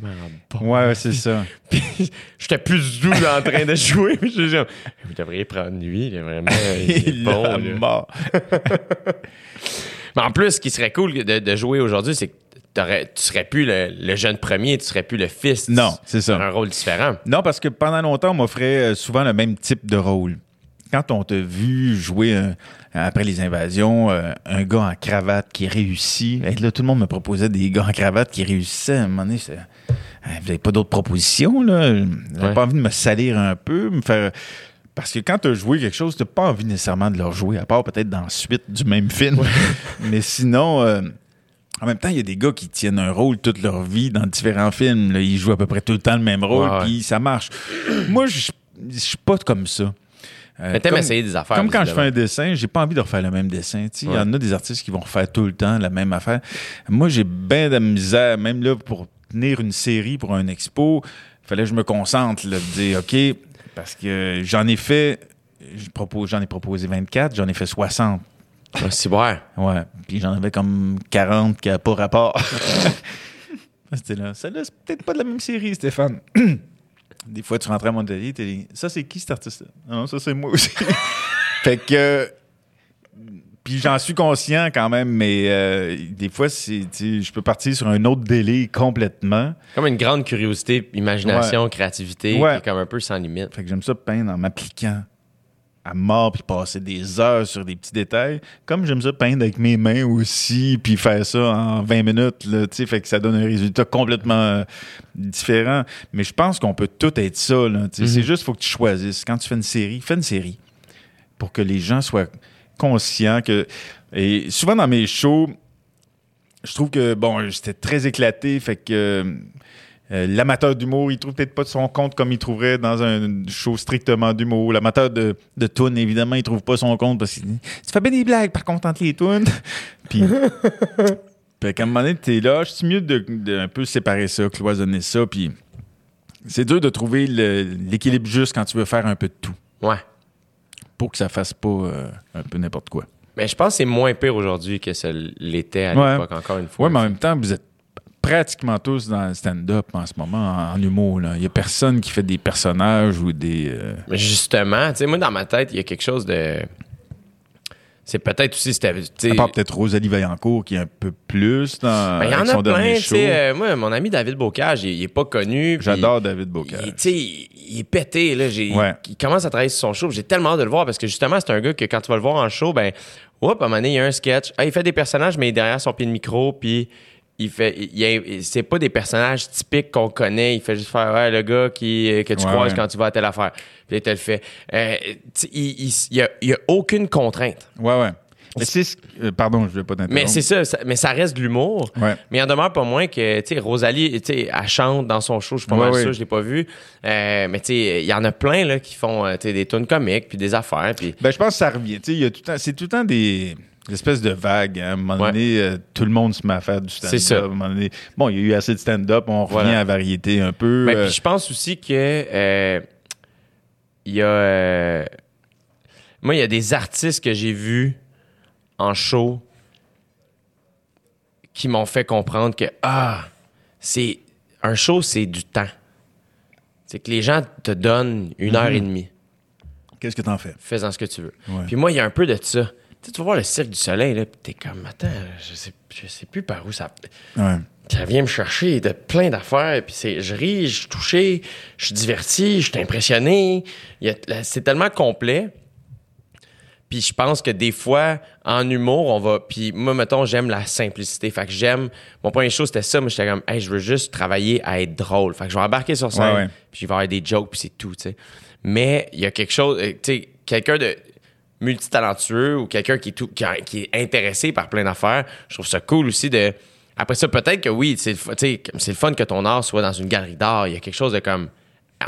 vraiment bon. Ouais, c'est ça. Puis j'étais plus doux en train de jouer. Puis je suis comme, vous devriez prendre lui. Il est vraiment il est Il bon. a mort. Mais en plus, ce qui serait cool de, de jouer aujourd'hui, c'est que tu serais plus le, le jeune premier, tu serais plus le fils. Non, c'est ça. Un rôle différent. Non, parce que pendant longtemps, on m'offrait euh, souvent le même type de rôle. Quand on t'a vu jouer euh, après les invasions, euh, un gars en cravate qui réussit, et là, tout le monde me proposait des gars en cravate qui réussissaient. À un moment donné, Hein, vous n'avez pas d'autres propositions, là? Ouais. pas envie de me salir un peu, me faire. Parce que quand tu as joué quelque chose, tu n'as pas envie nécessairement de le rejouer, à part peut-être dans la suite du même film. Mais sinon, euh, en même temps, il y a des gars qui tiennent un rôle toute leur vie dans différents films. là. Ils jouent à peu près tout le temps le même rôle, puis ça marche. Moi, je je suis pas comme ça. Euh, Mais t'aimes essayer des affaires. comme quand je fais un dessin, j'ai pas envie de refaire le même dessin. Il y en a des artistes qui vont refaire tout le temps la même affaire. Moi, j'ai bien de misère, même là, pour tenir une série pour un expo, fallait que je me concentre, là, de dire, OK, parce que j'en ai fait, j'en ai proposé 24, j'en ai fait 60. Un ciboire. Ouais. Puis j'en avais comme 40 qui n'avaient pas rapport. C'était là. Celle-là, c'est peut-être pas de la même série, Stéphane. Des fois, tu rentrais à mon atelier, t'es ça, c'est qui cet artiste-là? Non, ça, c'est moi aussi. fait que. Puis j'en suis conscient quand même, mais euh, des fois, je peux partir sur un autre délai complètement. Comme une grande curiosité, imagination, créativité, Ouais. qui est comme un peu sans limite. Fait que j'aime ça peindre en m'appliquant à mort puis passer des heures sur des petits détails. Comme j'aime ça peindre avec mes mains aussi puis faire ça en 20 minutes, là, fait que ça donne un résultat complètement euh, différent. Mais je pense qu'on peut tout être ça, là, sais. C'est juste, faut que tu choisisses. Quand tu fais une série, fais une série pour que les gens soient conscients que... Et souvent dans mes shows, je trouve que, bon, j'étais très éclaté, fait que... euh, L'amateur d'humour, il trouve peut-être pas de son compte comme il trouverait dans un show strictement d'humour. L'amateur de, de tunes, évidemment, il trouve pas son compte parce qu'il dit Tu fais bien des blagues, par contre, entre les tunes. Puis, fait qu'à un moment donné, t'es là, je suis mieux de, de un peu séparer ça, cloisonner ça. Puis, c'est dur de trouver l'équilibre juste quand tu veux faire un peu de tout Ouais. pour que ça fasse pas euh, un peu n'importe quoi. Mais je pense que c'est moins pire aujourd'hui que ça l'était à Ouais. l'époque, encore une fois. Oui, mais en même temps, vous êtes pratiquement tous dans le stand-up en ce moment, en, en humour. Il y a personne qui fait des personnages ou des. euh, Mais justement, tu sais, moi, dans ma tête, il y a quelque chose de. C'est peut-être aussi. À part peut-être Rosalie Vaillancourt qui est un peu plus dans ben, Il y en a plein, euh, moi, mon ami David Bocage, il, il est pas connu. J'adore David il- Bocage. Tu sais, il, il est pété, là. Ouais. Il commence à travailler sur son show. J'ai tellement hâte de le voir parce que justement, c'est un gars que quand tu vas le voir en show, ben, hop, à un moment donné, il y a un sketch. Ah, il fait des personnages, mais derrière son pied de micro, puis il fait. il- c'est pas des personnages typiques qu'on connaît. Il fait juste faire, ouais, le gars qui, que tu Ouais, croises ouais. quand tu vas à telle affaire. Puis là, le. Euh, tu il, il, il y a, il y a aucune contrainte. Ouais, ouais. Mais c'est ce- euh, pardon, je ne vais pas t'interrompre. Mais c'est ça, ça- mais ça reste de l'humour. Ouais. Mais il en demeure pas moins que, tu sais, Rosalie, tu sais, elle chante dans son show, je suis pas mal sûr, je l'ai pas vu. Euh, mais tu sais, il y en a plein, là, qui font, euh, des tunes comiques, puis des affaires, puis... Ben, je pense que ça revient. Tu sais, c'est tout le temps des espèces de vagues. hein. À un moment Ouais. donné, euh, tout le monde se met à faire du stand-up. C'est ça. À un moment donné- bon, il y a eu assez de stand-up. On revient Voilà. à la variété un peu. Ben, euh, puis je pense aussi que euh, il y a... moi, il y a des artistes que j'ai vus en show qui m'ont fait comprendre que, ah, c'est... Un show, c'est du temps. C'est que les gens te donnent une heure et demie. Qu'est-ce que t'en fais? fais-en ce que tu veux. Ouais. Puis moi, il y a un peu de ça. Sais, tu vas voir le Cirque du Soleil, là, puis t'es comme, attends, je sais, je sais plus par où ça. Ouais. Ça vient me chercher de plein d'affaires, puis c'est, je ris, je suis touché, je suis diverti, je suis impressionné. C'est tellement complet. Puis je pense que des fois, en humour, on va. Puis moi, mettons, j'aime la simplicité. Fait que j'aime. Mon premier show, c'était ça. Moi, j'étais comme, hey, je veux juste travailler à être drôle. Fait que je vais embarquer sur scène, Ouais, ouais. puis il va y avoir des jokes, puis c'est tout, tu sais. Mais il y a quelque chose. euh, Tu sais, quelqu'un de multitalentueux ou quelqu'un qui, est tout- qui, a- qui est intéressé par plein d'affaires, je trouve ça cool aussi de. Après ça, peut-être que oui, c'est le, fun que ton art soit dans une galerie d'art. Il y a quelque chose de comme.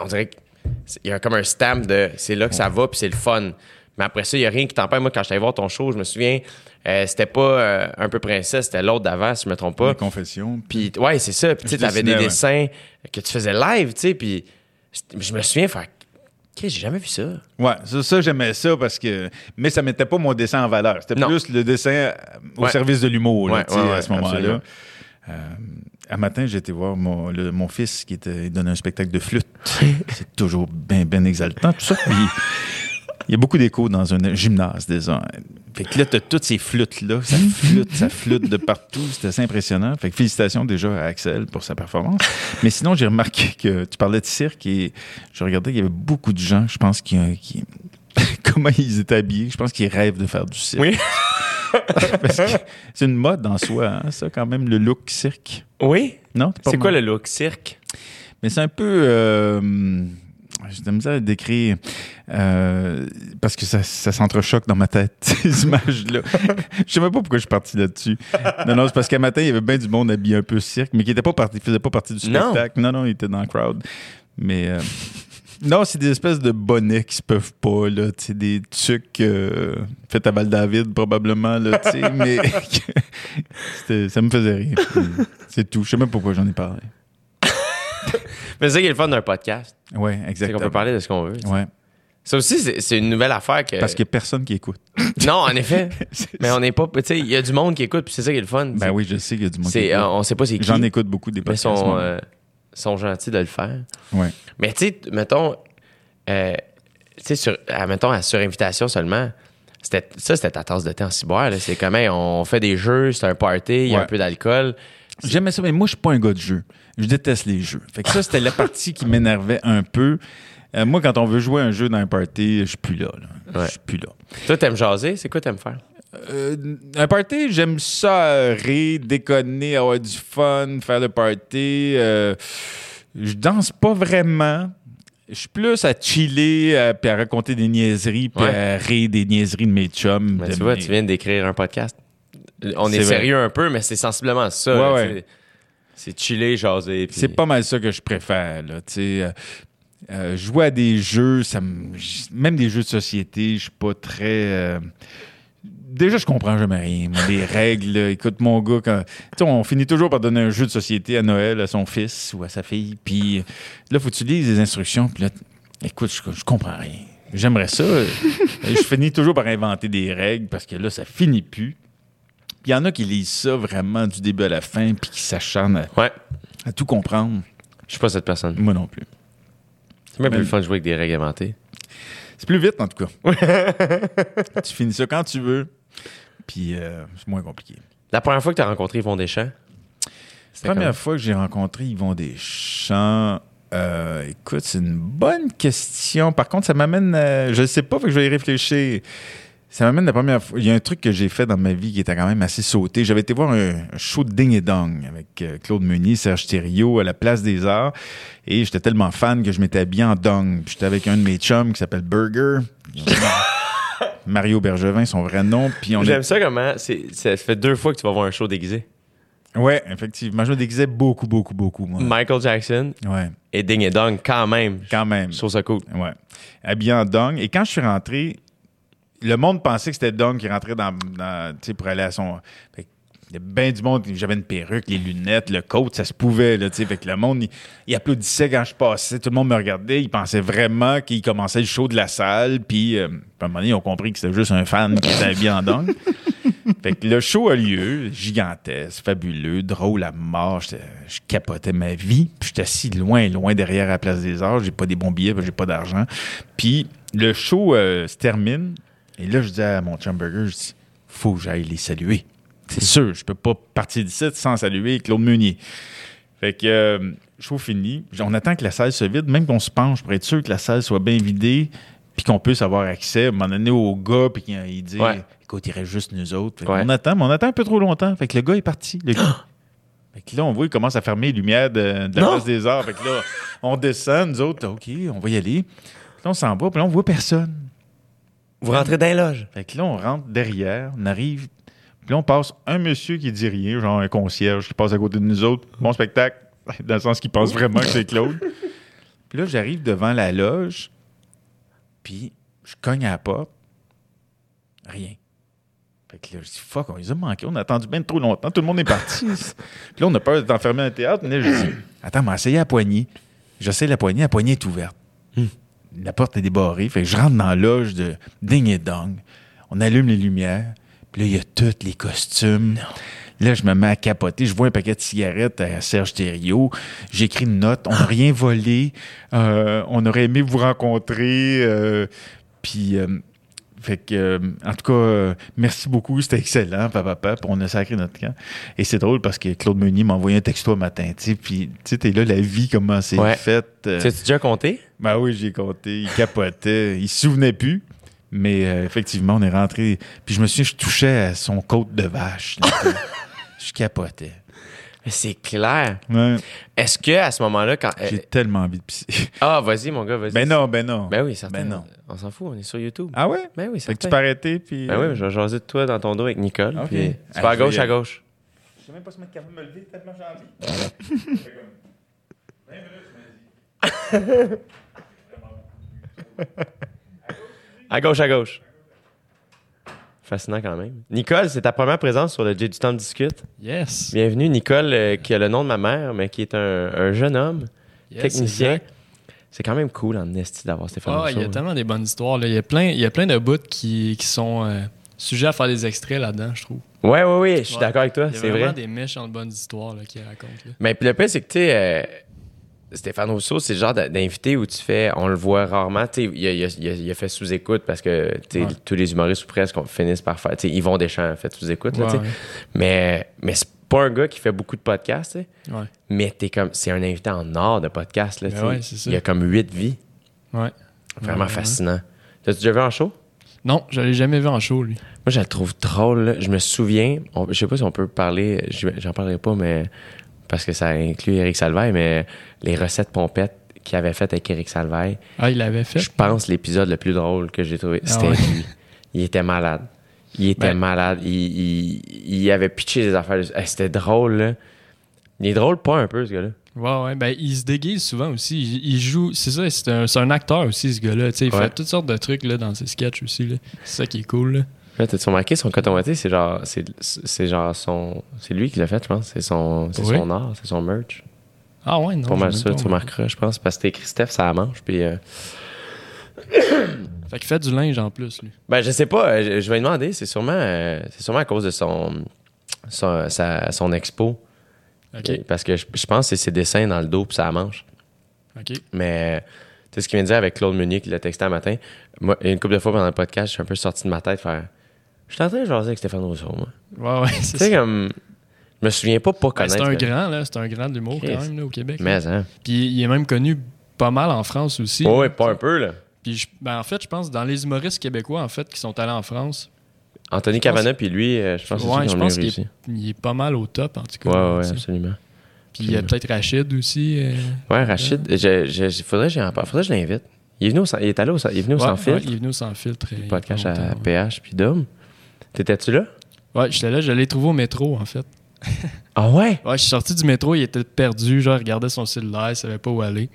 On dirait qu'il y a comme un stamp de c'est là que ça va, puis c'est le fun. Mais après ça, il n'y a rien qui t'empêche. Moi, quand j'étais voir ton show, je me souviens, euh, c'était pas euh, un peu princesse, c'était l'autre d'avant, si je me trompe pas. Les confessions. Puis, ouais, c'est ça. Puis, tu t'avais des dessins que tu faisais live, tu sais. Puis, je me souviens faire. J'ai jamais vu ça. Ouais, ça, ça, j'aimais ça parce que. Mais ça mettait pas mon dessin en valeur. C'était plus le dessin euh, au Ouais. service de l'humour, là, Ouais, à ce moment-là. absolument. Euh, un matin, j'ai été voir mon, le- mon fils qui était, il donnait un spectacle de flûte. C'est toujours bien, bien exaltant, tout ça. Puis, il y a beaucoup d'écho dans un gymnase, déjà. Fait que là, t'as toutes ces flûtes-là. Ça flûte, ça flûte de partout. C'était assez impressionnant. Fait que félicitations déjà à Axel pour sa performance. Mais sinon, j'ai remarqué que tu parlais de cirque et je regardais qu'il y avait beaucoup de gens, je pense, qui, qui- comment ils étaient habillés. Je pense qu'ils rêvent de faire du cirque. Oui. Parce que c'est une mode en soi, hein, ça, quand même, le look cirque. Oui? Non? C'est quoi le look cirque? Mais c'est un peu. Euh, j'ai de la misère à décrire euh, parce que ça, ça s'entrechoque dans ma tête, ces images-là. Je sais même pas pourquoi je suis parti là-dessus. Non, non, c'est parce qu'un matin, il y avait bien du monde habillé un peu cirque, mais qui était pas parti, faisait pas partie du spectacle. Non, non, il était dans le crowd. Mais. euh, non, c'est des espèces de bonnets qui se peuvent pas, là. Sais, des trucs euh, faits à Val-David, probablement, là, tu sais, mais ça me faisait rire. C'est tout. Je sais même pas pourquoi j'en ai parlé. Mais c'est ça qui est le fun d'un podcast. Ouais, C'est qu'on exactement. peut parler de ce qu'on veut. tu sais. Ouais. Ça aussi, c'est une nouvelle affaire que. Parce qu'il n'y a personne qui écoute. Non, en effet. mais on n'est pas. Tu sais, il y a du monde qui écoute, puis c'est ça qui est le fun. Ben oui, je sais qu'il y a du monde qui écoute. euh, on sait pas c'est qui. J'en écoute beaucoup des mais podcasts. sont, moi. euh, sont gentils de le faire. Ouais. Mais tu sais, mettons, euh, tu sais, sur, à, mettons, à surinvitation seulement, c'était, ça, c'était ta tasse de thé en là. C'est comme, hey, on fait des jeux, c'est un party, il y a Ouais. un peu d'alcool. J'aimais ça, mais moi, je suis pas un gars de jeu. Je déteste les jeux. Fait que ça, c'était la partie qui m'énervait un peu. Euh, moi, quand on veut jouer un jeu dans un party, je suis plus là. là. Ouais. Je suis plus là. Toi, t'aimes jaser? C'est quoi t'aimes faire? Euh, un party, j'aime ça rire, déconner, avoir du fun, faire le party. Euh, je danse pas vraiment. Je suis plus à chiller, puis à raconter des niaiseries, puis Ouais. à rire des niaiseries de mes chums. Mais tu vois, tu viens d'écrire un podcast. On est, sérieux un peu, mais c'est sensiblement ça. Ouais, ouais. C'est chiller, jaser. C'est pas mal ça que je préfère. Là, tu sais. Euh, euh, jouer à des jeux, ça même des jeux de société, je suis pas très. euh, Déjà, je comprends jamais rien. les règles, écoute, mon gars, quand... on finit toujours par donner un jeu de société à Noël à son fils ou à sa fille. Puis là, faut que tu lises les instructions. Puis là, écoute, je, je comprends rien. J'aimerais ça. je finis toujours par inventer des règles parce que là, ça finit plus. Il y en a qui lisent ça vraiment du début à la fin, puis qui s'acharnent à, Ouais, à tout comprendre. je suis pas cette personne. Moi non plus. C'est même plus le fun de jouer avec des règles inventées. C'est plus vite, en tout cas. tu finis ça quand tu veux. Puis euh, c'est moins compliqué. La première fois que tu as rencontré Yvon Deschamps, c'était Première fois que j'ai rencontré Yvon Deschamps, euh, écoute, c'est une bonne question. Par contre, ça m'amène. euh, je ne sais pas, faut que je vais y réfléchir. Ça m'amène la première fois. Il y a un truc que j'ai fait dans ma vie qui était quand même assez sauté. J'avais été voir un, show de Ding et Dong avec euh, Claude Meunier, Serge Thériault à la Place des Arts. Et j'étais tellement fan que je m'étais habillé en dong. Puis J'étais avec un de mes chums qui s'appelle Burger. Mario Bergevin, son vrai nom. Puis on J'aime est... ça comment ça fait deux fois que tu vas voir un show déguisé. Ouais, effectivement. Je me déguisais beaucoup, beaucoup, beaucoup. Moi. Michael Jackson Ouais, et Ding et Dong quand même. quand même. Je trouve ça cool. Ouais. Habillé en dong. Et quand je suis rentré, le monde pensait que c'était Dong qui rentrait dans, dans- tu sais, pour aller à son. Fait que il y a bien du monde. J'avais une perruque, les lunettes, le coat, ça se pouvait. Là, tu sais. fait que le monde, il, il applaudissait quand je passais. Tout le monde me regardait. Il pensait vraiment qu'il commençait le show de la salle. Puis, euh, à un moment donné, ils ont compris que c'était juste un fan qui était habillé en dong. fait que le show a lieu, gigantesque, fabuleux, drôle à mort. Je capotais ma vie. Puis j'étais assis loin, loin derrière à la place des arts. J'ai pas des bons billets, j'ai pas d'argent. Puis le show euh, se termine. Et là, je dis à mon chum burger, je dis, faut que j'aille les saluer. C'est sûr, je peux pas partir d'ici sans saluer Claude Meunier. Fait que, euh, show fini. On attend que la salle se vide, même qu'on se penche pour être sûr que la salle soit bien vidée, puis qu'on puisse avoir accès, à un moment donné, au gars, puis qu'il il dit Ouais. Écoute, il reste juste nous autres. Ouais. On attend, mais on attend un peu trop longtemps. Fait que le gars est parti. Le gars. Fait que là, on voit, il commence à fermer les lumières de, de la place des arts. Fait que là, on descend, nous autres, OK, on va y aller. Puis là, on s'en va, puis là, on voit personne. Vous rentrez dans les loges. Fait que là, on rentre derrière, on arrive, puis là, on passe un monsieur qui dit rien, genre un concierge qui passe à côté de nous autres. Bon spectacle, dans le sens qu'il pense vraiment que c'est Claude. Puis là, j'arrive devant la loge, puis je cogne à la porte. Rien. Fait que là, je dis, fuck, on les a manqués, on a attendu bien trop longtemps, tout le monde est parti. puis là, on a peur d'être enfermé dans le théâtre, mais là, je dis, attends, mais essayez la poignée. J'essaie la poignée, la poignée est ouverte. La porte est débarrée, fait que je rentre dans la loge de ding et dong. On allume les lumières, puis là, il y a tous les costumes. Là, je me mets à capoter. Je vois un paquet de cigarettes à Serge Thériault. J'écris une note. On n'a rien volé. Euh, on aurait aimé vous rencontrer. euh, puis, euh, fait que, euh, en tout cas, euh, merci beaucoup. C'était excellent, papa, papa. On a sacré notre camp. Et c'est drôle parce que Claude Meunier m'a envoyé un texto un matin. Tu sais, puis, tu sais, t'es là, la vie, comment c'est Ouais. faite. euh, Tu as déjà compté? ben oui, j'ai compté. Il capotait. Il se souvenait plus. Mais euh, effectivement, on est rentré. Puis je me souviens, je touchais à son côte de vache. je capotais. Mais C'est clair. Ouais. Est-ce que à ce moment-là, quand. J'ai tellement envie de pisser. Ah, vas-y, mon gars, vas-y. ben non, ben non. Ben oui, certain. Ben non. On s'en fout, on est sur YouTube. Ah ouais? Ben oui, Fait que tu peux arrêter, puis... Ben oui, je vais jaser de toi dans ton dos avec Nicole. Ok. Puis tu Ah, vas à gauche, à gauche. Je sais même pas si mettre capable de me lever tellement j'ai envie. À gauche, à gauche. Fascinant quand même. Nicole, c'est ta première présence sur le J du temps discute. Yes. Bienvenue, Nicole, euh, qui a le nom de ma mère, mais qui est un, un jeune homme, Yes, technicien. exact. C'est quand même cool en esti d'avoir Stéphane Ah, il y Rousseau, a tellement des bonnes histoires. là. Il y a plein, il y a plein de bouts qui, qui sont euh, sujets à faire des extraits là-dedans, je trouve. Ouais, ouais, ouais, je suis Ouais. d'accord avec toi, Il y a c'est vraiment vrai. des méchantes bonnes histoires qu'il raconte. là. Mais puis le pire, c'est que, tu sais, euh, Stéphane Rousseau, c'est le genre d'invité où tu fais, on le voit rarement. Tu sais, il a, il a- il a- il a fait sous-écoute parce que, tu sais, Ouais. tous les humoristes ou presque finissent par faire. Tu sais, Yvon Deschamps a fait sous-écoute, ouais. Mais, mais c'est pas un gars qui fait beaucoup de podcasts. Ouais. Mais t'es comme, c'est un invité en or de podcast, là, Ben ouais. Il a comme huit vies. Ouais. Vraiment fascinant. T'as-tu déjà vu en show? Non, je l'ai jamais vu en show, lui. Moi, je le trouve drôle. là. Je me souviens, on- je sais pas si on peut parler, je- j'en parlerai pas, mais parce que ça inclut Eric Salvaille, mais les recettes pompettes qu'il avait faites avec Eric Salvaille, Ah, il l'avait fait. je pense l'épisode le plus drôle que j'ai trouvé, Ah c'était lui. Il était malade. Il était Ben- malade. Il, il, il avait pitché des affaires. Hey, c'était drôle, là. Il est drôle pas un peu, ce gars-là. Ouais, ouais. Ben, il se déguise souvent aussi. Il, il joue. C'est ça, c'est un, un acteur aussi, ce gars-là. Il Ouais. fait toutes sortes de trucs là, dans ses sketchs aussi. C'est ça qui est cool. Là. Là, t'as-tu remarqué son coton c'est genre, c'est, genre son, c'est lui qui l'a fait, je pense. C'est son, c'est Oui. son art, c'est son merch. Ah ouais, non. pas mal ça, tu remarqueras, je pense, parce que t'as écrit Steph, ça la manche, puis... euh, Fait qu'il fait du linge en plus, lui. Ben, je sais pas, euh, je, je vais lui demander, c'est sûrement, euh, c'est sûrement à cause de son, son, sa- son expo, OK. parce que je, je pense que c'est ses dessins dans le dos, puis ça manche. OK. Mais, tu sais, ce qu'il vient de dire avec Claude Meunier, qui l'a texté un matin, moi, une couple de fois pendant le podcast, je suis un peu sorti de ma tête, faire... Je suis en train de jaser avec Stéphane Rousseau, moi. Ouais, ouais, c'est Tu sais, ça. comme... Je me souviens pas pas Ben, connaître... c'est un grand, là. C'est un grand de l'humour quand même, là, au Québec. là. Mais, hein. Puis il est même connu pas mal en France aussi. Ouais, pas un peu, là. Puis je- ben, en fait, je pense dans les humoristes québécois en fait qui sont allés en France, Anthony Cavana, puis lui, euh, je pense Ouais, je pense qu'il il est pas mal au top en tout cas. Ouais, ouais, absolument. Puis il y a peut-être Rachid aussi. euh, Ouais, Rachid, je, je, je- faudrait que j'en parle. Faudrait que je l'invite. Il est venu au, il est allé au, il est venu au ouais, Sans ouais, Filtre, il est venu au sans filtre. il y a podcast à ouais. PH puis Dom. T'étais-tu là? Ouais, j'étais là, je l'ai trouvé au métro en fait. Ah ouais? Ouais, je suis sorti du métro, il était perdu, genre il regardait son cellulaire, il savait pas où aller.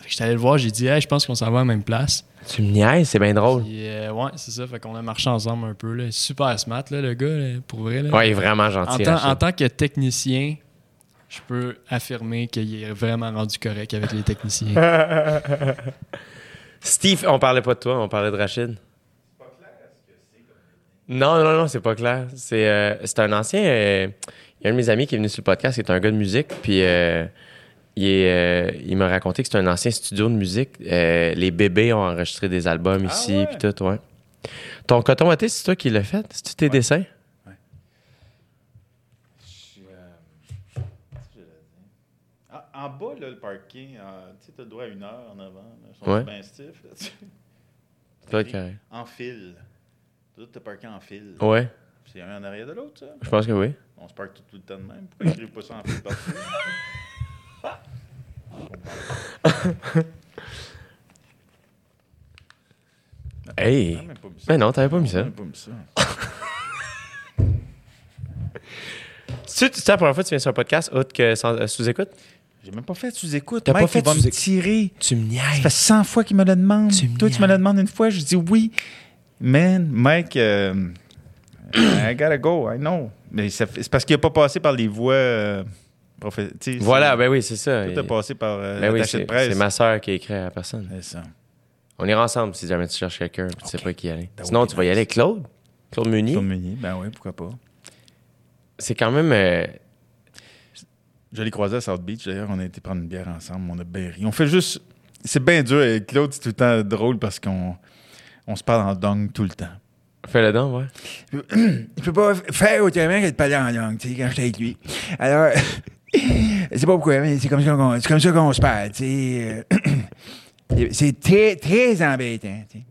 Fait que j'étais allé le voir, j'ai dit hey, je pense qu'on s'en va à la même place. Tu me niaises, c'est bien drôle. Puis, euh, ouais, c'est ça, fait qu'on a marché ensemble un peu là. Super smart là, le gars, là, pour vrai là. Ouais, il est vraiment En, gentil. en tant que technicien, je peux affirmer qu'il est vraiment rendu correct avec les techniciens. Steve, on parlait pas de toi, on parlait de Rachid. Non, non, non, c'est pas clair. C'est euh, c'est un ancien. euh, Il y a un de mes amis qui est venu sur le podcast, qui est un gars de musique, puis euh, il, euh, il m'a raconté que c'est un ancien studio de musique. Euh, les bébés ont enregistré des albums Ah ici, puis tout, ouais. Ton coton watté, c'est toi qui l'as fait? C'est-tu tes dessins? Ah, en bas, là, le parking, euh, tu sais, t'as le droit à une heure en avant. Là, Ils sont Ouais. bien stiff. Là, carré. En fil. Tout t'as parké en fil. Ouais, C'est un en arrière de l'autre, ça? je pense que oui. On se parque tout, tout le temps de même. Pourquoi ils pas ça en fil partout? Hey! Mais non, t'avais pas mis a ça. Tu sais, la première fois que tu viens sur un podcast, autre que sans- euh, sous-écoute? J'ai même pas fait sous-écoute. T'as pas Mike, fait va me tirer. Tu me Ça fait niaises. 100 fois qu'il me le demande. Tu Toi, tu me le demandes une fois, je dis oui. Man, Mike, euh, I gotta go, I know. Mais c'est parce qu'il n'a pas passé par les voies. euh, Voilà, ben oui, c'est ça. Tout a passé par euh, Ben oui, de presse. c'est ma soeur qui a écrit à la personne. C'est ça. On ira ensemble si jamais tu cherches quelqu'un et tu sais pas qui y aller. That Sinon, tu vas y aller avec Claude? Claude Meunier? Claude Meunier, ben oui, pourquoi pas. C'est quand même. euh, Je l'ai croisé à South Beach, d'ailleurs, on a été prendre une bière ensemble, on a bien ri. On fait juste... C'est bien dur avec Claude, c'est tout le temps drôle parce qu'on on se parle en dong tout le temps. Fais-le donc, ouais. Je peux pas faire autrement que de parler en langue, tu sais, quand j'étais avec lui. Alors, je sais pas pourquoi, mais c'est comme ça qu'on, c'est comme ça qu'on se parle, tu sais. euh, C'est très, très embêtant, tu sais.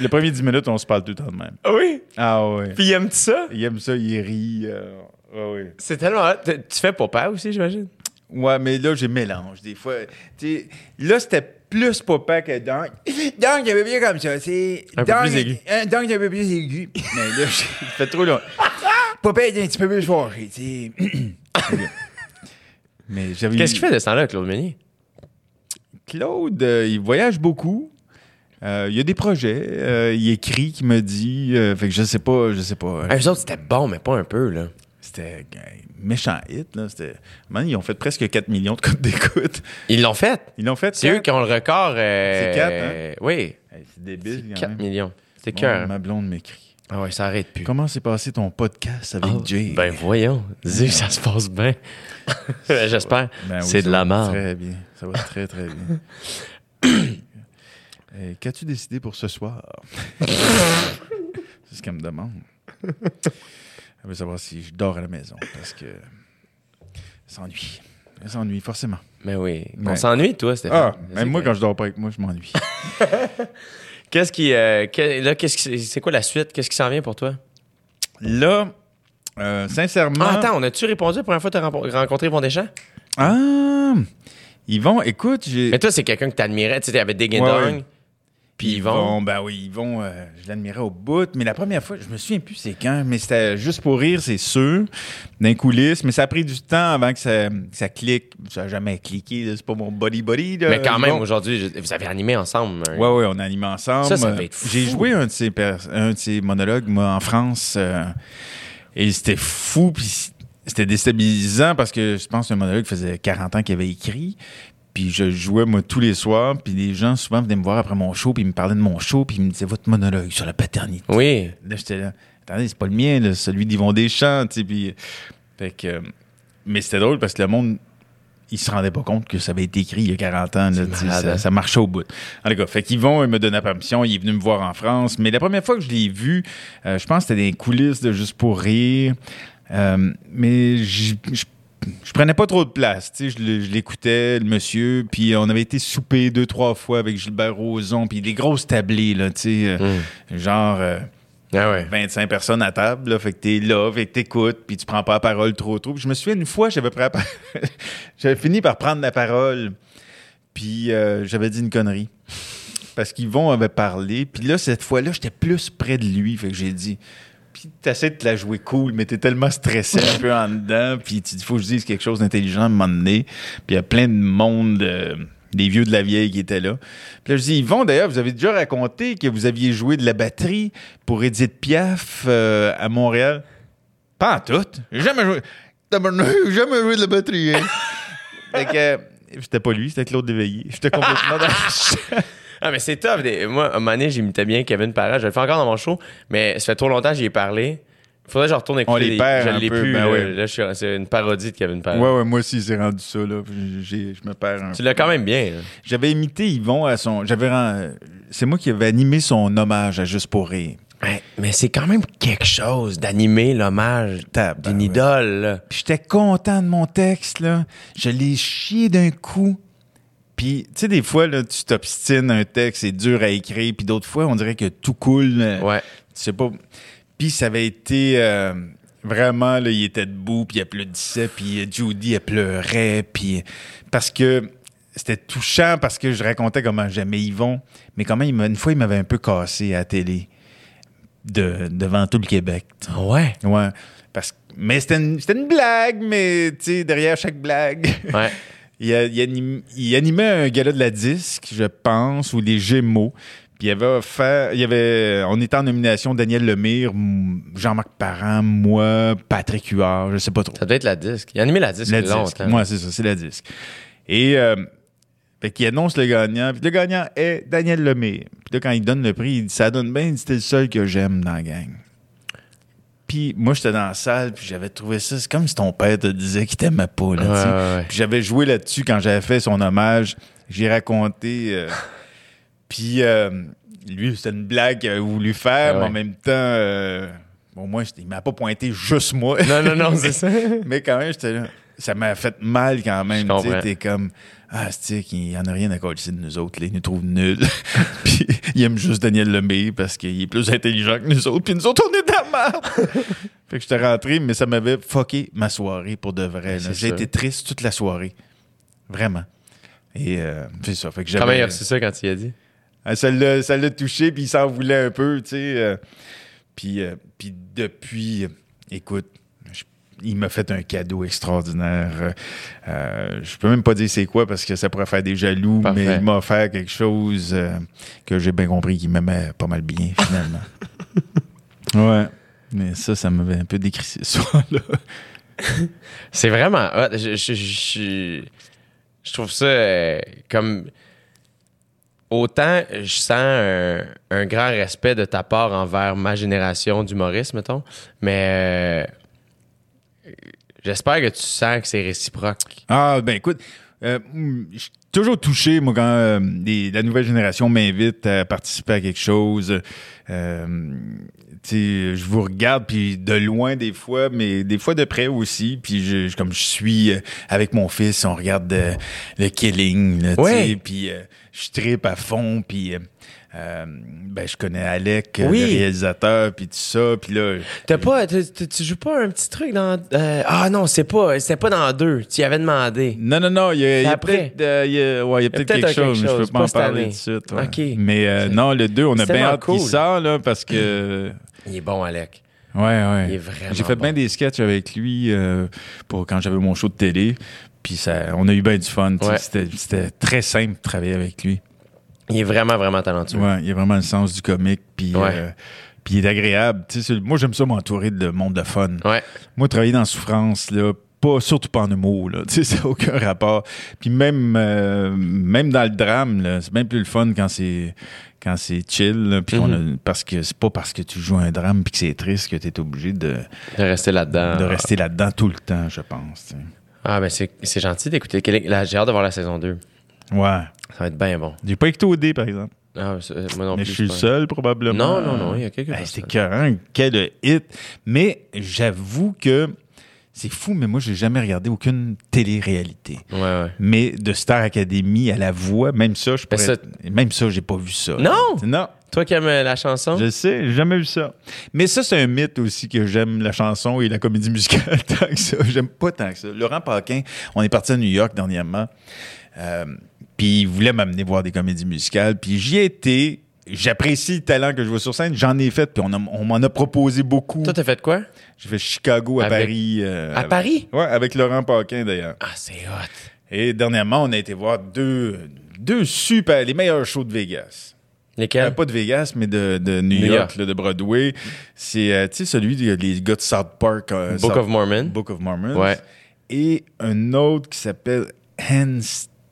Le premier 10 minutes, on se parle tout le temps de même. Ah oui? Ah ouais. Puis aime ça? Il aime ça, il rit. euh, ouais, ouais. C'est tellement. Tu tu fais papa aussi, j'imagine? Ouais, mais là, j'ai mélange des fois. Tu sais, là, c'était plus papa que Dunk. Dunk, il avait bien comme ça. C'est Un peu Dunk, plus aigu. Dunk, il peu plus aigu. mais là, j'ai fait trop long. Papa est un petit peu plus fâché, tu sais. Mais j'avais Qu'est-ce qu'il fait de ce temps-là, Claude Meunier? Claude, euh, il voyage beaucoup. Euh, il y a des projets. Euh, il écrit, qui me dit. euh, fait que je sais pas, je sais pas. Eux autres, c'était bon, mais pas un peu, là. C'était un méchant hit. Là. C'était, man, ils ont fait presque 4 millions de codes d'écoute. Ils l'ont fait? Ils l'ont fait. C'est eux qui ont le record. euh, C'est quatre, hein? Oui. Hey, c'est débile. quand 4 même. millions. C'était Bon, cœur. ma blonde m'écrit. Ah ouais, ça arrête plus. Comment s'est passé ton podcast avec Ah, Jay? Ben voyons. Dis que ça se passe bien. J'espère. Ben oui, c'est de la merde. Très bien. Ça va très, très bien. Euh, Qu'as-tu décidé pour ce soir? c'est ce qu'elle me demande. Elle veut savoir si je dors à la maison parce que s'ennuie. Elle s'ennuie, forcément. Mais oui. On Ouais. s'ennuie, toi, Stéphane. Ah, même moi, quand je dors pas avec moi, je m'ennuie. Qu'est-ce qui. euh, que- là, qu'est-ce qui. C'est quoi la suite? Qu'est-ce qui s'en vient pour toi? Là, euh, sincèrement. Ah, attends, on a-tu répondu la première fois que tu as rencontré Yvon Deschamps? Ah! Yvon, écoute, j'ai. Mais toi, c'est quelqu'un que t'admirais. Tu sais, Ouais, Dong, ouais. Puis Yvon. ben oui, Yvon, euh, je l'admirais au bout. Mais la première fois, je me souviens plus c'est quand, mais c'était juste pour rire, c'est sûr, d'un coulisses. Mais ça a pris du temps avant que ça, que ça clique. Ça n'a jamais cliqué, c'est pas mon body-body. Mais quand même, Yvon. aujourd'hui, vous avez animé ensemble. un- Ouais, ouais, on a animé ensemble. Ça, ça devait être J'ai fou. joué un de pers- un de ses monologues, moi, en France. euh, et c'était fou, puis c'était déstabilisant parce que je pense que un monologue faisait 40 ans qu'il avait écrit. Puis je jouais, moi, tous les soirs. Puis les gens, souvent, venaient me voir après mon show, puis ils me parlaient de mon show, puis ils me disaient votre monologue sur la paternité. Oui. Là, j'étais là. Attendez, c'est pas le mien, là, celui d'Yvon Deschamps, tu sais. Puis. Fait que. euh, mais c'était drôle parce que le monde, il se rendait pas compte que ça avait été écrit il y a 40 ans. là, malade, ça, hein? ça marchait au bout. En tout cas, fait qu'Yvon, il me donnait la permission, il est venu me voir en France. Mais la première fois que je l'ai vu, euh, je pense que c'était des coulisses de Juste pour rire. Euh, mais je, je, prenais pas trop de place. Tu sais, je, l'écoutais, le monsieur. Puis on avait été souper deux, trois fois avec Gilbert Rozon. Puis des grosses tablées, là, tu sais. euh, Genre. euh, Ah ouais. 25 personnes à table, là, fait que t'es là, fait que t'écoutes, puis tu prends pas la parole trop trop. Puis je me souviens une fois, par- j'avais fini par prendre la parole, puis euh, j'avais dit une connerie. Parce qu'Yvon avait parlé, puis là, cette fois-là, j'étais plus près de lui, fait que j'ai dit... Puis t'essaies de te la jouer cool, mais t'es tellement stressé un peu en dedans, puis tu dis, faut que je dise quelque chose d'intelligent à un moment donné. Puis il y a plein de monde... euh, des vieux de la vieille qui étaient là. Puis là, je dis, Yvon, d'ailleurs, vous avez déjà raconté que vous aviez joué de la batterie pour Edith Piaf euh, à Montréal. Pas en tout. J'ai jamais joué. Jamais joué de la batterie. Hein. fait que, euh, c'était pas lui, c'était Claude Léveillé. J'étais complètement dans Ah, mais c'est tough. Des- Moi, à un moment donné, j'imitais bien Kevin Parra. Je le fais encore dans mon show, mais ça fait trop longtemps que j'y ai parlé. Faudrait que je retourne écouter. On les perd Je l'ai plus. ben là. ouais. Là, je suis- c'est une parodie de Kevin Parent. Ouais, ouais, moi aussi, c'est rendu ça, là. j'ai- Je me perds un Tu l'as quand même bien. J'avais imité Yvon à son. J'avais. C'est moi qui avais animé son hommage à Juste pour rire. Ouais, mais c'est quand même quelque chose d'animer l'hommage d'une idole. j'étais content de mon texte, là. Je l'ai chié d'un coup. Puis, tu sais, des fois, là, tu t'obstines, un texte, c'est dur à écrire. Puis d'autres fois, on dirait que tout coule. Ouais. Tu sais pas. Puis ça avait été euh, vraiment, là, il était debout, puis il applaudissait, puis Judy, elle pleurait, puis parce que c'était touchant, parce que je racontais comment j'aimais Yvon, mais comment il une fois, il m'avait un peu cassé à la télé, de, devant tout le Québec. Ouais. Ouais. Parce, mais c'était une, c'était une blague, mais tu sais, derrière chaque blague, Ouais. il, animait un gala de la disque, je pense, ou des Gémeaux. Puis il avait il y avait, on était en nomination Daniel Lemire, Jean-Marc Parent, moi, Patrick Huard, je sais pas trop. Ça doit être la disque. Il a animé la disque La longtemps. Moi, c'est ça, c'est la disque. Et euh, fait qu'il annonce le gagnant. Puis le gagnant est Daniel Lemire. Puis là, quand il donne le prix, il dit Ça donne bien, c'était le seul que j'aime dans la gang. Puis moi, j'étais dans la salle, puis j'avais trouvé ça. C'est comme si ton père te disait qu'il t'aimait pas. Là, Ouais, ouais. Puis j'avais joué là-dessus quand j'avais fait son hommage. J'ai raconté. euh, puis euh, lui, c'était une blague qu'il avait voulu faire, ouais. mais en même temps, euh, bon, moi, il m'a pas pointé juste moi. Non, non, non, c'est ça. Mais quand même, j'étais là. Ça m'a fait mal quand même. Tu t'es comme. Ah, c'est il y en a rien à coller de nous autres. Là, ils nous trouvent nuls. puis il aime juste Daniel Lemay parce qu'il est plus intelligent que nous autres. Puis nous autres, on est merde. fait que j'étais rentré, mais ça m'avait fucké ma soirée pour de vrai. J'ai été triste toute la soirée. Vraiment. Et euh, c'est ça. Fait que Comment il a reçu ça quand il a dit? ah, ça l'a touché, puis il s'en voulait un peu, tu sais. euh, puis, euh, puis depuis, écoute, je- il m'a fait un cadeau extraordinaire. Euh, je peux même pas dire c'est quoi parce que ça pourrait faire des jaloux, Parfait. mais il m'a offert quelque chose que j'ai bien compris qu'il m'aimait pas mal bien, finalement. ouais. Mais ça, ça m'avait un peu décrissé ce soir-là. C'est vraiment hot. Je, je- je- je trouve ça euh, comme. Autant je sens un, un grand respect de ta part envers ma génération d'humoristes, mettons, mais euh, j'espère que tu sens que c'est réciproque. Ah, ben écoute, euh, je suis toujours touché, moi, quand euh, la nouvelle génération m'invite à participer à quelque chose. Euh, je vous regarde, puis de loin des fois, mais des fois de près aussi. Puis je, je- comme je suis euh, avec mon fils, on regarde euh, le Killing, là, tu Ouais. sais, puis euh, je tripe à fond, puis... euh, ben, je connais Alec, euh, Oui. le réalisateur, puis tout ça, puis là... T'as pas, tu joues pas un petit truc dans. euh, ah non, c'est pas, c'était pas dans deux. Tu y avais demandé. Non, non, non, il y a, peut-être euh, il y a- ouais, il y a peut-être quelque, chose, mais je peux pas pas en parler année. tout de suite. ouais. OK. Mais non, le 2, on a bien hâte qu'il cool. sort, là, parce que... Il est bon, Alec. Ouais, ouais. Il est vraiment J'ai fait bon. bien des sketchs avec lui pour quand j'avais mon show de télé, puis ça, on a eu bien du fun. Ouais. C'était très simple de travailler avec lui. Il est vraiment, vraiment talentueux. Ouais, il a vraiment le sens du comique, puis... Ouais. euh, puis il est agréable. Moi, j'aime ça m'entourer de monde de fun. Ouais. Moi, travailler dans Souffrance, là, pas, surtout pas en humour, là. Ça n'a aucun rapport. Puis même, euh, même dans le drame, c'est bien plus le fun quand c'est, quand c'est chill, là, puis qu'on Mhm. a- parce que c'est pas parce que tu joues un drame puis que c'est triste que tu es obligé de, De rester là-dedans. de rester là-dedans tout le temps, je pense. Ah, mais c'est c'est gentil d'écouter. J'ai hâte de voir la saison 2. Ouais. Ça va être bien bon. J'ai pas écouté au dé, par exemple. Ah, c'est- moi non mais plus. je suis le seul, probablement. Non, non, non, il y a quelques Hey. C'était écœurant, quel hit. Mais j'avoue que c'est fou, mais moi, j'ai jamais regardé aucune télé-réalité. Ouais, ouais. Mais de Star Academy à la voix, même ça, je pourrais... Même ça, j'ai pas vu ça. Non? Non, Toi qui aimes euh, la chanson? je sais, j'ai jamais vu ça. Mais ça, c'est un mythe aussi que j'aime la chanson et la comédie musicale tant que ça. J'aime pas tant que ça. Laurent Paquin, on est parti à New York dernièrement, euh, puis il voulait m'amener voir des comédies musicales, puis j'y ai été. J'apprécie le talent que je vois sur scène. J'en ai fait, puis on, a- on m'en a proposé beaucoup. Toi, t'as fait quoi? J'ai fait Chicago à Avec- Paris. euh, À avec- Paris? Ouais, avec Laurent Paquin d'ailleurs. Ah, c'est hot. Et dernièrement, on a été voir deux, deux super, les meilleurs shows de Vegas. Euh, Lesquels? pas de Vegas, mais de, de New, New York, York. là, de Broadway. C'est, euh, tu sais, celui des les gars de South Park. euh, Book South- of Mormon. Book of Mormon. Ouais. Et un autre qui s'appelle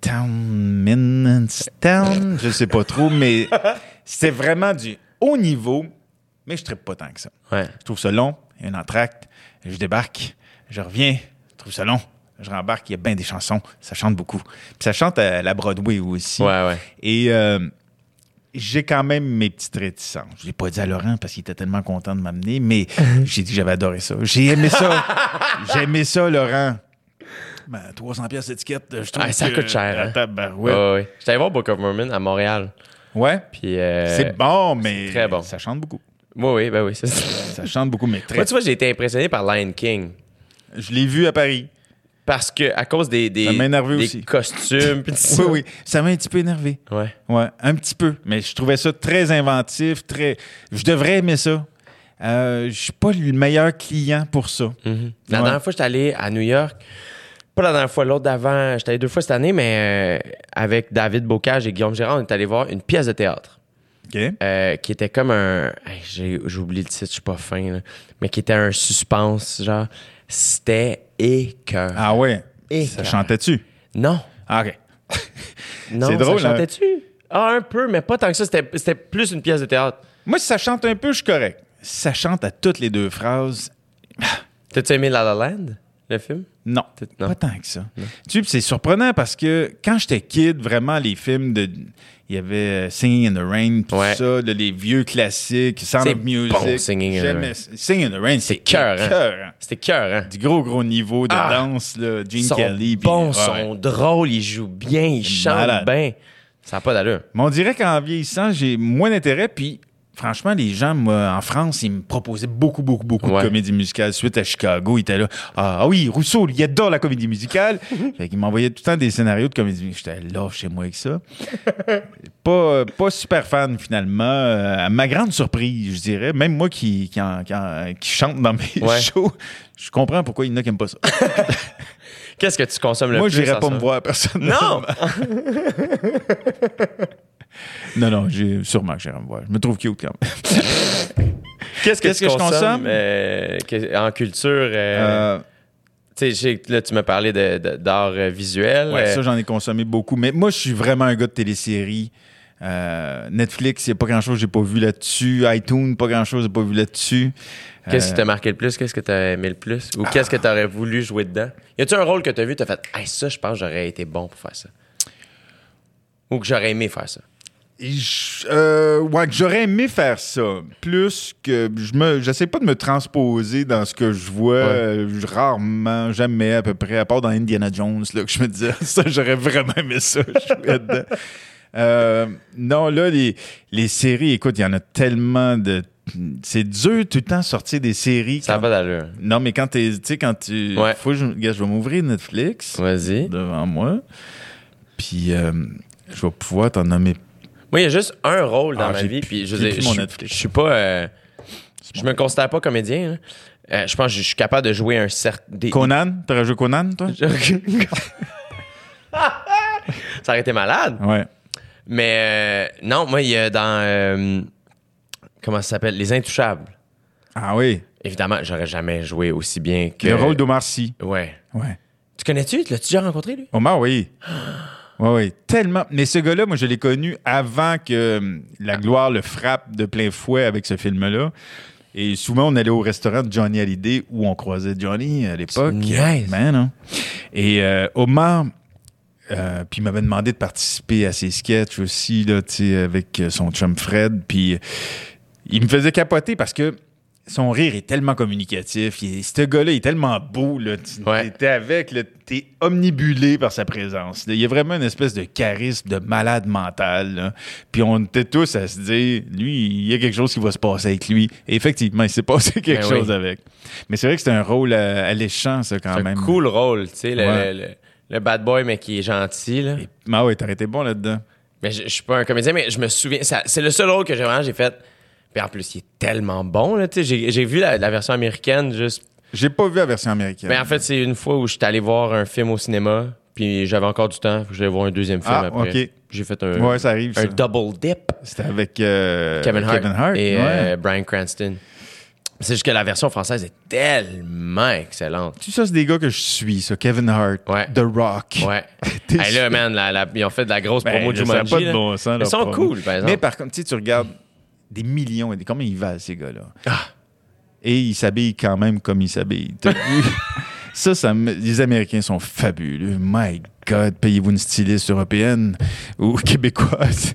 Hanstown, Minstown, je sais pas trop, mais c'était vraiment du haut niveau, mais je ne pas tant que ça. Ouais. Je trouve ça long, il y a un entracte, je débarque, je reviens, je trouve ça long, je rembarque, il y a bien des chansons, ça chante beaucoup. Puis ça chante à la Broadway aussi. Ouais, ouais. Et euh, j'ai quand même mes petites réticences. Je l'ai pas dit à Laurent parce qu'il était tellement content de m'amener, mais j'ai dit que j'avais adoré ça. J'ai aimé ça. j'ai aimé ça, Laurent. Ben, 300 pièces d'étiquette, je trouve Ah, ça que- coûte cher, hein? Ben. J'étais allé voir Book of Mormon à Montréal. Ouais. Puis. euh, C'est bon, mais très bon. ça chante beaucoup. Oui, oui, ben oui, ça. Ça chante beaucoup, mais très. Moi, tu vois, j'ai été impressionné par Lion King. Je l'ai vu à Paris. Parce que, à cause des, des, Ça des aussi. costumes. pis ça. Oui, oui. Ça m'a un petit peu énervé. Ouais. Ouais, un petit peu. Mais je trouvais ça très inventif, très. Je devrais aimer ça. Euh, je suis pas le meilleur client pour ça. Mhm. La Ouais. dernière fois, j'étais allé à New York. Pas la dernière fois, l'autre d'avant. J'étais allé deux fois cette année, mais euh, avec David Bocage et Guillaume Gérard, on est allé voir une pièce de théâtre. OK? euh, qui était comme un. hey, J'ai oublié le titre, je suis pas fin, là. mais qui était un suspense, genre. C'était écœur. Ah ouais? Et ça chantait-tu? Non. Ah, OK. Non, C'est drôle, ça hein? chantait-tu? Ah, un peu, mais pas tant que ça. C'était c'était plus une pièce de théâtre. Moi, si ça chante un peu, je suis correct. Si ça chante à toutes les deux phrases, T'as-tu aimé La La Land, le film? non. Non. Pas tant que ça. Tu sais, c'est surprenant parce que quand j'étais kid, vraiment, les films de. Il y avait euh, Singing in the Rain, tout Ouais. ça, les vieux classiques, Sound of Music. bon, Singing in the Rain. Singing in the Rain, c'est cœur, hein? C'était cœur, hein? Du gros, gros niveau de Ah! danse, là. Gene Ils sont Kelly. bons, ouais. sont drôles, ils jouent bien, ils chantent bien. Ça n'a pas d'allure. Mais on dirait qu'en vieillissant, j'ai moins d'intérêt. Puis, franchement, les gens, moi, en France, ils me proposaient beaucoup, beaucoup, beaucoup Ouais. de comédies musicales. Suite à Chicago, ils étaient là. Ah, ah oui, Rousseau, il adore la comédie musicale. fait qu'il m'envoyait tout le temps des scénarios de comédie musicale. J'étais là chez moi avec ça. pas, pas super fan, finalement. Euh, à ma grande surprise, je dirais. Même moi qui, qui, en- qui en- qui chante dans mes Ouais. shows, je comprends pourquoi il y en a qui n'aiment pas ça. Qu'est-ce que tu consommes le moi, plus? je n'irais en pas me voir personne. Non! Non, non, j'ai, sûrement que j'irai me voir. Je me trouve cute quand même. Qu'est-ce que Qu'est-ce tu que je consommes consomme? euh, que- en culture? euh, Euh, tu sais, là, tu m'as parlé de- de- d'art visuel. Ouais, ça, j'en ai consommé beaucoup. Mais moi, je suis vraiment un gars de téléséries. Netflix, il n'y a pas grand-chose que j'ai pas vu là-dessus. iTunes, pas grand-chose que j'ai pas vu là-dessus. Qu'est-ce qui t'a marqué le plus? Qu'est-ce que t'as aimé le plus? Ou qu'est-ce que t'aurais voulu jouer dedans? Y a-tu un rôle que t'as vu, t'as fait, hey, ça, je pense j'aurais été bon pour faire ça? Ou que j'aurais aimé faire ça? Euh, ouais, j'aurais aimé faire ça. Plus que je me, j'essaie pas de me transposer dans ce que je vois. Ouais. euh, rarement, jamais à peu près, à part dans Indiana Jones, là, que je me disais, ça, j'aurais vraiment aimé ça. Euh, non, là, les, les séries, écoute, il y en a tellement de. C'est dur tout le temps de sortir des séries. Ça quand- pas d'allure. Non, mais quand t'es, tu sais, quand tu, Ouais. faut que je, je vais m'ouvrir Netflix Vas-y. devant moi, puis euh, je vais pouvoir t'en nommer. Moi, il y a juste un rôle dans Ah, ma vie, puis je je-. Je suis pas. euh, je me considère pas comédien. là. Euh, je pense que je suis capable de jouer un certain. des- Conan, t'aurais joué Conan, toi? Ça aurait été malade. Ouais. Mais euh, non, moi, il y a dans. euh, comment ça s'appelle? Les Intouchables. Ah oui, Évidemment, j'aurais jamais joué aussi bien que. le rôle d'Omar Sy. Ouais. Ouais. Tu connais-tu? L'as-tu déjà rencontré, lui? Omar, oui. Oui, oui, tellement. Mais ce gars-là, moi, je l'ai connu avant que hum, la gloire le frappe de plein fouet avec ce film-là. Et souvent, on allait au restaurant de Johnny Hallyday où on croisait Johnny à l'époque. Niaises. Ben non. Et euh, Omar, euh, puis il m'avait demandé de participer à ses sketchs aussi, là, avec euh, son chum Fred. Puis euh, il me faisait capoter parce que son rire est tellement communicatif. Il ce gars-là il est tellement beau. Là, tu Ouais. t'es avec, t'es omnibulé par sa présence. là. Il y a vraiment une espèce de charisme de malade mental. là. Puis on était tous à se dire, lui, il y a quelque chose qui va se passer avec lui. Et effectivement, il s'est passé quelque Ben chose oui. avec. Mais c'est vrai que c'est un rôle euh, alléchant, ça, quand C'est même. un cool rôle, tu sais, le, Ouais. le- le bad boy, mais qui est gentil. Là. Et- Ah ouais, t'aurais été bon là-dedans. Mais je, je suis pas un comédien, mais je me souviens. C'est le seul rôle que j'ai vraiment j'ai fait. Puis en plus, il est tellement bon. là, J'ai j'ai vu la, la version américaine juste. J'ai pas vu la version américaine. Mais en fait, c'est une fois où j'étais allé voir un film au cinéma. Puis j'avais encore du temps. Puis j'allais voir un deuxième film Ah, après. J'ai fait un, ouais, ça arrive. un ça. double dip. C'était avec euh, Kevin Hart, et ouais. euh, Brian Cranston. C'est juste que la version française est tellement excellente. Tu sais, ça, c'est des gars que je suis, ça. Kevin Hart, Ouais. The Rock. Ouais. Hey, là, man, la- la- ils ont fait de la grosse Ben, promo de Jumanji. pas de là. bon sens, Ils sont promo. cool, par exemple. Mais par contre, sais, tu regardes des millions et des combien ils valent, ces gars-là? Ah. et ils s'habillent quand même comme ils s'habillent. Ça, ça me- les Américains sont fabuleux. My God, payez-vous une styliste européenne ou québécoise?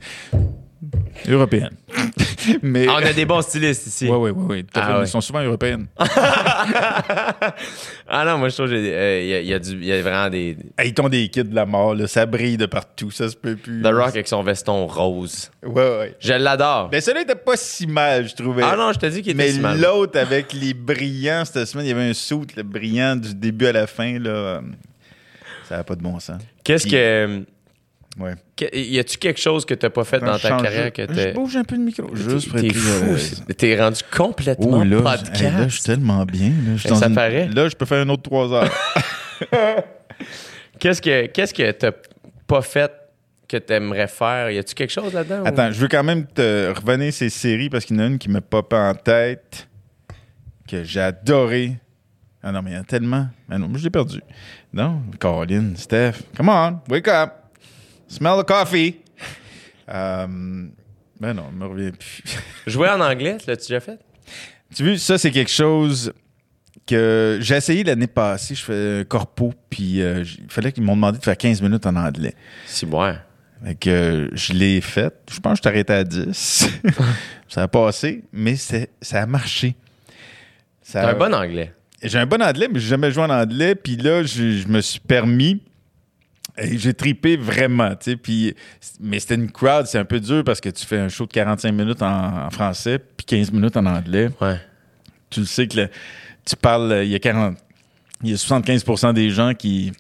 Européenne. Mais. Ah, on a des bons stylistes ici. Ouais. Ah, fait, mais ouais. Ils sont souvent européennes. ah non, moi je trouve qu'il y, a- il y a- il y a du- il y a vraiment des. Hey, ils ont des kits de la mort, là. Ça brille de partout. Ça se peut plus. The Rock avec son veston rose. Ouais, ouais. Je l'adore. Mais celui-là était pas si mal, je trouvais. Ah non, je te dis qu'il était Mais si mal. l'autre avec les brillants cette semaine, il y avait un saut le brillant du début à la fin là. euh, Ça n'a pas de bon sens. Qu'est-ce Puis- que. Ouais. Y a-tu quelque chose que t'as pas fait dans ta carrière que Je t'es. bouge un peu le micro, juste pour T'es fou. T'es rendu complètement Oh là, podcast. je- hey, là, je suis tellement bien. Là, Je Ben, ça une- paraît. Là, je peux faire un autre trois heures. Qu'est-ce que qu'est-ce que t'as pas fait que t'aimerais faire? Y a-tu quelque chose là-dedans? ou- Attends, je veux quand même te revenir ces séries parce qu'il y en a une qui me pop en tête que j'ai adoré. Ah non, mais il y en a tellement. Ah non, moi, je l'ai perdu. Non, Caroline, Steph, come on, wake up. Smell the coffee. Euh, ben non, je me reviens plus. Jouer en anglais, l'as-tu déjà fait? tu vois, ça, c'est quelque chose que j'ai essayé l'année passée. Je fais un corpo, puis euh, il fallait qu'ils m'ont demandé de faire 15 minutes en anglais. Si, ouais. Fait que euh, je l'ai fait. Je pense que je suis arrêté à 10. ça a passé, mais c'est- ça a marché. Ça T'as a- un bon anglais. J'ai un bon anglais, mais j'ai jamais joué en anglais. Puis là, je, je me suis permis. J'ai tripé vraiment, tu sais. Puis, mais c'était une crowd, c'est un peu dur parce que tu fais un show de 45 minutes en, en français, puis 15 minutes en anglais. Ouais. Tu le sais que le- tu parles, il y a 40, il y a 75% des gens qui,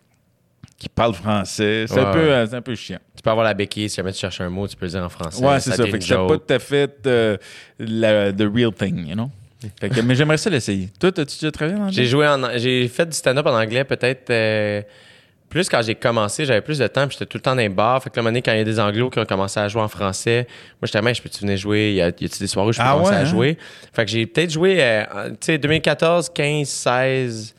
qui parlent français. C'est un, peu, ouais. un peu chiant. Tu peux avoir la béquille, si jamais tu cherches un mot, tu peux le dire en français. Ouais, c'est ça. devient Fait que pas tout à fait euh, la, the real thing, you know? Fait que- mais j'aimerais ça l'essayer. Toi, as-tu déjà travaillé en anglais? J'ai joué en j'ai fait du stand-up en anglais peut-être euh, plus quand j'ai commencé, j'avais plus de temps, puis j'étais tout le temps dans les bars. Fait que là, moment donné, quand il y a des anglos qui ont commencé à jouer en français, moi j'étais même, je peux-tu venir jouer? Y a- y a-tu des soirées où je peux Ah commencer ouais, à hein? jouer? Fait que j'ai peut-être joué, euh, tu sais, 2014, 15, 16.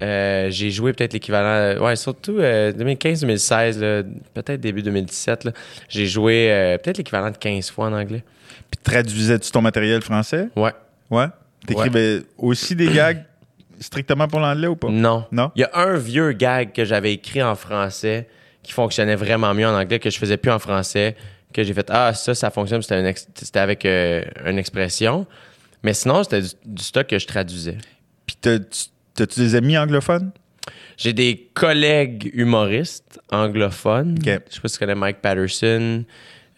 euh, j'ai joué peut-être l'équivalent, euh, ouais, surtout 2015-2016, là, peut-être début 2017. là. J'ai joué euh, peut-être l'équivalent de 15 fois en anglais. Puis traduisais-tu ton matériel français? Ouais. Ouais? T'écrivais aussi des gags? Strictement pour l'anglais ou pas? Non. Non? Il y a un vieux gag que j'avais écrit en français qui fonctionnait vraiment mieux en anglais, que je faisais plus en français, que j'ai fait Ah, ça, ça fonctionne, c'était, un ex- c'était avec euh, une expression. Mais sinon, c'était du, du stock que je traduisais. Puis t'as- tu- t'as-tu des amis anglophones? J'ai des collègues humoristes anglophones. Je sais pas si tu connais Mike Patterson.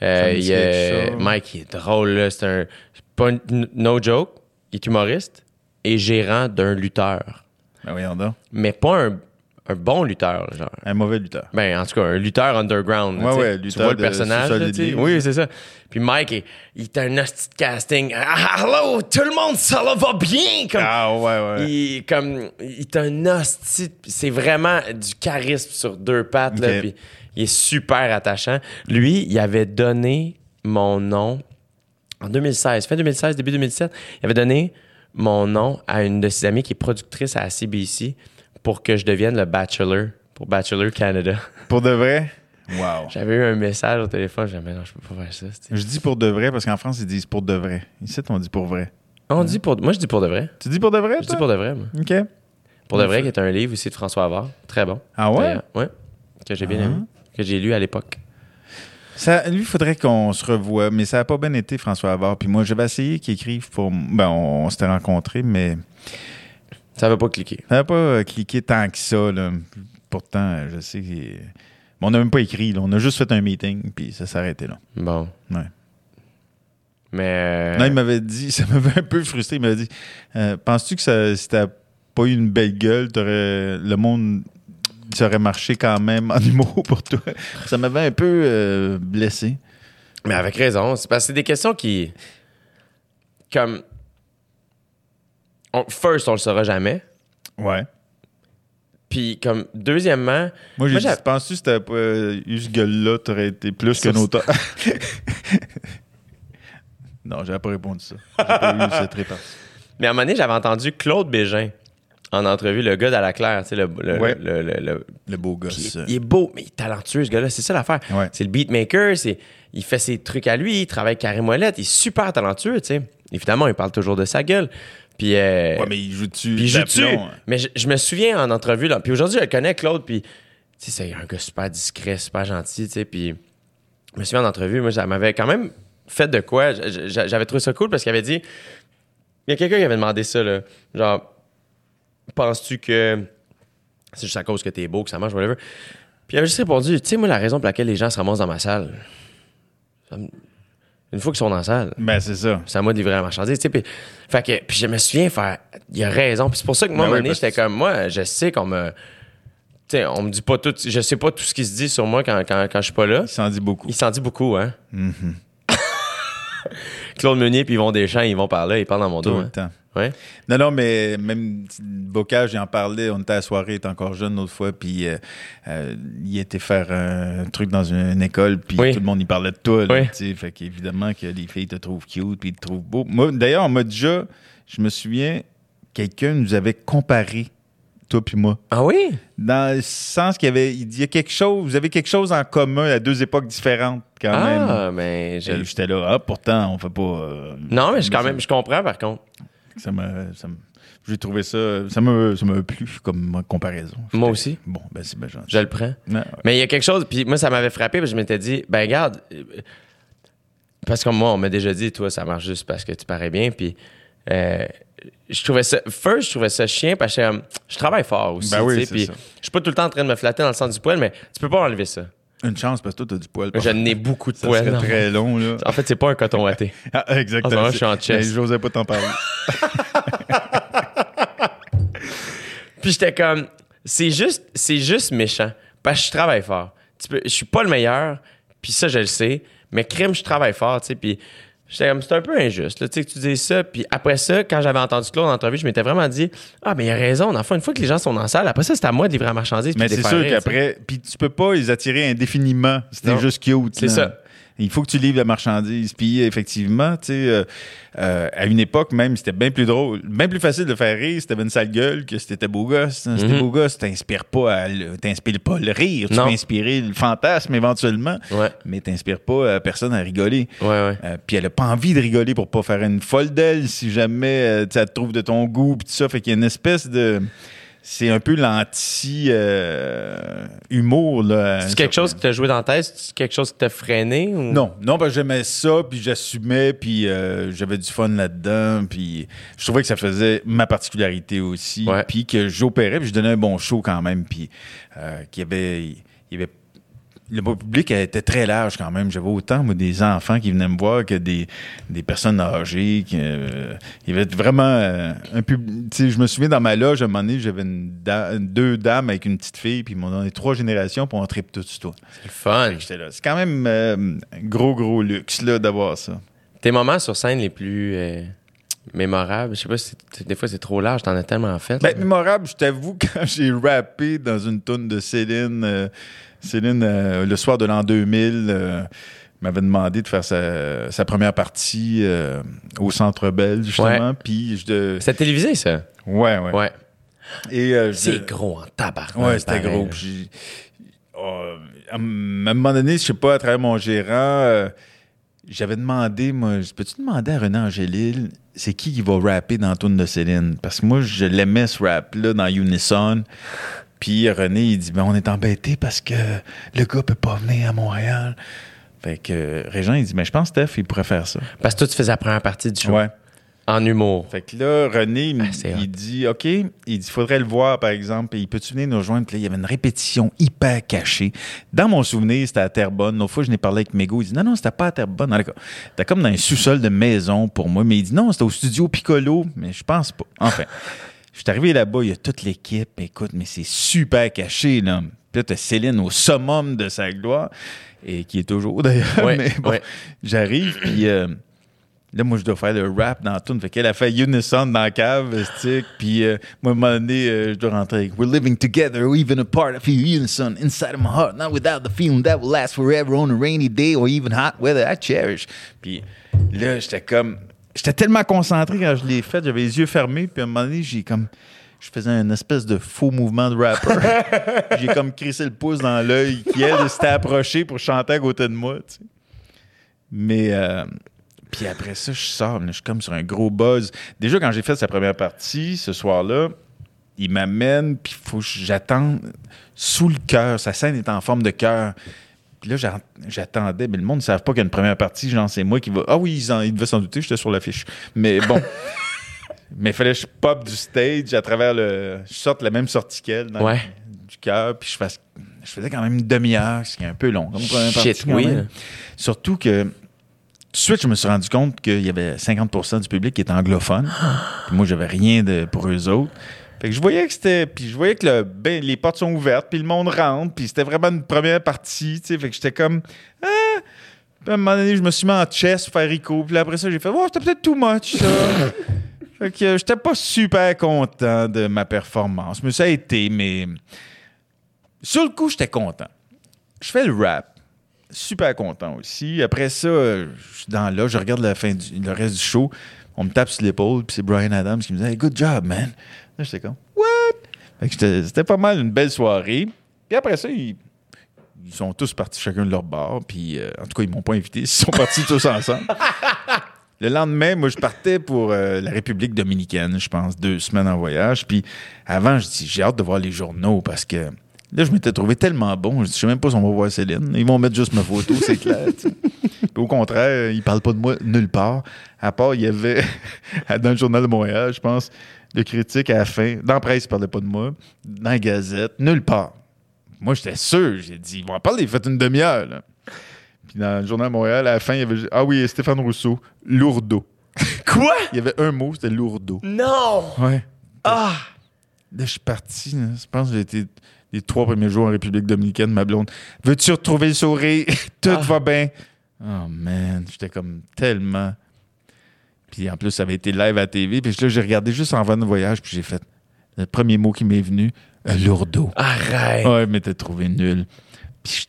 Euh, il. Mike, il est drôle, là. C'est un. c'est Pas un- no joke. Il est humoriste et gérant d'un lutteur. Ben voyons donc. Mais pas un, un bon lutteur, genre. Un mauvais lutteur. Ben, en tout cas, un lutteur underground. Ouais, tu ouais, Tu lutteur vois le personnage, là, tu. Oui, c'est ça. Puis Mike, il, il est un hostie de casting. Ah, hello, tout le monde, ça va bien! Comme, Ah ouais, ouais. il, comme, il est un hostie. C'est vraiment du charisme sur deux pattes. Là, puis il est super attachant. Lui, il avait donné mon nom en 2016, fin 2016, début 2017. Il avait donné mon nom à une de ses amies qui est productrice à la CBC pour que je devienne le Bachelor pour Bachelor Canada. Pour de vrai? Wow. J'avais eu un message au téléphone, j'ai dit, mais non, je peux pas faire ça. Je dis pour de vrai parce qu'en France, ils disent pour de vrai. Ici, on dit pour vrai. On dit pour. Moi, je dis pour de vrai. Tu dis pour de vrai, Je toi? dis pour de vrai, moi. OK. Pour de vrai, qui est un livre aussi de François Havard. Très bon. Ah ouais? Ouais. Que j'ai bien Ah. aimé. Que j'ai lu à l'époque. Ça, lui, il faudrait qu'on se revoie, mais ça n'a pas bien été, François Havard. Puis moi, j'avais essayé qu'il écrive pour... Ben, on, on s'était rencontrés, mais Ça va pas cliquer. ça n'a pas euh, cliqué tant que ça. Là. Pourtant, je sais mais on n'a même pas écrit. là. On a juste fait un meeting, puis ça s'est arrêté là. Bon. Ouais. Mais. euh, Non, il m'avait dit, ça m'avait un peu frustré. Il m'avait dit euh, Penses-tu que ça, si t'as pas eu une belle gueule, t'aurais- le monde serait marché quand même en humour pour toi Ça m'avait un peu euh, blessé. Mais avec raison. C'est parce que c'est des questions qui. Comme. on- first, on le saura jamais. Ouais. Puis, comme, deuxièmement, Moi, j'ai Penses-tu que si t'avais pas euh, eu ce gueule-là, t'aurais été plus Ça, qu'un auteur Non, j'avais pas répondu ça. J'ai pas eu cette réponse. mais à un moment donné, j'avais entendu Claude Bégin en entrevue, le gars d'Alaclaire, tu sais, le, le, Ouais. le- le- beau gosse. il, il est beau, mais il est talentueux, ce gars-là. C'est ça l'affaire. Ouais. C'est le beatmaker, c'est, il fait ses trucs à lui, il travaille avec Karim Ouellet, il est super talentueux, tu sais. Évidemment, il parle toujours de sa gueule. Puis, euh, Ouais, mais il joue-tu. puis il joue-tu? d'aplomb, hein? Mais je, je me souviens en entrevue, là, puis aujourd'hui, je le connais, Claude, puis, tu sais, c'est un gars super discret, super gentil, tu sais, puis je me souviens en entrevue, moi, ça m'avait quand même fait de quoi. J'avais trouvé ça cool parce qu'il avait dit, il y a quelqu'un qui avait demandé ça, là, genre, penses-tu que c'est juste à cause que t'es beau, que ça marche, whatever? Puis il avait juste répondu, tu sais, moi, la raison pour laquelle les gens se ramassent dans ma salle, ça me- une fois qu'ils sont dans la salle, Ben, c'est ça. moi de livrer la marchandise, tu sais. Puis, fait que, puis je me souviens faire, il a raison. Puis c'est pour ça que moi, Ben à un oui, moment donné, parce j'étais comme, moi, je sais qu'on me. Tu sais, on me dit pas tout. Je sais pas tout ce qui se dit sur moi quand, quand, quand je suis pas là. Il s'en dit beaucoup. Il s'en dit beaucoup, hein. Mhm. Claude Meunier puis Yvon Deschamps, ils vont par là, ils parlent dans mon Tout dos. le hein. temps. Ouais. Non, non, mais même Bocage, j'en parlais. On était à la soirée, il était encore jeune l'autre fois, puis euh, euh, il était faire un truc dans une, une école, puis Oui. tout le monde y parlait de toi. là, Oui. Fait qu'évidemment que les filles te trouvent cute, puis ils te trouvent beau. Moi, d'ailleurs, on m'a déjà, je me souviens, quelqu'un nous avait comparé, toi puis moi, Ah oui? dans le sens qu'il y avait, il y a quelque chose, vous avez quelque chose en commun à deux époques différentes, quand même. Ah, mais J'étais là, ah, pourtant, on fait pas. euh, Non, mais je, quand même, je comprends par contre. Ça m'a. ça m'a- J'ai trouvé ça. Ça m'a ça m'a plu comme comparaison. Moi aussi. Bon, ben c'est bien gentil. Je le prends. Ouais. Mais il y a quelque chose, puis moi, ça m'avait frappé, parce que je m'étais dit, ben regarde, euh, parce que moi, on m'a déjà dit, toi, ça marche juste parce que tu parais bien, puis euh, je trouvais ça, first, je trouvais ça chien, parce que euh, je travaille fort aussi, Ben oui, tu sais, c'est puis je suis pas tout le temps en train de me flatter dans le sens du poil, mais tu peux pas enlever ça. Une chance parce que toi, t'as du poil. Je n'ai beaucoup de ça poils. serait non. très long, là. En fait, c'est pas un coton watté. Ah, exactement. En ce moment, je suis en chest. Mais J'osais pas t'en parler. Puis j'étais comme, c'est juste, c'est juste méchant. Parce que je travaille fort. Tu peux, je suis pas le meilleur, puis ça, je le sais. Mais crime, je travaille fort, tu sais. Puis j'étais comme, c'est un peu injuste, là, tu sais, que tu dis ça. Puis après ça, quand j'avais entendu Claude en entrevue, je m'étais vraiment dit, ah, mais il a raison. Fond, une fois que les gens sont dans la salle, après ça, c'est à moi de livrer la marchandise. Mais c'est sûr qu'après. Puis tu peux pas les attirer indéfiniment. C'était juste cute. C'est ça. Il faut que tu livres la marchandise. Puis effectivement, tu sais, euh, euh, à une époque même, c'était bien plus drôle, bien plus facile de faire rire si t'avais une sale gueule que si t'étais beau gosse. hein. Si t'es Mhm. beau gosse, t'inspires pas, à le- t'inspires pas le rire. Tu Non. peux inspirer le fantasme éventuellement, Ouais, mais t'inspires pas euh, personne à rigoler. ouais, ouais. Euh, puis elle a pas envie de rigoler pour pas faire une folle d'elle si jamais elle te trouve de ton goût puis tout ça. Fait qu'il y a une espèce de c'est un peu l'anti euh. C'est quelque chose qui t'a joué dans la tête? C'est quelque chose qui t'a freiné? Ou... Non, non, parce que j'aimais ça, puis j'assumais, puis euh, j'avais du fun là-dedans, puis je trouvais que ça faisait ma particularité aussi, Ouais. puis que j'opérais, puis je donnais un bon show quand même, puis euh, qu'il y avait, il y avait le public était très large quand même. J'avais autant moi, des enfants qui venaient me voir que des, des personnes âgées. qui, euh, il y avait vraiment euh, un public. Je me souviens dans ma loge, à un moment donné, j'avais da- deux dames avec une petite fille, puis ils m'ont donné trois générations pour on tripe tout sur toi. C'est le fun. J'étais là. C'est quand même euh, un gros, gros luxe là, d'avoir ça. Tes moments sur scène les plus euh, mémorables, je sais pas si des fois c'est trop large, t'en as tellement fait. Ben, mémorable, je t'avoue, quand j'ai rappé dans une toune de Céline, euh, Céline, euh, le soir de l'an 2000, euh, m'avait demandé de faire sa, sa première partie euh, au Centre Bell, justement. Puis je de... C'est télévisé, ça? Ouais, ouais. Ouais. Et je- C'est gros en tabac. Ouais, c'était gros. Puis oh, à un moment donné, je sais pas, à travers mon gérant, j'avais demandé, moi, peux-tu demander à René Angélil, c'est qui qui va rapper dans la tune de Céline? Parce que moi, je l'aimais ce rap-là dans Unison. Puis René, il dit, ben, on est embêté parce que le gars peut pas venir à Montréal. Fait que euh, Régent, il dit, mais je pense, Steph, il pourrait faire ça. Parce que toi, tu faisais la première partie du show. Ouais. En humour. Fait que là, René, il, Ah, il dit OK, il dit il faudrait le voir, par exemple, et il peut-tu venir nous rejoindre? Puis là, il y avait une répétition hyper cachée. Dans mon souvenir, c'était à Terrebonne. L'autre fois, je n'ai parlé avec Mégo. Il dit non, non, c'était pas à Terrebonne. C'était comme dans un sous-sol de maison pour moi. Mais il dit non, c'était au studio Piccolo. Mais je pense pas. Enfin, je suis arrivé là-bas, il y a toute l'équipe. Écoute, mais c'est super caché, là. Puis là, t'as Céline au summum de sa gloire, et qui est toujours d'ailleurs. Ouais, mais bon, ouais. j'arrive, puis. euh, Là, moi, je dois faire le rap dans tune. Fait qu'elle a fait Unison dans la cave, stick. Puis, euh, moi, à un moment donné, euh, je dois rentrer avec We're living together, or even apart. I feel unison inside of my heart, not without the feeling that will last forever on a rainy day or even hot weather I cherish. Puis là, j'étais comme. J'étais tellement concentré quand je l'ai fait, j'avais les yeux fermés. Puis à un moment donné, j'ai comme. Je faisais un espèce de faux mouvement de rapper. j'ai comme crissé le pouce dans l'œil qui, elle, s'était approchée pour chanter à côté de moi, tu sais. Mais. euh, Puis après ça, je sors, je suis comme sur un gros buzz. Déjà, quand j'ai fait sa première partie, ce soir-là, il m'amène, puis faut que j'attends sous le cœur. Sa scène est en forme de cœur. Puis là, j'att- j'attendais, mais le monde ne savait pas qu'il y a une première partie. Genre, c'est moi qui va. Ah oui, ils, en- ils devaient s'en douter, j'étais sur l'affiche. Mais bon. mais il fallait que je pop du stage à travers le. Je sorte la même sortie qu'elle dans Ouais. du cœur, puis je, fasse... je faisais quand même une demi-heure, ce qui est un peu long. Comme première Shit, partie, quand oui. même. Surtout que. Tout de suite, je me suis rendu compte qu'il y avait 50% du public qui était anglophone. Puis moi, j'avais rien de, pour eux autres. Fait que je voyais que c'était. Puis je voyais que le, ben, les portes sont ouvertes, puis le monde rentre, puis c'était vraiment une première partie, tu sais. Fait que j'étais comme. Ah! Puis à un moment donné, je me suis mis en chess pour faire Rico. Puis après ça, j'ai fait. Oh, c'était peut-être too much, ça. fait que euh, j'étais pas super content de ma performance. Mais ça a été, mais. Sur le coup, j'étais content. Je fais le rap. Super content aussi. Après ça, euh, je suis dans là, je regarde la fin du, le reste du show. On me tape sur l'épaule, puis c'est Brian Adams qui me dit Hey, good job, man. Là, j'étais comme What? Fait que j'étais- c'était pas mal une belle soirée. Puis après ça, ils, ils sont tous partis chacun de leur bar. Puis euh, en tout cas, ils m'ont pas invité. Ils sont partis tous ensemble. Le lendemain, moi, je partais pour euh, la République dominicaine, je pense, deux semaines en voyage. Puis avant, je dis, j'ai hâte de voir les journaux parce que là, je m'étais trouvé tellement bon. Je dis, je sais même pas si on va voir Céline. Ils vont mettre juste ma photo, c'est clair. Puis au contraire, ils parlent pas de moi nulle part. À part, il y avait, dans le Journal de Montréal, je pense, de critique à la fin. Dans la presse, ils parlaient pas de moi. Dans la Gazette, nulle part. Moi, j'étais sûr. J'ai dit, ils vont en parler, faites une demi-heure. là. Puis dans le Journal de Montréal, à la fin, il y avait Ah oui, Stéphane Rousseau, lourdeau. Quoi? Il y avait un mot, c'était lourdeau. Non! Ouais. Ah! Là, je suis parti. là. Je pense que j'ai été les trois premiers jours en République dominicaine, ma blonde. Veux-tu retrouver le sourire? Tout Ah. va bien. Oh man, j'étais comme tellement. Puis en plus, ça avait été live à la TV. Puis là, j'ai regardé juste en venant de voyage, puis j'ai fait le premier mot qui m'est venu, lourdeau. Arrête! Ouais, mais t'as trouvé nul. Puis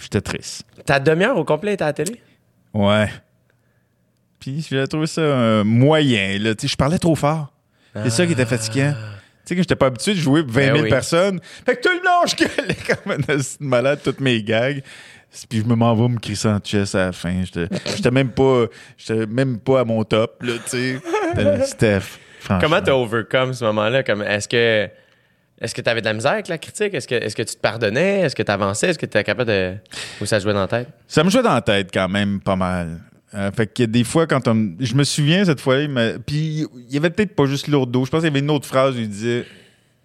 j'étais triste. Ta demi-heure au complet était à la télé? Ouais. Puis j'ai trouvé ça euh, moyen. Là. Je parlais trop fort. C'est ça qui était fatigant. Tu sais, que j'étais pas habitué de jouer pour 20 000 Ben oui. personnes. Fait que tout le long, je gueulais comme un malade, toutes mes gags. Puis je me m'en vais me crisser en chest à la fin. J'étais même pas j'étais même pas à mon top, là, tu sais. Steph. Comment t'as overcome ce moment-là? Comme, est-ce que est-ce que t'avais de la misère avec la critique? Est-ce que, est-ce que tu te pardonnais? Est-ce que t'avançais? Est-ce que t'étais capable de. Ou ça jouait dans la tête? Ça me jouait dans la tête quand même pas mal. Euh, fait que des fois, quand on. Je me souviens cette fois-là, il puis il y avait peut-être pas juste lourdeau. Je pense qu'il y avait une autre phrase où il disait.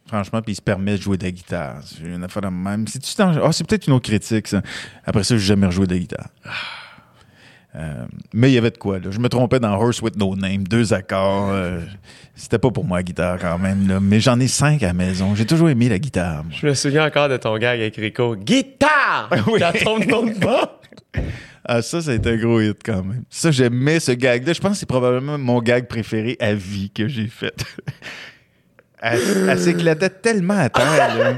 Franchement, puis il se permet de jouer de la guitare. C'est une affaire de même. T'en- Ah, c'est peut-être une autre critique, ça. Après ça, j'ai jamais rejoué de la guitare. Euh, mais il y avait de quoi, là. Je me trompais dans Horse with No Name, deux accords. euh, C'était pas pour moi la guitare quand même, là. Mais j'en ai cinq à la maison. J'ai toujours aimé la guitare. moi. Je me souviens encore de ton gag avec Rico. Guitare! Oui. Dans ton nom de bas? Ah, ça, ça a été un gros hit quand même. Ça, j'aimais ce gag-là. Je pense que c'est probablement mon gag préféré à vie que j'ai fait. elle elle s'éclatait tellement à terre, là.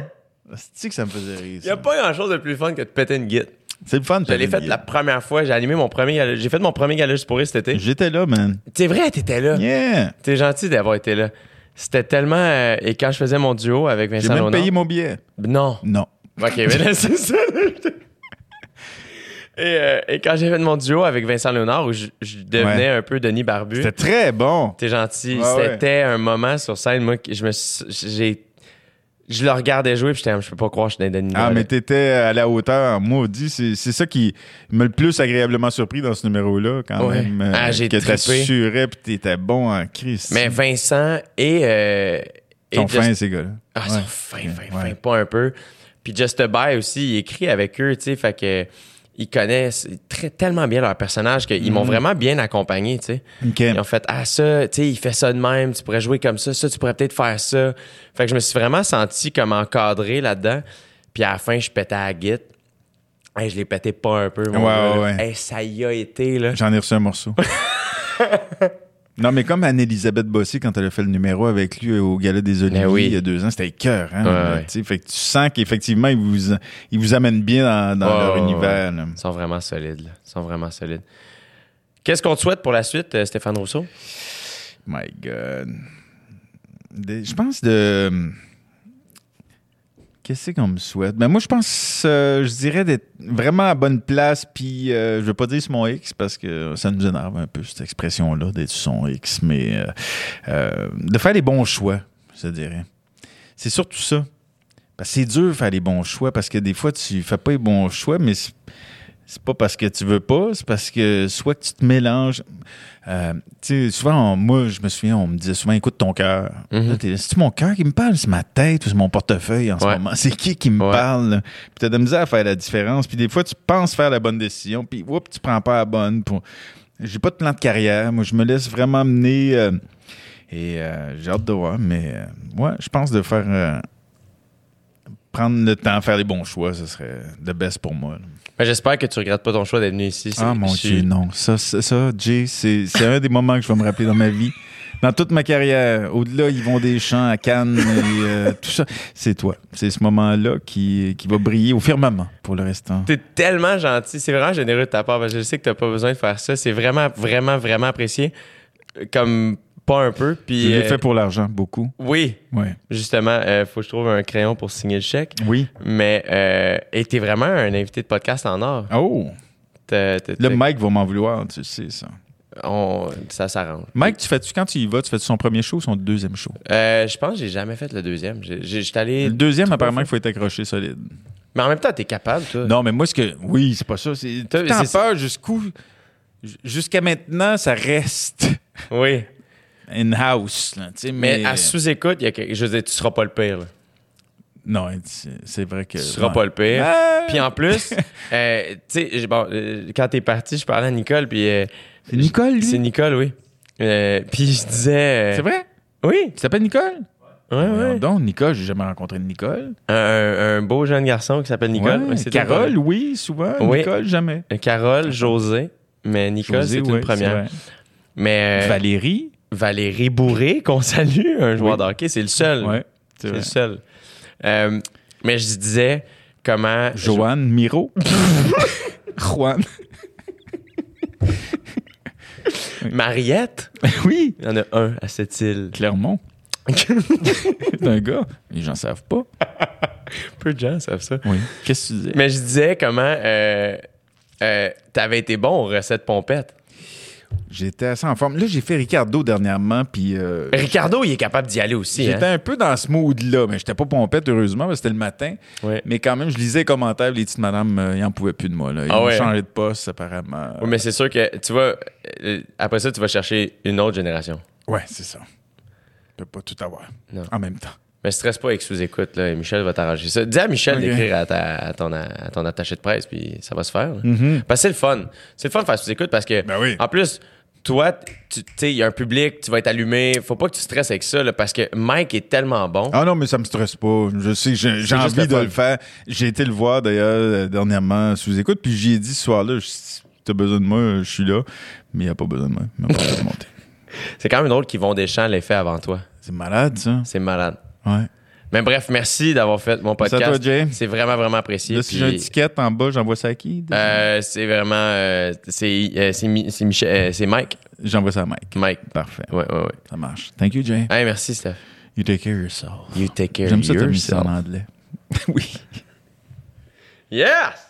C'est que ça me faisait rire. Il n'y a pas grand-chose de plus fun que de péter une guitare. C'est le fun. Je l'ai fait la première fois. J'ai animé mon premier J'ai fait mon premier gala juste pour rire cet été. J'étais là, man. C'est vrai, t'étais là. Yeah! T'es gentil d'avoir été là. C'était tellement. euh, et quand je faisais mon duo avec J'ai Vincent même Léonard- payé mon billet. Non. Non. Ok, mais là, c'est ça. et, euh, et quand j'ai fait mon duo avec Vincent Léonard, où je, je devenais un peu Denis Barbu. C'était très bon. T'es gentil. Ouais. C'était un moment sur scène, moi, que je me j'ai. Je le regardais jouer, puis j'étais je peux pas croire que je suis Denis Ah, mais t'étais à la hauteur, maudit. C'est c'est ça qui m'a le plus agréablement surpris dans ce numéro-là, quand Ouais. même. euh, Ah, j'ai Que t'assurais, puis t'étais bon en crise. Mais Vincent et. Euh, Ils sont fins, ces gars-là. Ah, ils sont fins, fins, fins, pas un peu. Puis Just a Buy aussi, il écrit avec eux, tu sais, fait que ils connaissent très, tellement bien leur personnage qu'ils m'ont vraiment bien accompagné, tu sais. Ils ont fait ah ça, tu sais, il fait ça de même, tu pourrais jouer comme ça, ça tu pourrais peut-être faire ça. Fait que je me suis vraiment senti comme encadré là-dedans. Puis à la fin, je pétais à la guitare. Hey, je l'ai pété pas un peu, mon Ouais, gars, ouais, ouais. Hey, ça y a été là. J'en ai reçu un morceau. non, mais comme Anne-Elisabeth Bossé, quand elle a fait le numéro avec lui au Gala des Oliviers Ben oui. il y a deux ans, c'était cœur. Hein, Ouais. Fait que tu sens qu'effectivement, ils vous, ils vous amènent bien dans, leur univers. là. Ils sont vraiment solides, là. Ils sont vraiment solides. Qu'est-ce qu'on te souhaite pour la suite, euh, Stéphane Rousseau? My God. Des- je pense de. Qu'est-ce qu'on me souhaite? Ben moi, je pense, euh, je dirais d'être vraiment à bonne place, puis euh, je veux pas dire sur mon X parce que ça nous énerve un peu, cette expression-là, d'être son X, mais euh, euh, de faire les bons choix, je dirais. C'est surtout ça. Parce que c'est dur de faire les bons choix parce que des fois, tu fais pas les bons choix, mais c'est- c'est pas parce que tu veux pas, c'est parce que soit que tu te mélanges. Euh, tu sais, souvent, on- moi, je me souviens, on me disait souvent, écoute ton cœur. Là, C'est-tu mon cœur qui me parle? C'est ma tête ou c'est mon portefeuille en ce moment? C'est qui qui me Ouais. parle? là? Puis t'as de la misère à faire la différence. Puis des fois, tu penses faire la bonne décision, puis oups, tu prends pas la bonne. Pour... J'ai pas de plan de carrière. Moi, je me laisse vraiment mener. euh, et euh, j'ai hâte de voir. Mais euh, ouais, je pense de faire. euh, prendre le temps, faire les bons choix, ce serait the best pour moi. là. Ben, J'espère que tu regrettes pas ton choix d'être venu ici. Ah mon je Dieu, non. Ça, ça, ça, Jay, c'est c'est un des moments que je vais me rappeler dans ma vie. Dans toute ma carrière, au-delà, ils vont des champs à Cannes et euh, tout ça. C'est toi. C'est ce moment-là qui, qui va briller au firmament pour le restant. T'es tellement gentil. C'est vraiment généreux de ta part. parce que je sais que t'as pas besoin de faire ça. C'est vraiment, vraiment, vraiment apprécié. Comme pas un peu. Puis, Je l'ai euh, fait pour l'argent, beaucoup. Oui, Ouais. justement, euh, faut que je trouve un crayon pour signer le chèque. Oui. Mais euh, et t'es vraiment un invité de podcast en or. Oh! T'as- t'as- t'as- Mike va m'en vouloir, tu sais ça. on- ça s'arrange. Mike, tu fais-tu, quand tu y vas, tu fais son premier show ou son deuxième show? Euh, je pense que j'ai jamais fait le deuxième. J'étais allé. Le deuxième, apparemment, il faut être accroché solide. Mais en même temps, t'es capable, toi. Non, mais moi, ce que. Oui, c'est pas ça. C'est- peur jusqu'où. Jusqu'à maintenant, ça reste Oui. In-house. là, Mais, Mais, à sous-écoute, y a quelque- je veux dire, tu seras pas le pire. là. Non, c'est vrai que. Tu seras ouais. pas le pire. Ah! Puis en plus, euh, tu sais, bon, euh, quand t'es parti, je parlais à Nicole, puis. euh, C'est Nicole, lui? C'est Nicole, oui. Euh, puis je disais. C'est vrai? Oui. Tu t'appelles Nicole? Ouais, ouais. Donc, Nicole, j'ai jamais rencontré de Nicole. Un, un beau jeune garçon qui s'appelle Nicole. Ouais, Ouais, c'est Carole, oui, souvent. Oui. Nicole, jamais. Carole, José. Mais Nicole, c'est une première. Mais Valérie. Valérie Bourré, qu'on salue, un joueur Oui. de hockey, c'est le seul. Ouais, c'est le seul. Euh, mais je disais comment. Joanne Miro. Juan. Mariette, oui, il y en a un à cette île. Clermont. C'est un gars. Les gens savent pas. Peu de gens savent ça. Oui. Qu'est-ce que tu disais? Mais je disais comment euh, euh, t'avais été bon aux recettes pompettes. J'étais assez en forme. Là, j'ai fait Ricardo dernièrement, puis euh, Ricardo, il est capable d'y aller aussi. j'étais Hein? un peu dans ce mood-là, mais j'étais pas pompette, heureusement, parce que c'était le matin. Ouais. Mais quand même, je lisais les commentaires, les petites madames, euh, ils en pouvaient plus de moi. Là. Ils Ah ont ouais? changé de poste, apparemment. Oui, mais c'est sûr que, tu vois, euh, après ça, tu vas chercher une autre génération. Ouais, c'est ça. Tu peux pas tout avoir Non. en même temps. Mais stresse pas avec sous-écoute, là. Michel va t'arranger ça. Dis à Michel d'écrire à, ton, à ton attaché de presse, puis ça va se faire. Mm-hmm. Parce que c'est le fun. C'est le fun de faire sous-écoute parce que, Ben oui. en plus, toi, tu sais, il y a un public, tu vas être allumé. Faut pas que tu stresses avec ça, là, parce que Mike est tellement bon. Ah non, mais ça me stresse pas. Je sais, j'ai envie le de le faire. J'ai été le voir d'ailleurs euh, dernièrement sous écoute, puis j'y ai dit ce soir-là, si t'as besoin de moi, je suis là. Mais il a pas besoin de moi. Il m'a pas besoin de monter. C'est quand même drôle qu'ils vont des champs l'effet avant toi. C'est malade, ça. C'est malade. Ouais. Mais bref, merci d'avoir fait mon podcast. toi, Jay. C'est vraiment, vraiment apprécié. Là, si j'ai un ticket en bas, j'envoie ça à qui? Euh, c'est vraiment. euh, c'est euh, euh, Mike. J'envoie ça à Mike. Mike. Parfait. Ouais, ouais, ouais. Ça marche. Thank you, Jay. Hey, merci, Steph. You take care of yourself. You take care J'aime of ça, t'as mis ça yourself. en anglais. oui. Yes!